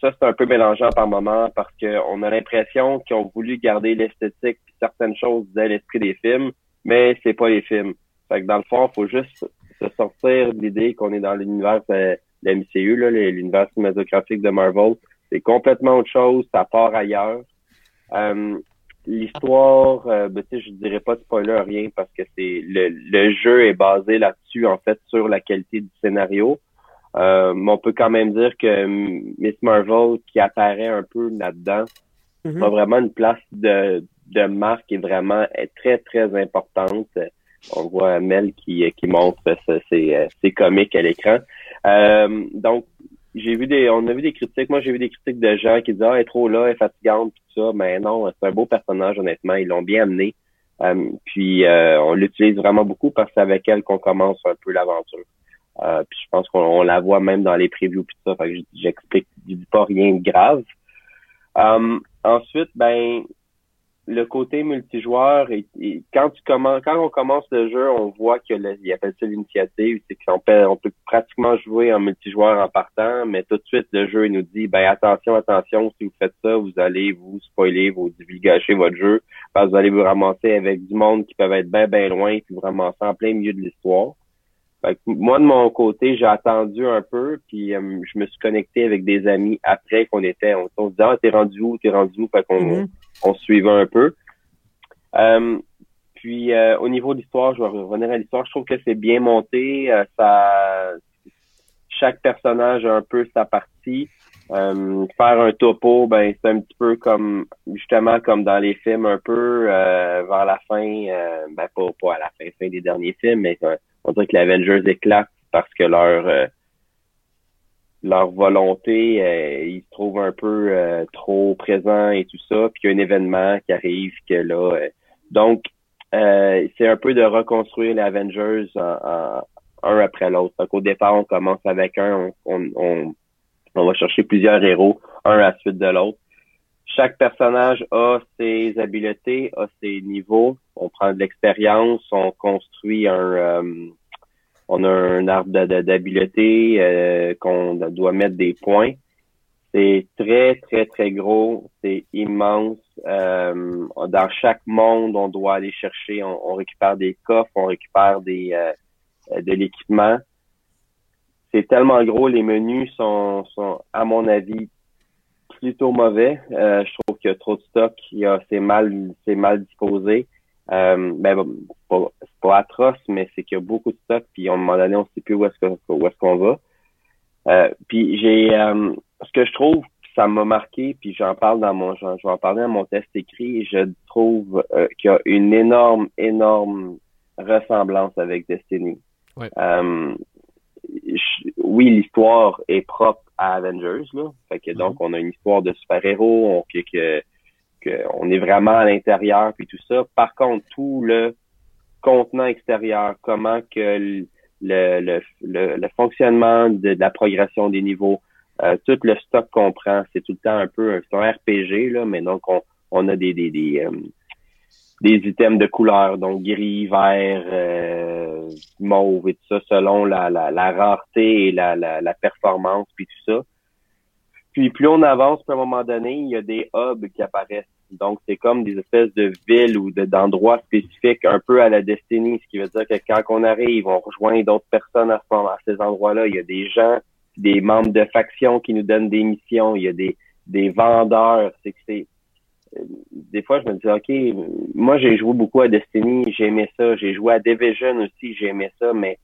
ça c'est un peu mélangeant par moment parce qu'on a l'impression qu'ils ont voulu garder l'esthétique certaines choses de l'esprit des films, mais c'est pas les films. Fait que dans le fond, il faut juste de sortir de l'idée qu'on est dans l'univers de la MCU, l'univers cinématographique de Marvel. C'est complètement autre chose, ça part ailleurs. Euh, L'histoire, euh, ben, je dirais pas de spoiler rien parce que c'est le, le jeu est basé là-dessus, en fait, sur la qualité du scénario. Euh, mais on peut quand même dire que Miss Marvel, qui apparaît un peu là-dedans, mm-hmm. a vraiment une place de, de marque et vraiment est très, très importante on voit Mel qui, qui montre ses, ses comiques à l'écran. Euh, donc, j'ai vu des, on a vu des critiques. Moi, j'ai vu des critiques de gens qui disent ah, elle est trop là, elle est fatigante, tout ça. Mais non, c'est un beau personnage, honnêtement. Ils l'ont bien amené. Euh, puis, euh, on l'utilise vraiment beaucoup parce que c'est avec elle qu'on commence un peu l'aventure. puis, je pense qu'on la voit même dans les previews puis tout ça. Fait que j'explique, je dis pas rien de grave. ensuite, ben, le côté multijoueur et, quand tu commences quand on commence le jeu, on voit que le, il appelle ça l'initiative, c'est qu'on peut, on peut pratiquement jouer en multijoueur en partant, mais tout de suite le jeu il nous dit ben attention, attention, si vous faites ça, vous allez vous spoiler, vous gâcher votre jeu, parce que vous allez vous ramasser avec du monde qui peuvent être bien bien loin, puis vous ramasser en plein milieu de l'histoire. moi de mon côté, j'ai attendu un peu, puis euh, je me suis connecté avec des amis après qu'on était, on, se disait ah t'es rendu où, t'es rendu où, fait qu'on mm-hmm on suivait un peu. Euh, puis euh, au niveau de l'histoire, je vais revenir à l'histoire. Je trouve que c'est bien monté. Euh, ça, chaque personnage a un peu sa partie. faire un topo, ben c'est un petit peu comme justement comme dans les films un peu vers la fin, ben pas, pas à la fin, fin des derniers films, mais on dirait que l'Avengers éclate parce que leur leur volonté, euh, ils se trouvent un peu euh, trop présents et tout ça, puis il y a un événement qui arrive que là. Euh, donc, c'est un peu de reconstruire les Avengers un après l'autre. Donc au départ, on commence avec un, on, on, on, va chercher plusieurs héros, un à la suite de l'autre. Chaque personnage a ses habiletés, a ses niveaux. On prend de l'expérience, on construit un on a un arbre d'habileté euh, qu'on doit mettre des points. C'est très, très, très gros. C'est immense. Euh, dans chaque monde, on doit aller chercher, on, récupère des coffres, on récupère des euh, de l'équipement. C'est tellement gros, les menus sont, sont, à mon avis, plutôt mauvais. je trouve qu'il y a trop de stock, c'est mal, c'est mal disposé. Euh, ben, pas, pas atroce, mais c'est qu'il y a beaucoup de stock, puis à un moment donné, on sait plus où est-ce qu'on où qu'on va. Euh, puis j'ai euh, ce que je trouve ça m'a marqué, puis j'en parle dans mon je vais en parler dans mon test écrit, je trouve euh, qu'il y a une énorme, énorme ressemblance avec Destiny. Ouais. oui, l'histoire est propre à Avengers, là. Fait que donc mm-hmm. on a une histoire de super-héros, on que on est vraiment à l'intérieur puis tout ça. Par contre, tout le contenant extérieur, comment que le, le, fonctionnement de, la progression des niveaux, euh, tout le stock qu'on prend, c'est tout le temps un peu un, RPG, là, mais donc on, on a des, des, des, euh, des items de couleur, donc gris, vert, euh, mauve et tout ça, selon la, la, la rareté et la, la, la performance puis tout ça. Puis plus on avance, à un moment donné, il y a des hubs qui apparaissent. Donc, c'est comme des espèces de villes ou d'endroits spécifiques un peu à la destinée, ce qui veut dire que quand on arrive, on rejoint d'autres personnes à, ce moment, à ces endroits-là. Il y a des gens, des membres de factions qui nous donnent des missions. Il y a des, des vendeurs. C'est que c'est des fois, je me dis, OK, moi, j'ai joué beaucoup à Destiny, j'ai aimé ça. J'ai joué à Division aussi, j'ai aimé ça, mais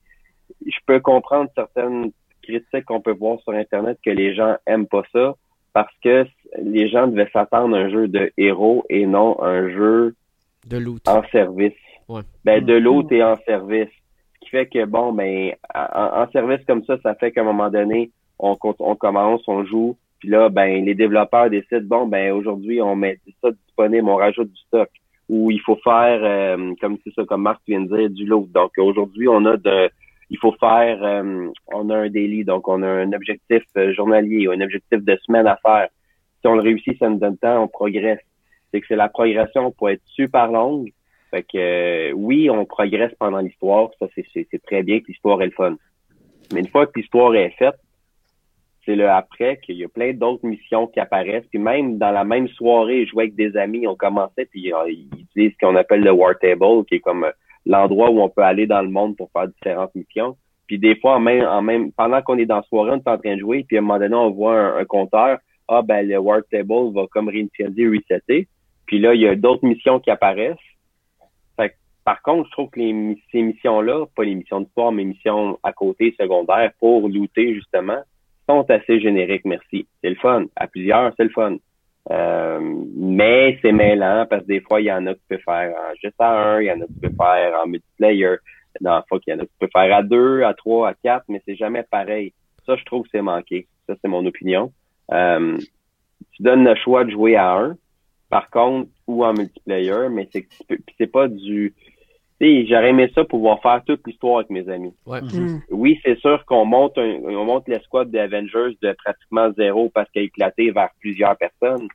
je peux comprendre certaines critiques qu'on peut voir sur Internet que les gens aiment pas ça parce que les gens devaient s'attendre à un jeu de héros et non un jeu de loot. en service. Ben, de mm. loot et en service. Ce qui fait que, bon, ben, en, service comme ça, ça fait qu'à un moment donné, on, on commence, on joue, puis là, ben, les développeurs décident, bon, ben, aujourd'hui, on met ça disponible, on rajoute du stock. Ou il faut faire, euh, comme c'est ça, comme Marc vient de dire, du loot. Donc, aujourd'hui, on a de, il faut faire, euh, on a un daily, donc on a un objectif euh, journalier ou un objectif de semaine à faire. Si on le réussit, ça nous donne temps, on progresse. C'est que c'est la progression pour être super longue. Fait que euh, oui, on progresse pendant l'histoire, ça c'est très bien que l'histoire est le fun. Mais une fois que l'histoire est faite, c'est le après qu'il y a plein d'autres missions qui apparaissent. Puis même dans la même soirée, jouer avec des amis, on commençait, puis ils utilisent ce qu'on appelle le War Table, qui est comme l'endroit où on peut aller dans le monde pour faire différentes missions. Puis des fois, même, en même pendant qu'on est dans la soirée, on est en train de jouer, puis à un moment donné, on voit un, compteur. Ah ben le War Table va comme réinitialiser, resetter. Puis là, il y a d'autres missions qui apparaissent. Fait par contre, je trouve que ces missions-là, pas les missions de sport, mais missions à côté, secondaires, pour looter justement, sont assez génériques, merci. C'est le fun. À plusieurs, c'est le fun. Euh, mais c'est mêlant parce que des fois, il y en a qui peuvent faire en juste à un, il y en a qui peuvent faire en multiplayer. Dans fois qu'il y en a qui peuvent faire à deux, à trois, à quatre, mais c'est jamais pareil. Ça, je trouve que c'est manqué. Ça, c'est mon opinion. Euh, tu donnes le choix de jouer à un, par contre, ou en multiplayer, mais c'est c'est pas du j'aurais aimé ça pouvoir faire toute l'histoire avec mes amis. Mm-hmm. Oui, c'est sûr qu'on monte on monte l'escouade d'Avengers de pratiquement zéro parce qu'elle a éclaté vers plusieurs personnes.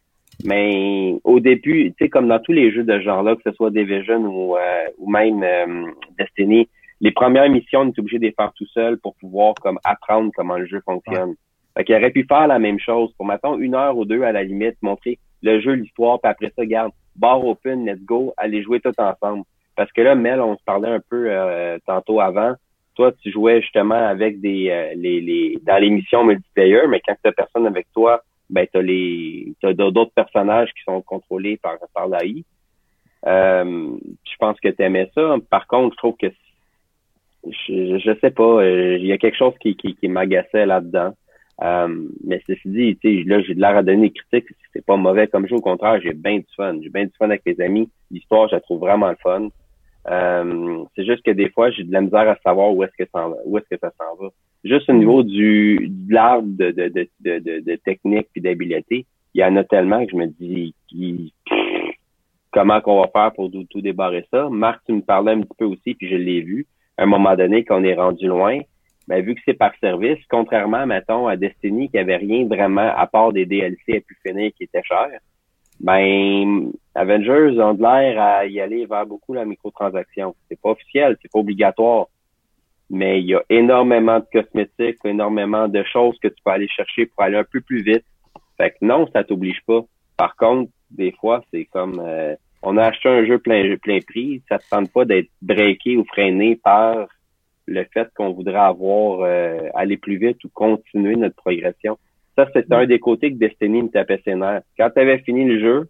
Mais au début, tu sais, comme dans tous les jeux de ce genre-là, que ce soit Division ou, euh, ou même euh, Destiny, les premières missions, on est obligé de les faire tout seul pour pouvoir comme apprendre comment le jeu fonctionne. Ouais. Fait qu'il aurait pu faire la même chose pour maintenant une heure ou deux à la limite, montrer le jeu, l'histoire, puis après ça, garde, bar open, let's go, aller jouer tout ensemble. Parce que là, Mel, on se parlait un peu euh, tantôt avant. Toi, tu jouais justement avec des les, les dans les missions multiplayer, mais quand tu personne avec toi, ben t'as les t'as d'autres personnages qui sont contrôlés par par l'AI. Euh, je pense que tu aimais ça. Par contre, je trouve que je, je sais pas, euh, il y a quelque chose qui, qui, qui m'agaçait là-dedans. Euh, mais ceci dit, tu sais, là, j'ai de l'air à donner des critiques. C'est pas mauvais comme jeu, au contraire, j'ai bien du fun. J'ai bien du fun avec mes amis. L'histoire, je la trouve vraiment le fun. Euh, c'est juste que des fois, j'ai de la misère à savoir où est-ce que ça où est-ce que ça s'en va. Juste au mm. niveau du de l'arbre de, de, de, de, de technique puis d'habileté, il y en a tellement que je me dis qui, comment qu'on va faire pour tout, débarrer ça? Marc, tu me parlais un petit peu aussi, puis je l'ai vu. À un moment donné, quand on est rendu loin, ben, vu que c'est par service, contrairement, mettons, à Destiny, qui avait rien vraiment à part des DLC à pu finir qui étaient chers, ben, Avengers ont de l'air à y aller vers beaucoup la microtransaction. C'est pas officiel, c'est pas obligatoire. Mais il y a énormément de cosmétiques, énormément de choses que tu peux aller chercher pour aller un peu plus vite. Fait que non, ça t'oblige pas. Par contre, des fois, c'est comme euh, on a acheté un jeu plein plein prix, ça te tente pas d'être breaké ou freiné par le fait qu'on voudrait avoir euh, aller plus vite ou continuer notre progression. Ça, c'est un des côtés que Destiny me tapait ses nerfs. Quand tu avais fini le jeu,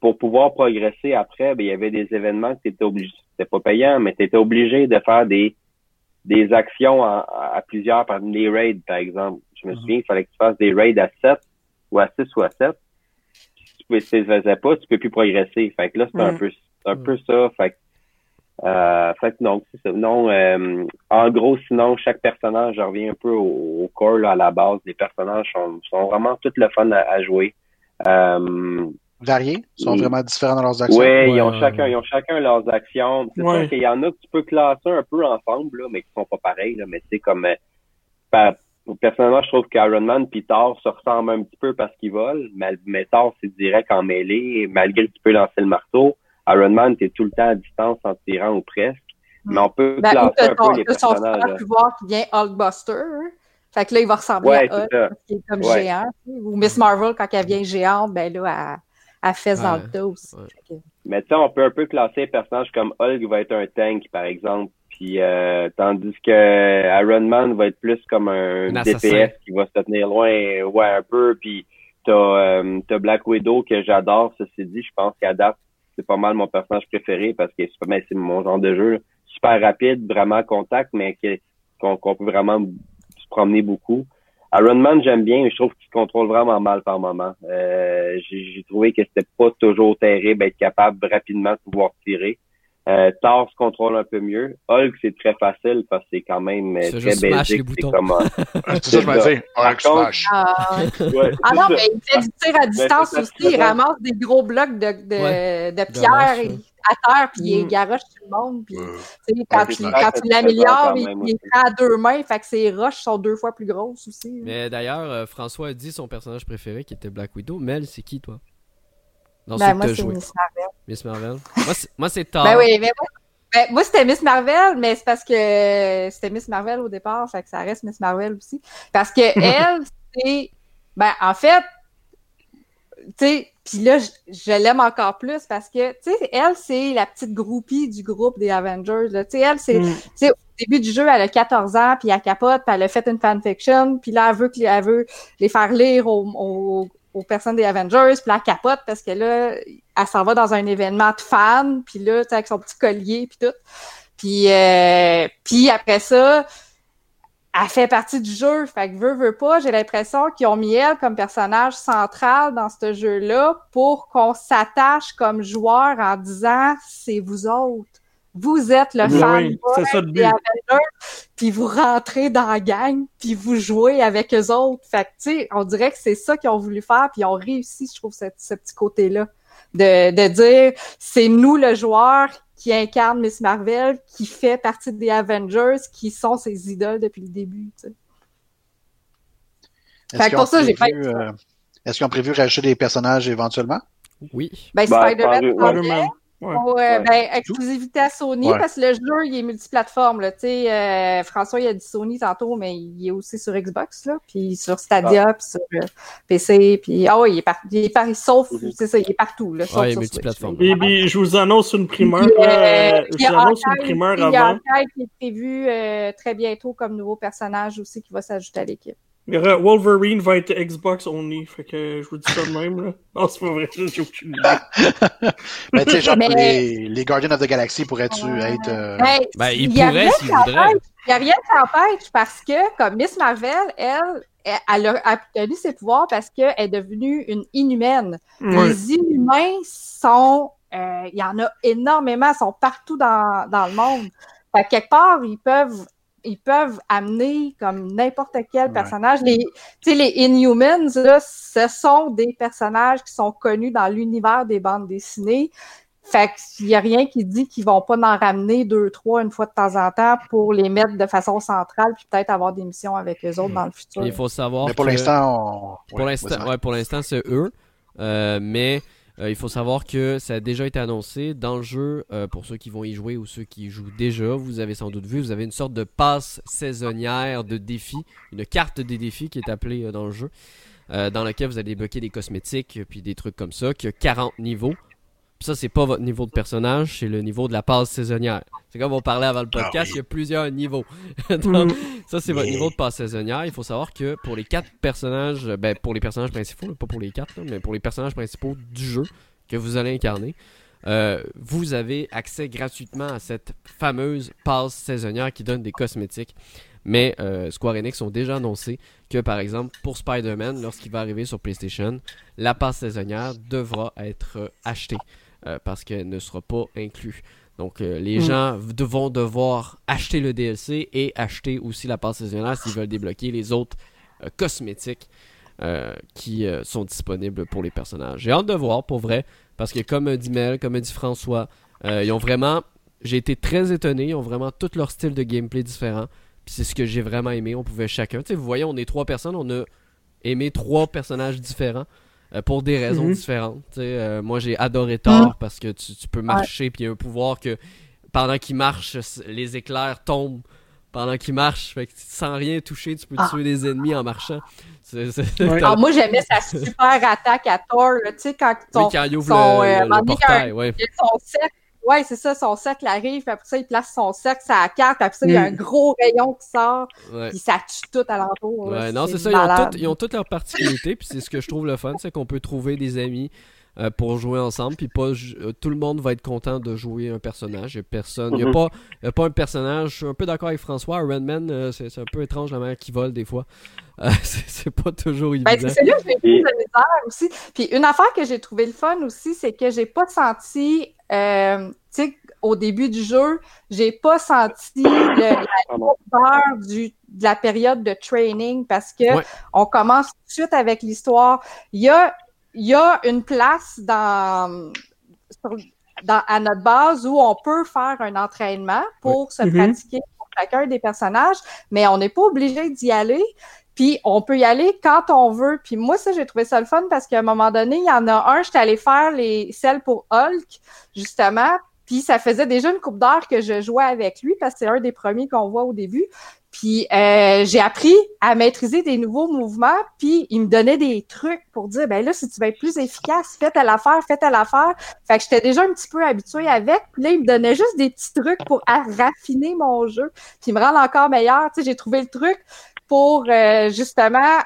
pour pouvoir progresser après, ben, il y avait des événements que tu étais obligé, c'était pas payant, mais tu étais obligé de faire des, des actions à, plusieurs, par les raids, par exemple. Je me mhm. souviens, il fallait que tu fasses des raids à 7 ou à 6 ou à 7. Si tu ne faisais pas, tu peux plus progresser. Fait que là, c'est un peu un peu ça. Fait que euh, fait que non, c'est ça. Non, euh, en gros, sinon, chaque personnage, je reviens un peu au, au corps, là, à la base. Les personnages sont, sont vraiment tout le fun à, jouer. Euh, Variés? Ils sont vraiment différents dans leurs actions? Oui, ils, ont chacun, ils ont chacun leurs actions. C'est sûr qu'il y en a que tu peux classer un peu ensemble, là, mais qui sont pas pareils. Là, mais c'est comme... Euh, personnellement, je trouve qu'Iron Man et Thor se ressemblent un petit peu parce qu'ils volent. Mais, mais Thor, c'est direct en mêlée, malgré que tu peux lancer le marteau. Iron Man, t'es tout le temps à distance en tirant ou presque. Mais on peut ben, classer un peu les personnages. Son pouvoir qui vient Hulkbuster. Hein. Fait que là, il va ressembler à Hulk, qui est comme géant. Ou Miss Marvel, quand elle vient géante, ben là, elle, fait dans le dos Mais tu sais, on peut un peu classer un personnage comme Hulk va être un tank, par exemple. Puis euh, tandis que Iron Man va être plus comme un, DPS qui va se tenir loin, ouais, un peu. Puis t'as euh, as Black Widow que j'adore, ceci dit, je pense qu'à date, c'est pas mal mon personnage préféré parce que c'est mon genre de jeu. Super rapide, vraiment contact, mais qu'on peut vraiment se promener beaucoup. Iron Man, j'aime bien, mais je trouve qu'il contrôle vraiment mal par moment. Euh, J'ai trouvé que c'était pas toujours terrible d'être capable rapidement de pouvoir tirer. Euh, Thor se contrôle un peu mieux. Hulk, c'est très facile parce que c'est quand même euh, très basique. C'est comme C'est ça, je me dis. Hulk smash. Ah, ah non, mais il fait du tir à distance aussi. Il ramasse des gros blocs de, de, de pierre à terre, puis il mm. garoche tout le monde. Puis, quand, tu, quand tu l'améliores, il, il est à deux mains, fait que ses roches sont deux fois plus grosses aussi. Mais d'ailleurs, euh, François a dit son personnage préféré qui était Black Widow. Mel, c'est qui, toi? Ben, moi, c'est Miss Marvel. Miss Marvel. moi, c'est Thor. Ben oui, mais moi, ben, moi c'était Miss Marvel, mais c'est parce que c'était Miss Marvel au départ, fait que ça reste Miss Marvel aussi. Parce que elle, c'est. Ben, en fait, tu sais, puis là, je, l'aime encore plus parce que, tu sais, elle, c'est la petite groupie du groupe des Avengers. Tu sais, elle, c'est. Mm. Au début du jeu, elle a 14 ans, puis elle capote, puis elle a fait une fanfiction, puis là, elle veut, elle veut les faire lire aux, aux personnes des Avengers, puis la capote parce que là, elle s'en va dans un événement de fans, puis là, tu avec son petit collier, puis tout. Puis, euh, puis après ça, elle fait partie du jeu. Fait que veut, veut pas, j'ai l'impression qu'ils ont mis elle comme personnage central dans ce jeu-là pour qu'on s'attache comme joueur en disant c'est vous autres vous êtes le fan des Avengers, puis vous rentrez dans la gang, puis vous jouez avec eux autres. Fait que, tu sais, on dirait que c'est ça qu'ils ont voulu faire, puis ils ont réussi, je trouve, ce, petit côté-là. De, de dire, c'est nous le joueur qui incarne Miss Marvel, qui fait partie des Avengers, qui sont ses idoles depuis le début, tu sais. Fait que pour ça, j'ai pas... Euh, est-ce qu'ils ont prévu rajouter des personnages éventuellement? Oui. Ben, ben Spider-Man, Ouais, ben, exclusivité à Sony, parce que le jeu, il est multiplateforme, là. Tu sais, euh, François, il a dit Sony tantôt, mais il est aussi sur Xbox, là, puis sur Stadia, ah. puis sur euh, PC, puis, ah oui, il est partout, il est partout, sauf, mhm. c'est ça, il est partout, là. Ouais, il est multiplateforme. Et puis, je vous annonce une primeur, euh, je vous annonce une primeur avant. Il y a un qui est prévu très bientôt comme nouveau personnage aussi qui va s'ajouter à l'équipe. Wolverine va être Xbox only, fait que je vous dis ça de même, là. Non, c'est pas vrai, j'ai aucune idée. Mais tu sais, genre, les, les, Guardians of the Galaxy pourraient-tu être. Euh... Ben, ben ils pourraient s'ils voudraient. Il n'y a rien qui empêche parce que, comme Miss Marvel, elle, elle a obtenu ses pouvoirs parce qu'elle est devenue une inhumaine. Les inhumains sont. Euh, il y en a énormément, ils sont partout dans, dans le monde. Fait que quelque part, ils peuvent ils peuvent amener comme n'importe quel personnage. Les, les Inhumans, là, ce sont des personnages qui sont connus dans l'univers des bandes dessinées. Fait qu'il n'y a rien qui dit qu'ils vont pas en ramener deux, trois une fois de temps en temps pour les mettre de façon centrale puis peut-être avoir des missions avec eux autres dans le futur. Il faut savoir. Mais pour l'instant, Pour l'instant, ouais, pour l'instant, c'est eux. Euh, mais il faut savoir que ça a déjà été annoncé dans le jeu, euh, pour ceux qui vont y jouer ou ceux qui y jouent déjà, vous avez sans doute vu, vous avez une sorte de passe saisonnière de défis, une carte des défis qui est appelée euh, dans le jeu, dans laquelle vous allez débloquer des cosmétiques puis des trucs comme ça, qui a 40 niveaux. Puis ça, c'est pas votre niveau de personnage, c'est le niveau de la passe saisonnière. C'est comme on parlait avant le podcast, ah il y a plusieurs niveaux. Donc, ça, c'est votre niveau de passe saisonnière. Il faut savoir que pour les quatre personnages, ben, pour les personnages principaux, pas pour les quatre, mais pour les personnages principaux du jeu que vous allez incarner, euh, vous avez accès gratuitement à cette fameuse passe saisonnière qui donne des cosmétiques. Mais euh, Square Enix ont déjà annoncé que, par exemple, pour Spider-Man, lorsqu'il va arriver sur PlayStation, la passe saisonnière devra être achetée. Euh, parce qu'elle ne sera pas inclue. Donc euh, les mm. gens vont devoir acheter le DLC et acheter aussi la passe saisonnière s'ils veulent débloquer les autres euh, cosmétiques qui sont disponibles pour les personnages. J'ai hâte de voir pour vrai, parce que comme dit Mel, comme dit François, ils ont vraiment... J'ai été très étonné, ils ont vraiment tout leur style de gameplay différent. Puis c'est ce que j'ai vraiment aimé, on pouvait chacun... Tu sais, vous voyez, on est trois personnes, on a aimé trois personnages différents. Euh, pour des raisons mhm. différentes. Euh, moi, j'ai adoré Thor mhm. parce que tu, peux marcher, puis il y a un pouvoir que pendant qu'il marche, les éclairs tombent pendant qu'il marche. Fait que sans rien toucher, tu peux Ah. tuer des ennemis en marchant. Ouais. t'as- Alors, moi, j'aimais sa super attaque à Thor, tu sais, quand son, oui, quand il ouvre son, le, euh, le- portail, ouais. Ouais, c'est ça, son cercle arrive, puis après ça, il place son cercle, ça carte, puis après ça, il y a Mm. un gros rayon qui sort, ouais. puis ça tue tout alentour. là. Ouais, non, c'est ça, ils ont, ils ont toutes leurs particularités, puis c'est ce que je trouve le fun, c'est qu'on peut trouver des amis euh, pour jouer ensemble, puis pas euh, tout le monde va être content de jouer un personnage. Il y a personne, il y a Mhm. pas, il y a pas un personnage. Je suis un peu d'accord avec François. Iron Man, euh, c'est un peu étrange la manière qu'il vole des fois. Euh, c'est pas toujours évident. Ben, c'est celui que j'ai Et- plus de misère aussi. Puis une affaire que j'ai trouvé le fun aussi, c'est que j'ai pas senti, euh, au début du jeu, j'ai pas senti le, la lourdeur du, de la période de training parce que Ouais. on commence tout de suite avec l'histoire. Il y a, il y a une place dans, sur- dans- à notre base où on peut faire un entraînement pour se Mhm. pratiquer pour chacun des personnages, mais on n'est pas obligé d'y aller. Puis on peut y aller quand on veut. Puis moi, ça, j'ai trouvé ça le fun parce qu'à un moment donné, il y en a un, j'étais allée faire les celles pour Hulk, justement. Puis ça faisait déjà une coupe d'heure que je jouais avec lui parce que c'est un des premiers qu'on voit au début. Puis euh, j'ai appris à maîtriser des nouveaux mouvements, puis il me donnait des trucs pour dire ben là, si tu veux être plus efficace, fais telle affaire, fais telle affaire. Fait que j'étais déjà un petit peu habituée avec. Puis là, il me donnait juste des petits trucs pour raffiner mon jeu, puis me rendre encore meilleur. Tu sais, j'ai trouvé le truc pour euh, justement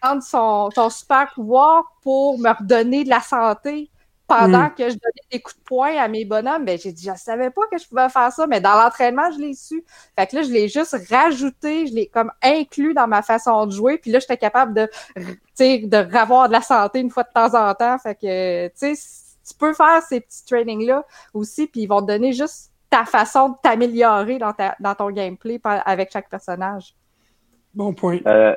prendre son, son super pouvoir pour me redonner de la santé pendant Mm. que je donnais des coups de poing à mes bonhommes. Ben, j'ai dit, je savais pas que je pouvais faire ça, mais dans l'entraînement, je l'ai su. Fait que là, je l'ai juste rajouté, je l'ai comme inclus dans ma façon de jouer. Puis là, j'étais capable de, tu sais, de revoir de la santé une fois de temps en temps. Fait que, tu sais, tu peux faire ces petits trainings-là aussi, puis ils vont te donner juste ta façon de t'améliorer dans, ta, dans ton gameplay par- avec chaque personnage. Bon point. Euh,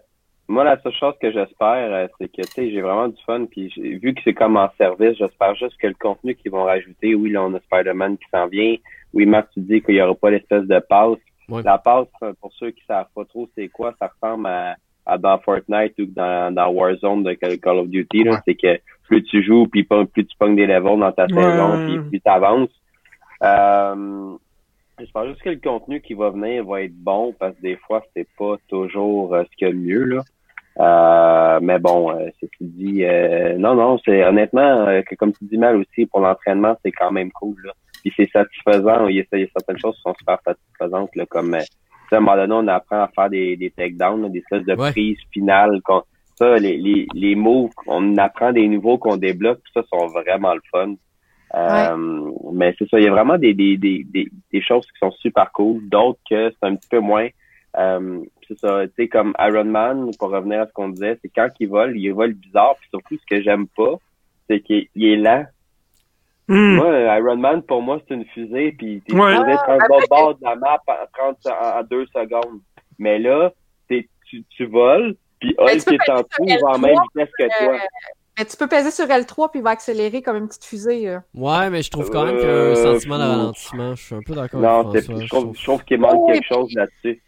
moi, la seule chose que j'espère, euh, c'est que, tu sais, j'ai vraiment du fun, puis vu que c'est comme en service, j'espère juste que le contenu qu'ils vont rajouter, oui, là, on a Spider-Man qui s'en vient, oui, Marc, tu dis qu'il y aura pas l'espèce de passe. Ouais. La passe, euh, pour ceux qui savent pas trop c'est quoi, ça ressemble à, à dans Fortnite ou dans, dans Warzone de Call of Duty, Ouais. c'est que plus tu joues, puis pas- plus tu pognes des levels dans ta Ouais. saison, puis plus t'avances. Euh, J'espère juste que le contenu qui va venir va être bon parce que des fois, c'est pas toujours euh, ce qu'il y a de mieux, là. Euh, mais bon, euh, ceci dit, euh, non, non, c'est honnêtement, euh, que comme tu dis mal aussi, pour l'entraînement, c'est quand même cool, là. Puis c'est satisfaisant, il y, a, il y a certaines choses qui sont super satisfaisantes, là, comme, euh, tu sais, à un moment donné, on apprend à faire des, des takedowns, des espèces de Ouais. prises finales, qu'on, ça, les, les, les moves, on apprend des nouveaux qu'on débloque, puis ça, sont vraiment le fun. Euh, Mais c'est ça, il y a vraiment des, des, des, des, des choses qui sont super cool, d'autres que c'est un petit peu moins. Euh, c'est ça, tu sais, comme Iron Man, pour revenir à ce qu'on disait, c'est quand il vole, il vole bizarre, puis surtout ce que j'aime pas, c'est qu'il il est lent. Hmm. Moi, Iron Man, pour moi, c'est une fusée, puis t'es Ouais. supposé être un bord bord de la map en 30 en, en deux secondes. Mais là, t'es, tu, tu voles, puis Hulk peux est en ça il va en L3, même vitesse que toi. Euh, mais tu peux peser sur L3 puis il va accélérer comme une petite fusée. là. Ouais, mais je trouve quand même qu'il y a un Euh, sentiment de ralentissement. Je suis un peu d'accord Non, avec c'est, François. je, je trouve, trouve- je trouve qu'il manque Oui, quelque chose là-dessus.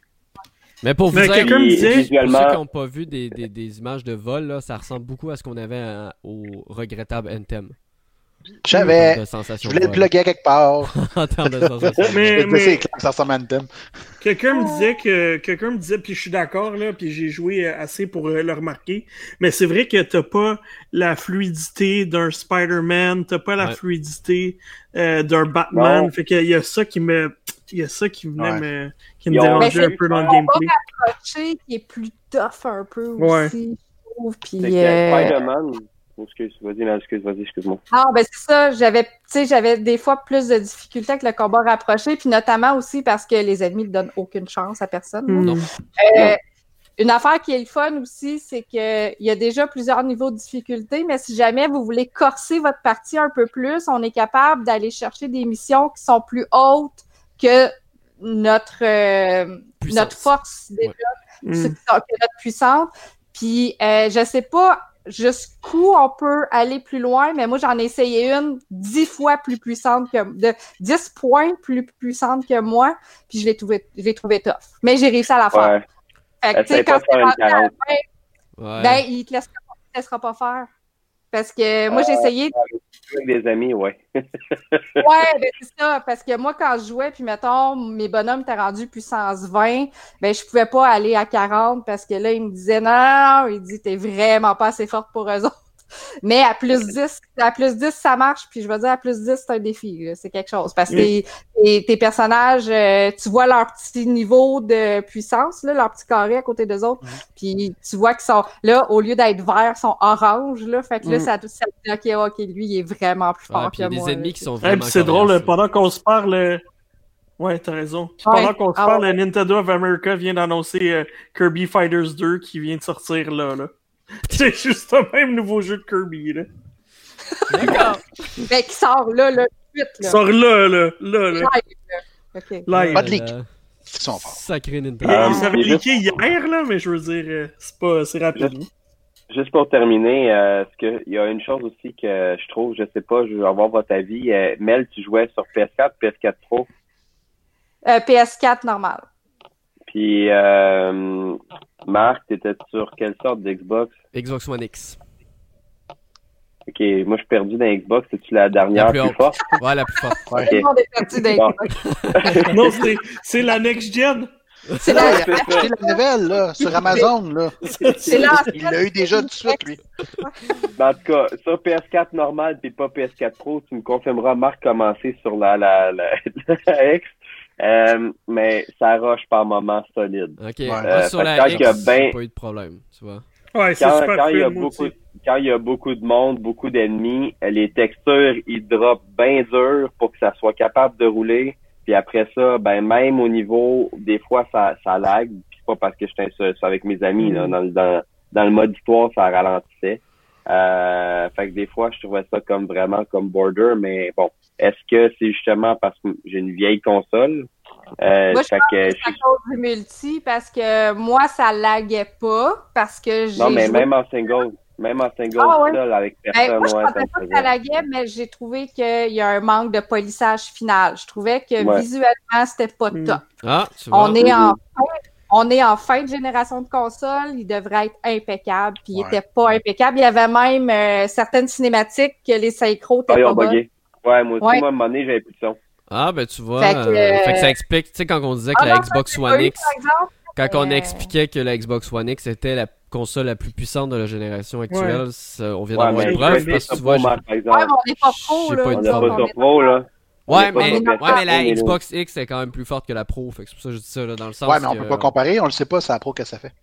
Mais pour vous Mais dire, quelqu'un me Puis, disait- Pour ceux qui n'ont pas vu des, des, des images de vol, là, ça ressemble beaucoup à ce qu'on avait à- au regrettable Anthem. Je savais. Je voulais le plugger quelque part. en termes de sensation. Mais- Anthem. Quelqu'un me disait que quelqu'un me disait puis je suis d'accord là puis j'ai joué assez pour euh, le remarquer mais c'est vrai que t'as pas la fluidité d'un Spider-Man t'as pas la Ouais. fluidité euh, d'un Batman Non. fait qu'il y a ça qui me il y a ça qui venait Ouais. me qui me dérangeait Mais un peu dans le gameplay qui est plus tough un peu Ouais. aussi, je trouve. Puis, euh, Spider-Man, excuse, vas-y, non, excuse, vas-y, excuse-moi. Ah, ben c'est ça. J'avais, tu sais, j'avais des fois plus de difficultés avec le combat rapproché, puis notamment aussi parce que les ennemis ne donnent aucune chance à personne. Hmm. Euh, une affaire qui est le fun aussi, c'est qu'il y a déjà plusieurs niveaux de difficulté, mais si jamais vous voulez corser votre partie un peu plus, on est capable d'aller chercher des missions qui sont plus hautes que notre, euh, Puissance. notre force déjà Hmm. qui est notre puissante. Puis euh, je sais pas jusqu'où on peut aller plus loin, mais moi j'en ai essayé une dix fois plus puissante que de 10 points plus puissante que moi, puis je l'ai trouvé je l'ai trouvé tough. Mais j'ai réussi à la faire. Ouais. Fait que, tu sais, quand rendu à la 40. fin, Ouais. ben il te laissera, il te laissera pas faire. Parce que moi j'ai essayé avec des amis, ouais. ouais, ben c'est ça. Parce que moi, quand je jouais, puis mettons, mes bonhommes étaient rendus puissance 20, ben je pouvais pas aller à 40 parce que là, ils me disaient non, il dit t'es vraiment pas assez forte pour eux autres. Mais à plus 10, à plus 10, ça marche. Puis je veux dire, à plus 10, c'est un défi. C'est quelque chose. Parce que tes, tes, personnages, euh, tu vois leur petit niveau de puissance, là, leur petit carré à côté des autres. Puis tu vois qu'ils sont, là, au lieu d'être verts, sont orange. Là, fait que là, mm. ça, ça dit, OK, OK, lui, il est vraiment plus fort que moi. Il y a des ennemis là, qui sont vraiment C'est drôle, pendant qu'on se parle... Ouais, t'as raison. Puis pendant Ouais. qu'on se Ah parle, ouais. Nintendo of America vient d'annoncer euh, Kirby Fighters 2 qui vient de sortir là. là. C'est juste le même nouveau jeu de Kirby. Là. D'accord. Ben, qui sort là, là, tout de suite, Il là. sort là, là, là, là. Live, là. OK. Live. Pas de leak. Euh, Ils sont forts. Sacré Nintendo. Ah, il s'avait c'est juste- leaké hier, là, mais je veux dire, euh, c'est pas, c'est rapide. Juste- Juste pour terminer, euh, que il y a une chose aussi que je trouve, je sais pas, je veux avoir votre avis. Euh, Mel, tu jouais sur PS4, PS4 Pro, Euh, PS4 normal. Puis euh, Marc, t'étais sur quelle sorte d'Xbox? Xbox One X. Ok, moi je suis perdu dans Xbox, c'est-tu la dernière La plus, forte? Ouais, la plus forte. Ouais. Tout le monde est Bon. non, c'est, c'est la next-gen. C'est Là, la, il a acheté la nouvelle, là, sur Amazon, là. c'est la, Il l'a eu déjà tout de suite, lui. Ben, en tout cas, sur PS4 normal puis pas PS4 Pro, tu me confirmeras Marc commencer sur la la la, la X. Euh, mais ça roche par moment solide. Ok. Ouais. Euh, sur la que quand X, il y a ben- pas eu de problème, tu vois. Ouais, c'est Quand, super quand il y a beaucoup aussi. quand il y a beaucoup de monde, beaucoup d'ennemis, les textures ils drop bien dur pour que ça soit capable de rouler. Puis après ça, ben même au niveau, des fois ça, ça lag. Puis c'est pas parce que j'étais sur- avec mes amis là, dans, le- dans, dans le mode histoire, ça ralentissait. Euh, fait que des fois, je trouvais ça comme vraiment comme border, mais bon, est-ce que c'est justement parce que j'ai une vieille console? Euh, Moi, je fait que je c'est à cause du multi parce que moi, ça laguait pas parce que j'ai non, mais joué- même en single, même en single Ah ouais. seul avec Ben, personne, moi, je ouais, pensais pas que ça laguait, mais j'ai trouvé qu'il y a un manque de polissage final. Je trouvais que Ouais. visuellement, c'était pas Mm. top. Ah, tu vois. On est en fin, on est en fin de génération de console, il devrait être impeccable, puis il Ouais. était pas impeccable. Il y avait même euh, certaines cinématiques que les synchros Ah, étaient ils pas ont bonnes. Ouais, moi aussi, Ouais. moi, à un moment donné, j'avais plus de son. Ah, ben tu vois. Fait que, euh, fait que ça euh, explique, tu sais, quand on disait que Ah la non, Xbox One X, par exemple. quand on euh, expliquait que la Xbox One X était la console la plus puissante de la génération actuelle, ça- on vient Ouais, d'avoir mais une preuve je parce que tu vois. par Ouais, exemple. mais on n'est pas pro, là. pas On sur Pro, là. Ouais, mais, sur ouais, PS4, mais la. Xbox X est quand même plus forte que la Pro. Fait que c'est pour ça que je dis ça, là, dans le sens Ouais, mais on que, peut pas comparer, on le sait pas, c'est la pro que ça fait.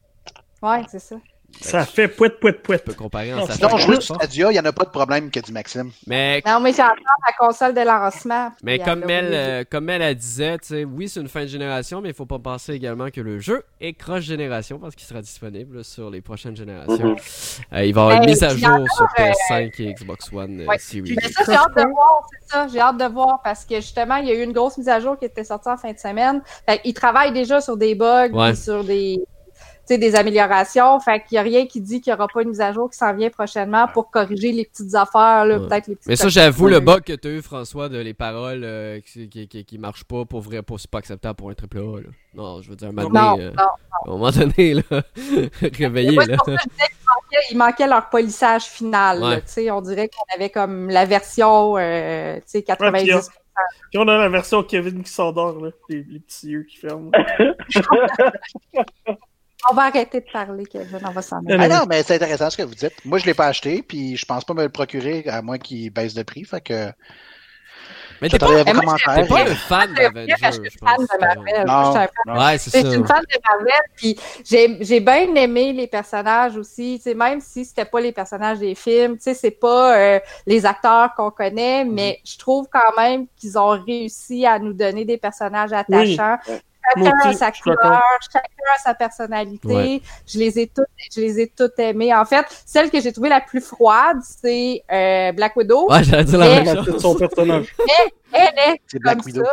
Ouais, c'est ça. Ça fait pouet, pouet, pouet. On peut comparer en Sinon, jouer. Stadia, il n'y en a pas de problème que dit Maxime. Mais Non, mais j'entends la console de lancement. Mais puis comme elle a euh, comme elle, elle disait, tu sais, oui, c'est une fin de génération, mais il faut pas penser également que le jeu est cross-génération parce qu'il sera disponible sur les prochaines générations. Euh, il va y avoir une mise à jour sur PS5 et Xbox One euh, Ouais. Series. Mais ça, j'ai hâte de voir, c'est ça. J'ai hâte de voir parce que justement, il y a eu une grosse mise à jour qui était sortie en fin de semaine. Fait ils travaillent déjà sur des bugs, Ouais. sur des, tu des améliorations. Fait qu'il n'y a rien qui dit qu'il n'y aura pas une mise à jour qui s'en vient prochainement pour corriger les petites affaires, là, Ouais. peut-être les petites Mais ça, j'avoue, le bug que tu as eu, François, de les paroles euh, qui, qui, qui, qui marchent pas pour vrai, pour, c'est pas acceptable pour un triple A. Là. Non, je veux dire, un moment Non, donné, euh, non. à un moment donné, là, réveillez, Moi, là. c'est pour ça que je disais qu'il manquait, il manquait leur polissage final. là, Ouais. tu sais, on dirait qu'on avait comme la version euh, tu sais, 90. Ouais, Puis on a la version Kevin qui s'endort, là. Les, les petits yeux qui ferment. On va arrêter de parler, Kevin. On va s'en aller. Ah non, mais c'est intéressant ce que vous dites. Moi, je l'ai pas acheté, puis je pense pas me le procurer à moins qu'il baisse de prix. Fait que Mais t'es pas, t'es pas le fan d'Avengers, je pense. de Marvel. Non. Je suis un une fan de Marvel, puis j'ai j'ai bien aimé les personnages aussi, tu sais, même si c'était pas les personnages des films, tu sais, c'est pas euh, les acteurs qu'on connaît, Mhm. mais je trouve quand même qu'ils ont réussi à nous donner des personnages attachants. Chacun a sa couleur, chacun a sa personnalité. Ouais. Je les ai toutes, je les ai toutes aimées. En fait, celle que j'ai trouvée la plus froide, c'est euh, Black Widow. Ouais, j'allais dire la Mais- même C'est chose. son personnage. Elle est C'est Black comme Widow. ça.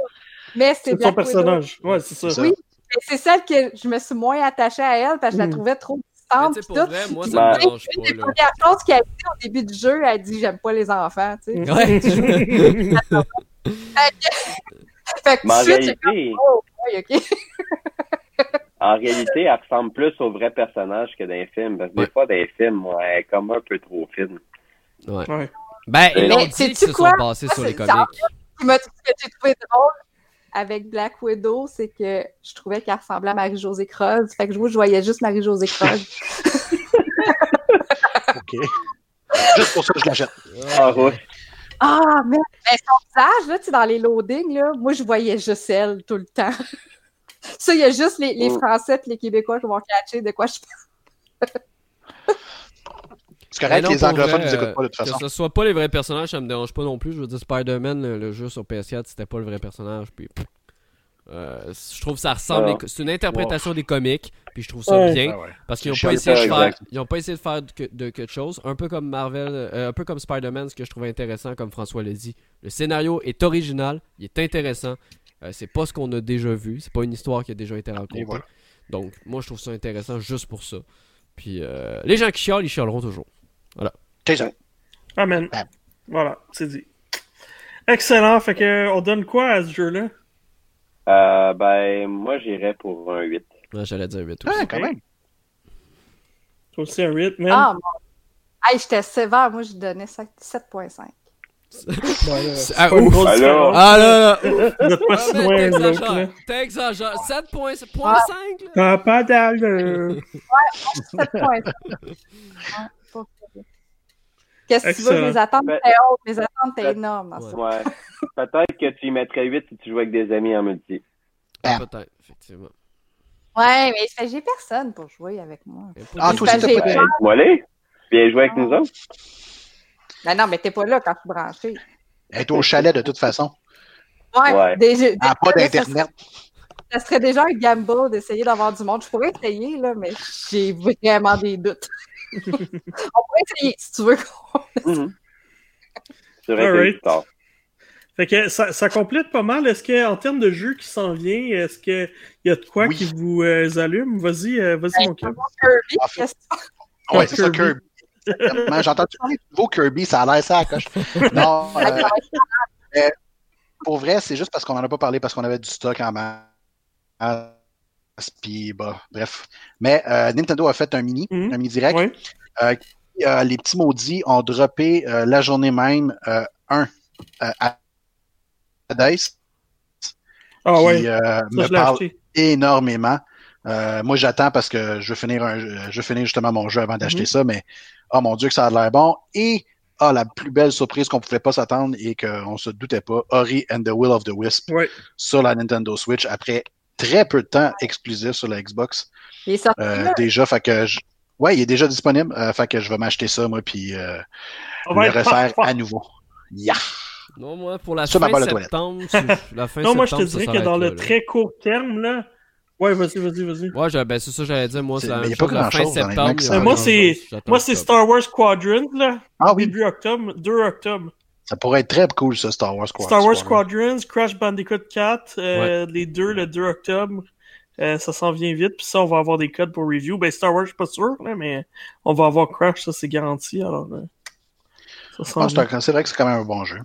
Mais c'est son Black Widow. personnage. Ouais, c'est ça. Oui. Mais c'est celle que je me suis moins attachée à elle parce que je la Mm. trouvais trop Mais distante. pour tout. vrai, moi, Puis ça me dérange Une pas, des premières choses qu'elle dit au début du jeu, elle dit J'aime pas les enfants. Tu sais. Ouais. Fait que Mais en suite, réalité, comme, oh, en réalité, elle ressemble plus au vrai personnage que dans les films. Parce que Ouais. des fois, dans les films, ouais, elle est comme un peu trop fine. Ouais. Ouais. Ben, ils Mais dit qu'ils se sont quoi? basés sur les C'est- comics. Ce qui m'a- ce que j'ai trouvé drôle avec Black Widow, c'est que je trouvais qu'elle ressemblait à Marie-Josée Croze. Fait que je, je voyais juste Marie-Josée Croze. OK. Juste pour ça, je l'achète. Ah, ouais. Ah, mais, mais son visage, là, tu sais, dans les loadings, là, moi, je voyais juste elle tout le temps. Ça, il y a juste les, les Mm. Français et les Québécois qui vont catcher de quoi je parle. C'est correct, non, les anglophones vrai, nous écoutent pas de toute façon. Que ce soit pas les vrais personnages, ça me dérange pas non plus. Je veux dire, Spider-Man, le, le jeu sur PS4, c'était pas le vrai personnage. Puis, pff, euh, je trouve que ça ressemble. Ah. les- C'est une interprétation des comics. Puis je trouve ça Ouais. bien. Ah ouais. Parce qu'ils n'ont pas, essayé de faire, exact. ils ont pas essayé de faire de, que- de quelque chose. Un peu comme Marvel, euh, un peu comme Spider-Man, ce que je trouvais intéressant, comme François l'a dit. Le scénario est original, il est intéressant. Euh, c'est pas ce qu'on a déjà vu. C'est pas une histoire qui a déjà été racontée. Voilà. Donc, moi, je trouve ça intéressant juste pour ça. Puis, euh, les gens qui chialent, ils chialeront toujours. C'est ça. Amen. Bam. Voilà, c'est dit. Excellent. Fait que, on donne quoi à ce jeu-là? Euh, ben, moi, j'irais pour un 8. Ouais, J'allais dire 8 aussi. Ouais, quand même. Toi aussi un 8, man. Ah, mon... Hey, j'étais sévère. Moi, je donnais 7 7.5. Voilà. C'est- C'est ah, ouf. Ah là là! Pas Ah, si loin, l'autre, là. T'exagères! T'exagères! 7.5 là! T'as pas d'allure. 7.5. Ouais, pas terrible. Qu'est-ce que tu veux? Les attentes Ben- étaient hautes. Les attentes étaient énormes dans ça. Ouais. Peut-être que tu y mettrais 8 si tu jouais avec des amis en multi. Ah. Peut-être, effectivement. Ouais, mais ça, j'ai personne pour jouer avec moi. Ah, des- toi aussi, t'as pas. Ben, voilà. Viens jouer avec nous autres. Ben non, mais t'es pas là quand tu branché. Elle est au chalet de toute façon. Ouais, Ouais. Ah, pas déjà, ça d'Internet. Ça serait déjà un gamble d'essayer d'avoir du monde. Je pourrais essayer, là, mais j'ai vraiment des doutes. On pourrait essayer, si tu veux. Mhm. C'est vrai que tard. Fait que ça, ça complète pas mal. Est-ce que, en termes de jeu qui s'en vient, est-ce qu'il y a de quoi Oui. qui vous euh, allume? Vas-y, euh, vas-y, mon cœur. Kirby, En fait- Ouais, c'est ça, Kirby. J'ai entendu parler du nouveau Kirby, ça a l'air ça à la coche. Non, euh, euh, pour vrai, c'est juste parce qu'on en a pas parlé, parce qu'on avait du stock en masse. Puis, bah, bref. Mais euh, Nintendo a fait un mini, Mhm. un mini direct. Ouais. Euh, euh, les petits maudits ont droppé euh, la journée même euh, un euh, à Dice. Ah qui ouais, euh, me parle énormément. Euh, moi, j'attends parce que je veux finir un, je veux finir justement mon jeu avant d'acheter ça, mais oh mon dieu que ça a l'air bon. Et ah, la plus belle surprise qu'on pouvait pas s'attendre et qu'on se doutait pas, Ori and the Will of the Wisp Ouais. sur la Nintendo Switch après très peu de temps exclusif sur la Xbox. Il est sorti Euh, déjà, fait que je... ouais, il est déjà disponible. Euh, fait que je vais m'acheter ça moi puis euh, On va le refaire à nouveau. Yeah. Non, moi, pour la fin septembre, la fin Non, moi, je te dirais que dans là, le là. très court terme, là. Ouais, vas-y, vas-y, vas-y. Ouais, ben, c'est ça que j'allais dire. Moi, c'est la même chose. Fin les septembre. pas moi, c'est-. Star Wars Quadrant, là. Ah oui, Début octobre, 2 octobre. Ça pourrait être très cool ça, Star Wars Squad. Star Wars Squadron. Squadrons, Crash Bandicoot 4, euh, les deux le 2 octobre. Euh, ça s'en vient vite, puis ça, on va avoir des codes pour review. Ben, Star Wars, je suis pas sûr, là, mais on va avoir Crash, ça, c'est garanti. Alors, euh, ça s'en Ah, vient. c'est vrai que c'est quand même un bon jeu.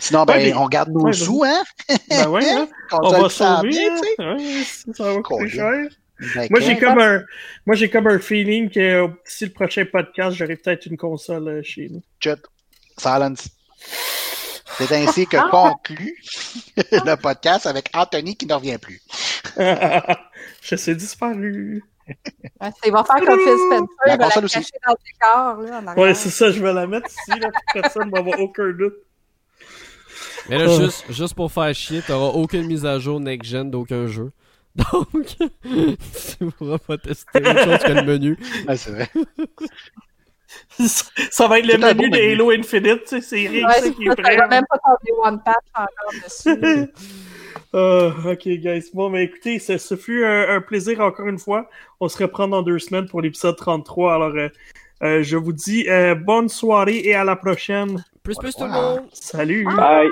Sinon, ben, Ouais, mais- on garde nos Ouais, sous, hein? Ben ouais, hein, Quand on va sauver, bien, hein. tu sais. Ouais, ça va coûter cher. Ben, Moi, j'ai comme un, moi, j'ai comme un feeling que d'ici le prochain podcast, j'aurai peut-être une console euh, chez nous. Chut. Silence. C'est ainsi que conclut le podcast avec Anthony qui ne revient plus. je sais disparu. Ouais, il va faire comme Phil Spencer, La il va la console aussi. cacher dans le décor, là, en arrière. Ouais, c'est ça, je vais la mettre ici, là, personne va avoir aucun doute. Mais là, Oh. juste, juste pour faire chier, t'auras aucune mise à jour next-gen d'aucun jeu. Donc, tu pourras pas tester autre chose que le menu. Ouais, c'est vrai. ça va être le menu de. Halo Infinite, tu sais, c'est rien Ouais, qui est ça prêt. va même pas One Patch encore dessus. Ah, ok, guys. Bon, mais écoutez, ce, ce fut un, un plaisir encore une fois. On se reprend dans deux semaines pour l'épisode 33. Alors, euh, euh, je vous dis euh, bonne soirée et à la prochaine. Plus, plus tout le monde! Salut! Bye!